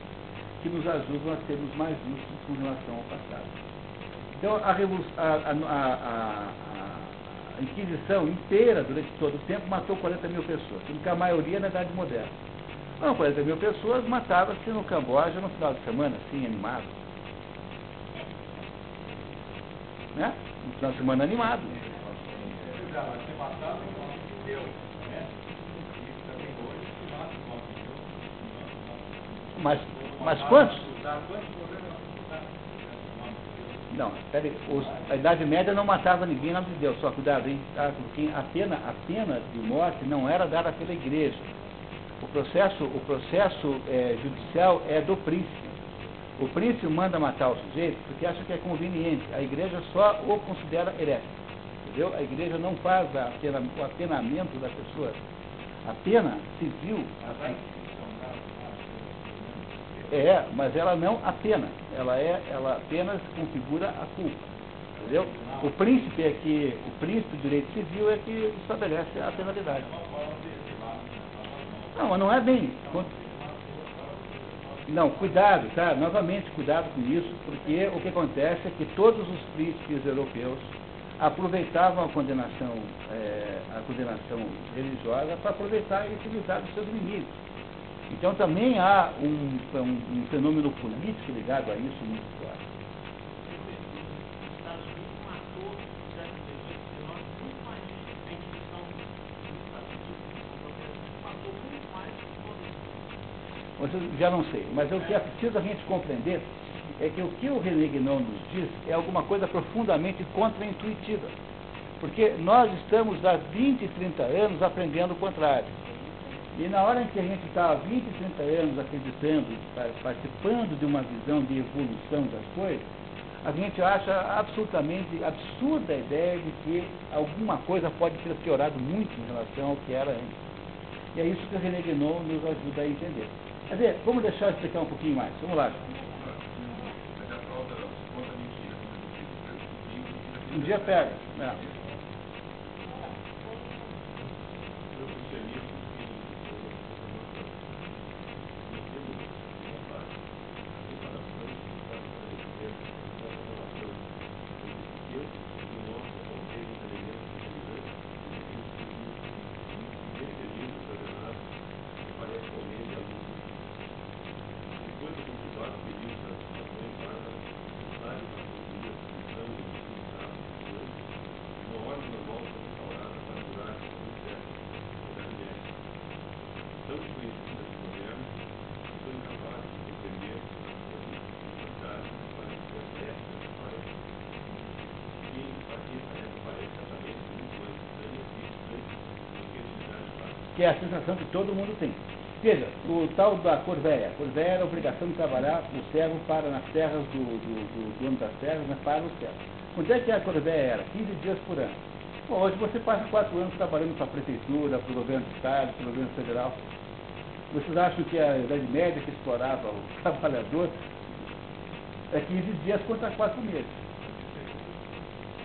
que nos ajudam a sermos mais justos com relação ao passado. Então, a, a, a, a Inquisição inteira, durante todo o tempo, matou 40 mil pessoas, sendo que a maioria na Idade Moderna. Não, 40 mil pessoas matavam-se no Camboja no final de semana, assim, animado. Né? Final de semana animado. Mas, mas quantos? Não, peraí, os, a Idade Média não matava ninguém nome de Deus, só cuidado, hein? Tá? Porque a pena, a pena de morte não era dada pela igreja. O processo, o processo é, judicial é do príncipe. O príncipe manda matar o sujeito porque acha que é conveniente. A igreja só o considera herético. Entendeu? A igreja não faz o apenamento da pessoa. A pena civil. A, é, mas ela não apena. Ela, é, ela apenas configura a culpa. Entendeu? O príncipe é que, o príncipe do direito civil é que estabelece a penalidade. Não, mas não é bem. Não, cuidado, tá? Novamente, cuidado com isso, porque o que acontece é que todos os príncipes europeus aproveitavam a condenação, é, a condenação religiosa para aproveitar e utilizar os seus inimigos. Então também há um, um, um fenômeno político ligado a isso muito claro. Mas eu já não sei. Mas o que é preciso a gente compreender é que o que o René nos diz é alguma coisa profundamente contra-intuitiva. Porque nós estamos há 20, 30 anos aprendendo o contrário. E na hora em que a gente está há 20, 30 anos acreditando, participando de uma visão de evolução das coisas, a gente acha absolutamente absurda a ideia de que alguma coisa pode ter piorado muito em relação ao que era antes. E é isso que o René nos ajuda a entender. Quer dizer, vamos deixar eu explicar um pouquinho mais. Vamos lá. Um dia pega. É. que é a sensação que todo mundo tem. Veja, o tal da Corvéia. A era a obrigação de trabalhar o servo para nas terras do, do, do dono das terras, mas para o servo. Onde é que a Corvéia era? 15 dias por ano. Bom, hoje você passa quatro anos trabalhando para a prefeitura, para o governo do Estado, para o governo federal. Vocês acham que a Idade Média que explorava o [laughs] trabalhador é 15 dias contra quatro meses?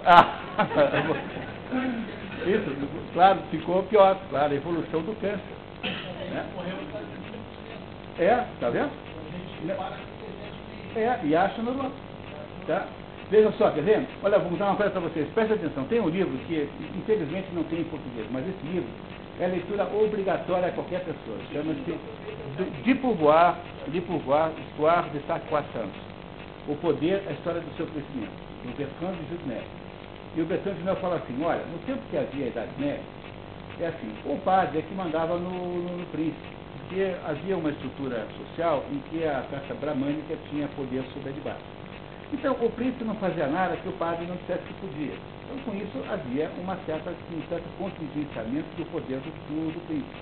Ah! [laughs] Isso, claro, ficou pior, claro, a evolução do câncer. É, tá vendo? É, e acha normal. Tá? Veja só, quer ver? Olha, vou dar uma coisa para vocês. Presta atenção, tem um livro que, infelizmente, não tem em português, mas esse livro é leitura obrigatória a qualquer pessoa. Chama-se De Pouvoir, de Pouvoir, Histoire de Sacquois Santos. O Poder, a História do Seu Crescimento, do Bertrand de Jutner. E o Bertrand de Jutner fala assim, olha, no tempo que havia a Idade Média, é assim, o padre é que mandava no, no, no príncipe, porque havia uma estrutura social em que a casta bramânica tinha poder sobre a de baixo. Então, o príncipe não fazia nada que o padre não dissesse que podia. Então, com isso, havia uma certa, um certo contingenciamento do poder do, do, príncipe.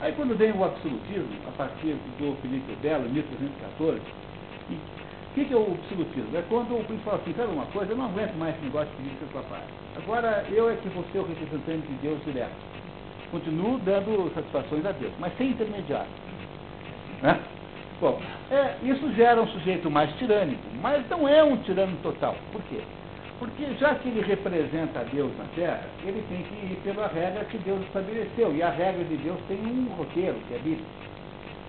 Aí, quando vem o absolutismo, a partir do Felipe Belo, em 1314, o que, que é o absolutismo? É quando o príncipe fala assim, sabe uma coisa, eu não aguento mais esse negócio de pedir seu papai. Agora, eu é que vou ser o representante de Deus direto. Continuo dando satisfações a Deus, mas sem intermediário. Né? Bom, é, isso gera um sujeito mais tirânico, mas não é um tirano total. Por quê? Porque já que ele representa a Deus na Terra, ele tem que ir pela regra que Deus estabeleceu. E a regra de Deus tem um roteiro, que é a Bíblia.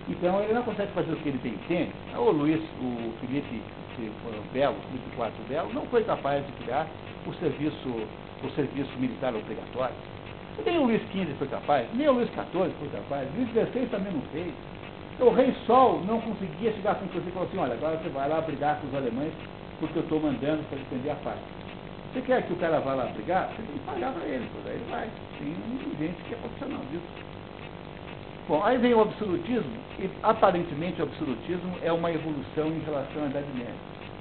Então ele não consegue fazer o que ele bem entende. O Luiz, o Felipe o Belo, Felipe IV Belo, não foi capaz de criar o serviço, o serviço militar obrigatório. Nem o Luiz XV foi capaz, nem o Luiz XIV foi capaz, Luiz XVI também não fez. O rei Sol não conseguia chegar com você e falar assim, olha, agora você vai lá brigar com os alemães porque eu estou mandando para defender a paz. Você quer que o cara vá lá brigar? Você tem que pagar para ele, por aí ele vai. Tem gente que é profissional disso. Bom, aí vem o absolutismo, e aparentemente o absolutismo é uma evolução em relação à Idade Média.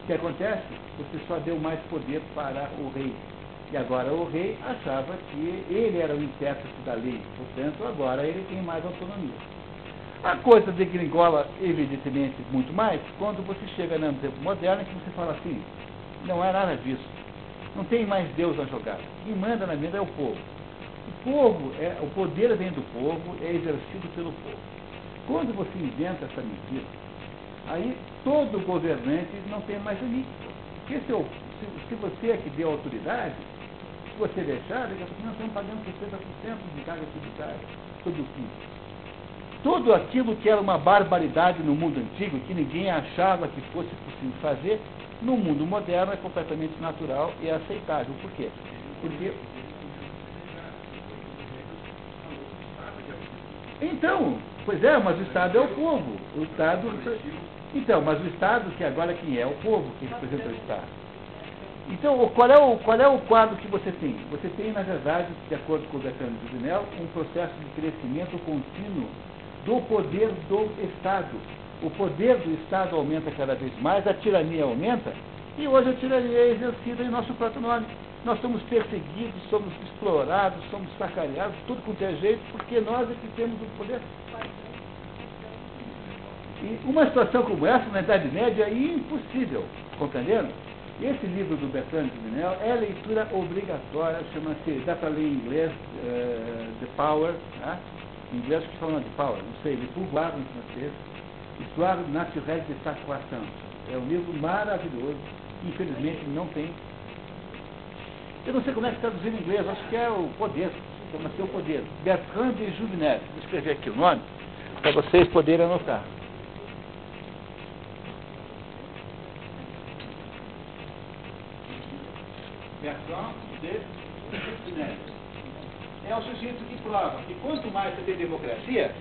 O que acontece? Você só deu mais poder para o rei. E agora o rei achava que ele era o intérprete da lei, portanto agora ele tem mais autonomia. A coisa degringola, evidentemente, muito mais quando você chega no tempo moderno que você fala assim, não é nada disso. Não tem mais Deus a jogar. Quem manda na vida é o povo. O povo, é, o poder vem do povo, é exercido pelo povo. Quando você inventa essa mentira, aí todo governante não tem mais limite. Porque se, eu, se, se, você é que deu autoridade, você deixar, pouco nós estamos pagando 60% de carga tributária todo o. Tudo aquilo que era uma barbaridade no mundo antigo, que ninguém achava que fosse possível fazer, no mundo moderno é completamente natural e aceitável. Por quê? Porque Então, pois é, mas o Estado é o povo. O Estado. Então, mas o Estado, que agora quem é? O povo que representa o Estado. Então, qual é, o, qual é o quadro que você tem? Você tem, na verdade, de acordo com o Bertrand Juvenel, um processo de crescimento contínuo do poder do Estado. O poder do Estado aumenta cada vez mais, a tirania aumenta, e hoje a tirania é exercida em nosso próprio nome. Nós somos perseguidos, somos explorados, somos sacaneados, tudo com é jeito, porque nós é que temos o poder. E uma situação como essa, na Idade Média, é impossível, compreenderam? Esse livro do Bertrand de Minel é leitura obrigatória, chama-se, dá para ler em inglês, uh, The Power, né? em inglês que fala de Power, não sei, Le Pouvoir em francês, Histoire naturelle de sa croissance. É um livro maravilhoso, infelizmente não tem eu não sei como é que traduzir em inglês, acho que é o poder, chama-se o poder. Bertrand de Juvenet. Vou escrever aqui o nome, para vocês poderem anotar. Bertrand de. É o sujeito que prova que quanto mais você tem democracia,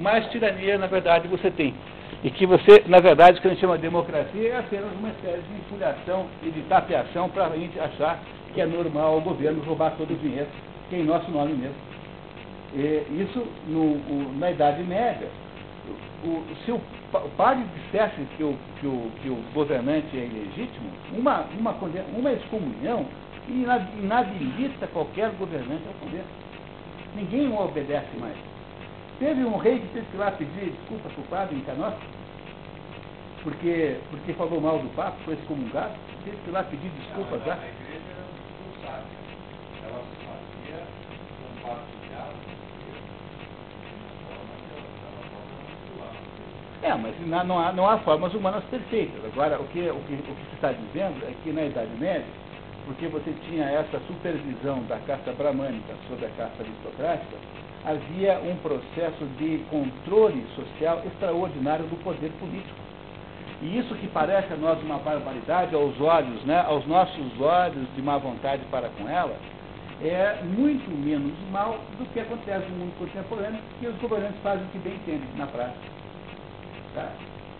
mais tirania, na verdade, você tem. E que você, na verdade, o que a gente chama de democracia é apenas uma espécie de infilhação e de tapeação para a gente achar que é normal o governo roubar todo o dinheiro, que é em nosso nome mesmo. E isso no, o, na Idade Média. O, se o, o padre dissesse que o, que, o, que o governante é ilegítimo, uma, uma, uma excomunhão inabilita qualquer governante ao poder. Ninguém o obedece mais. Teve um rei que teve que ir lá pedir desculpas para o padre em Canossa, porque, porque falou mal do Papa, foi excomungado, teve que ir lá pedir desculpas lá. É, mas não há, não há formas humanas perfeitas. Agora, o que, o que, o que se está dizendo é que na Idade Média, porque você tinha essa supervisão da casta bramânica sobre a casta aristocrática, havia um processo de controle social extraordinário do poder político. E isso que parece a nós uma barbaridade aos olhos, né, aos nossos olhos de má vontade para com ela, é muito menos mal do que acontece no mundo contemporâneo, que os governantes fazem o que bem entendem na prática. Tá?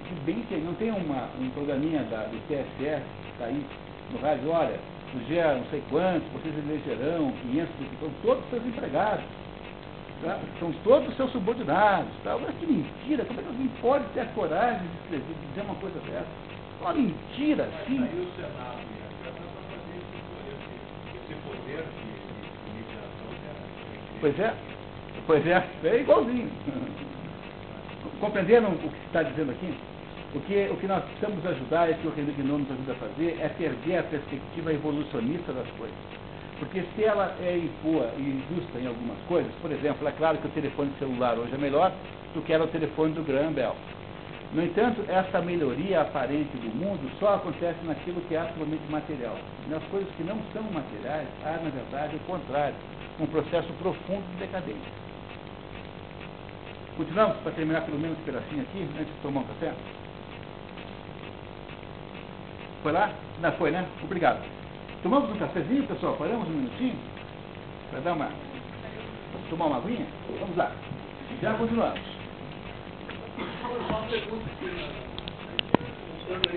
Que bem que não tem uma, um programinha da, do TSE, tá aí no rádio, olha, dia não sei quantos, vocês elegerão 500, são todos seus empregados, tá? são todos seus subordinados. Tá? Olha que mentira, como é que alguém pode ter a coragem de, escrever, de dizer uma coisa dessa? Uma mentira, sim. Pois é, pois é, é igualzinho. [laughs] Compreenderam o que se está dizendo aqui? O que, o que nós precisamos ajudar, é que o Guinness nos ajuda a fazer, é perder a perspectiva evolucionista das coisas. Porque se ela é impor e injusta em algumas coisas, por exemplo, é claro que o telefone celular hoje é melhor do que era o telefone do Graham Bell. No entanto, essa melhoria aparente do mundo só acontece naquilo que é absolutamente material. Nas coisas que não são materiais, há, na verdade, o contrário, um processo profundo de decadência. Continuamos para terminar pelo menos um pedacinho aqui, antes de tomar um café? Foi lá? Não foi, né? Obrigado. Tomamos um cafezinho, pessoal? Paramos um minutinho? Para dar uma. tomar uma aguinha? Vamos lá. Já continuamos.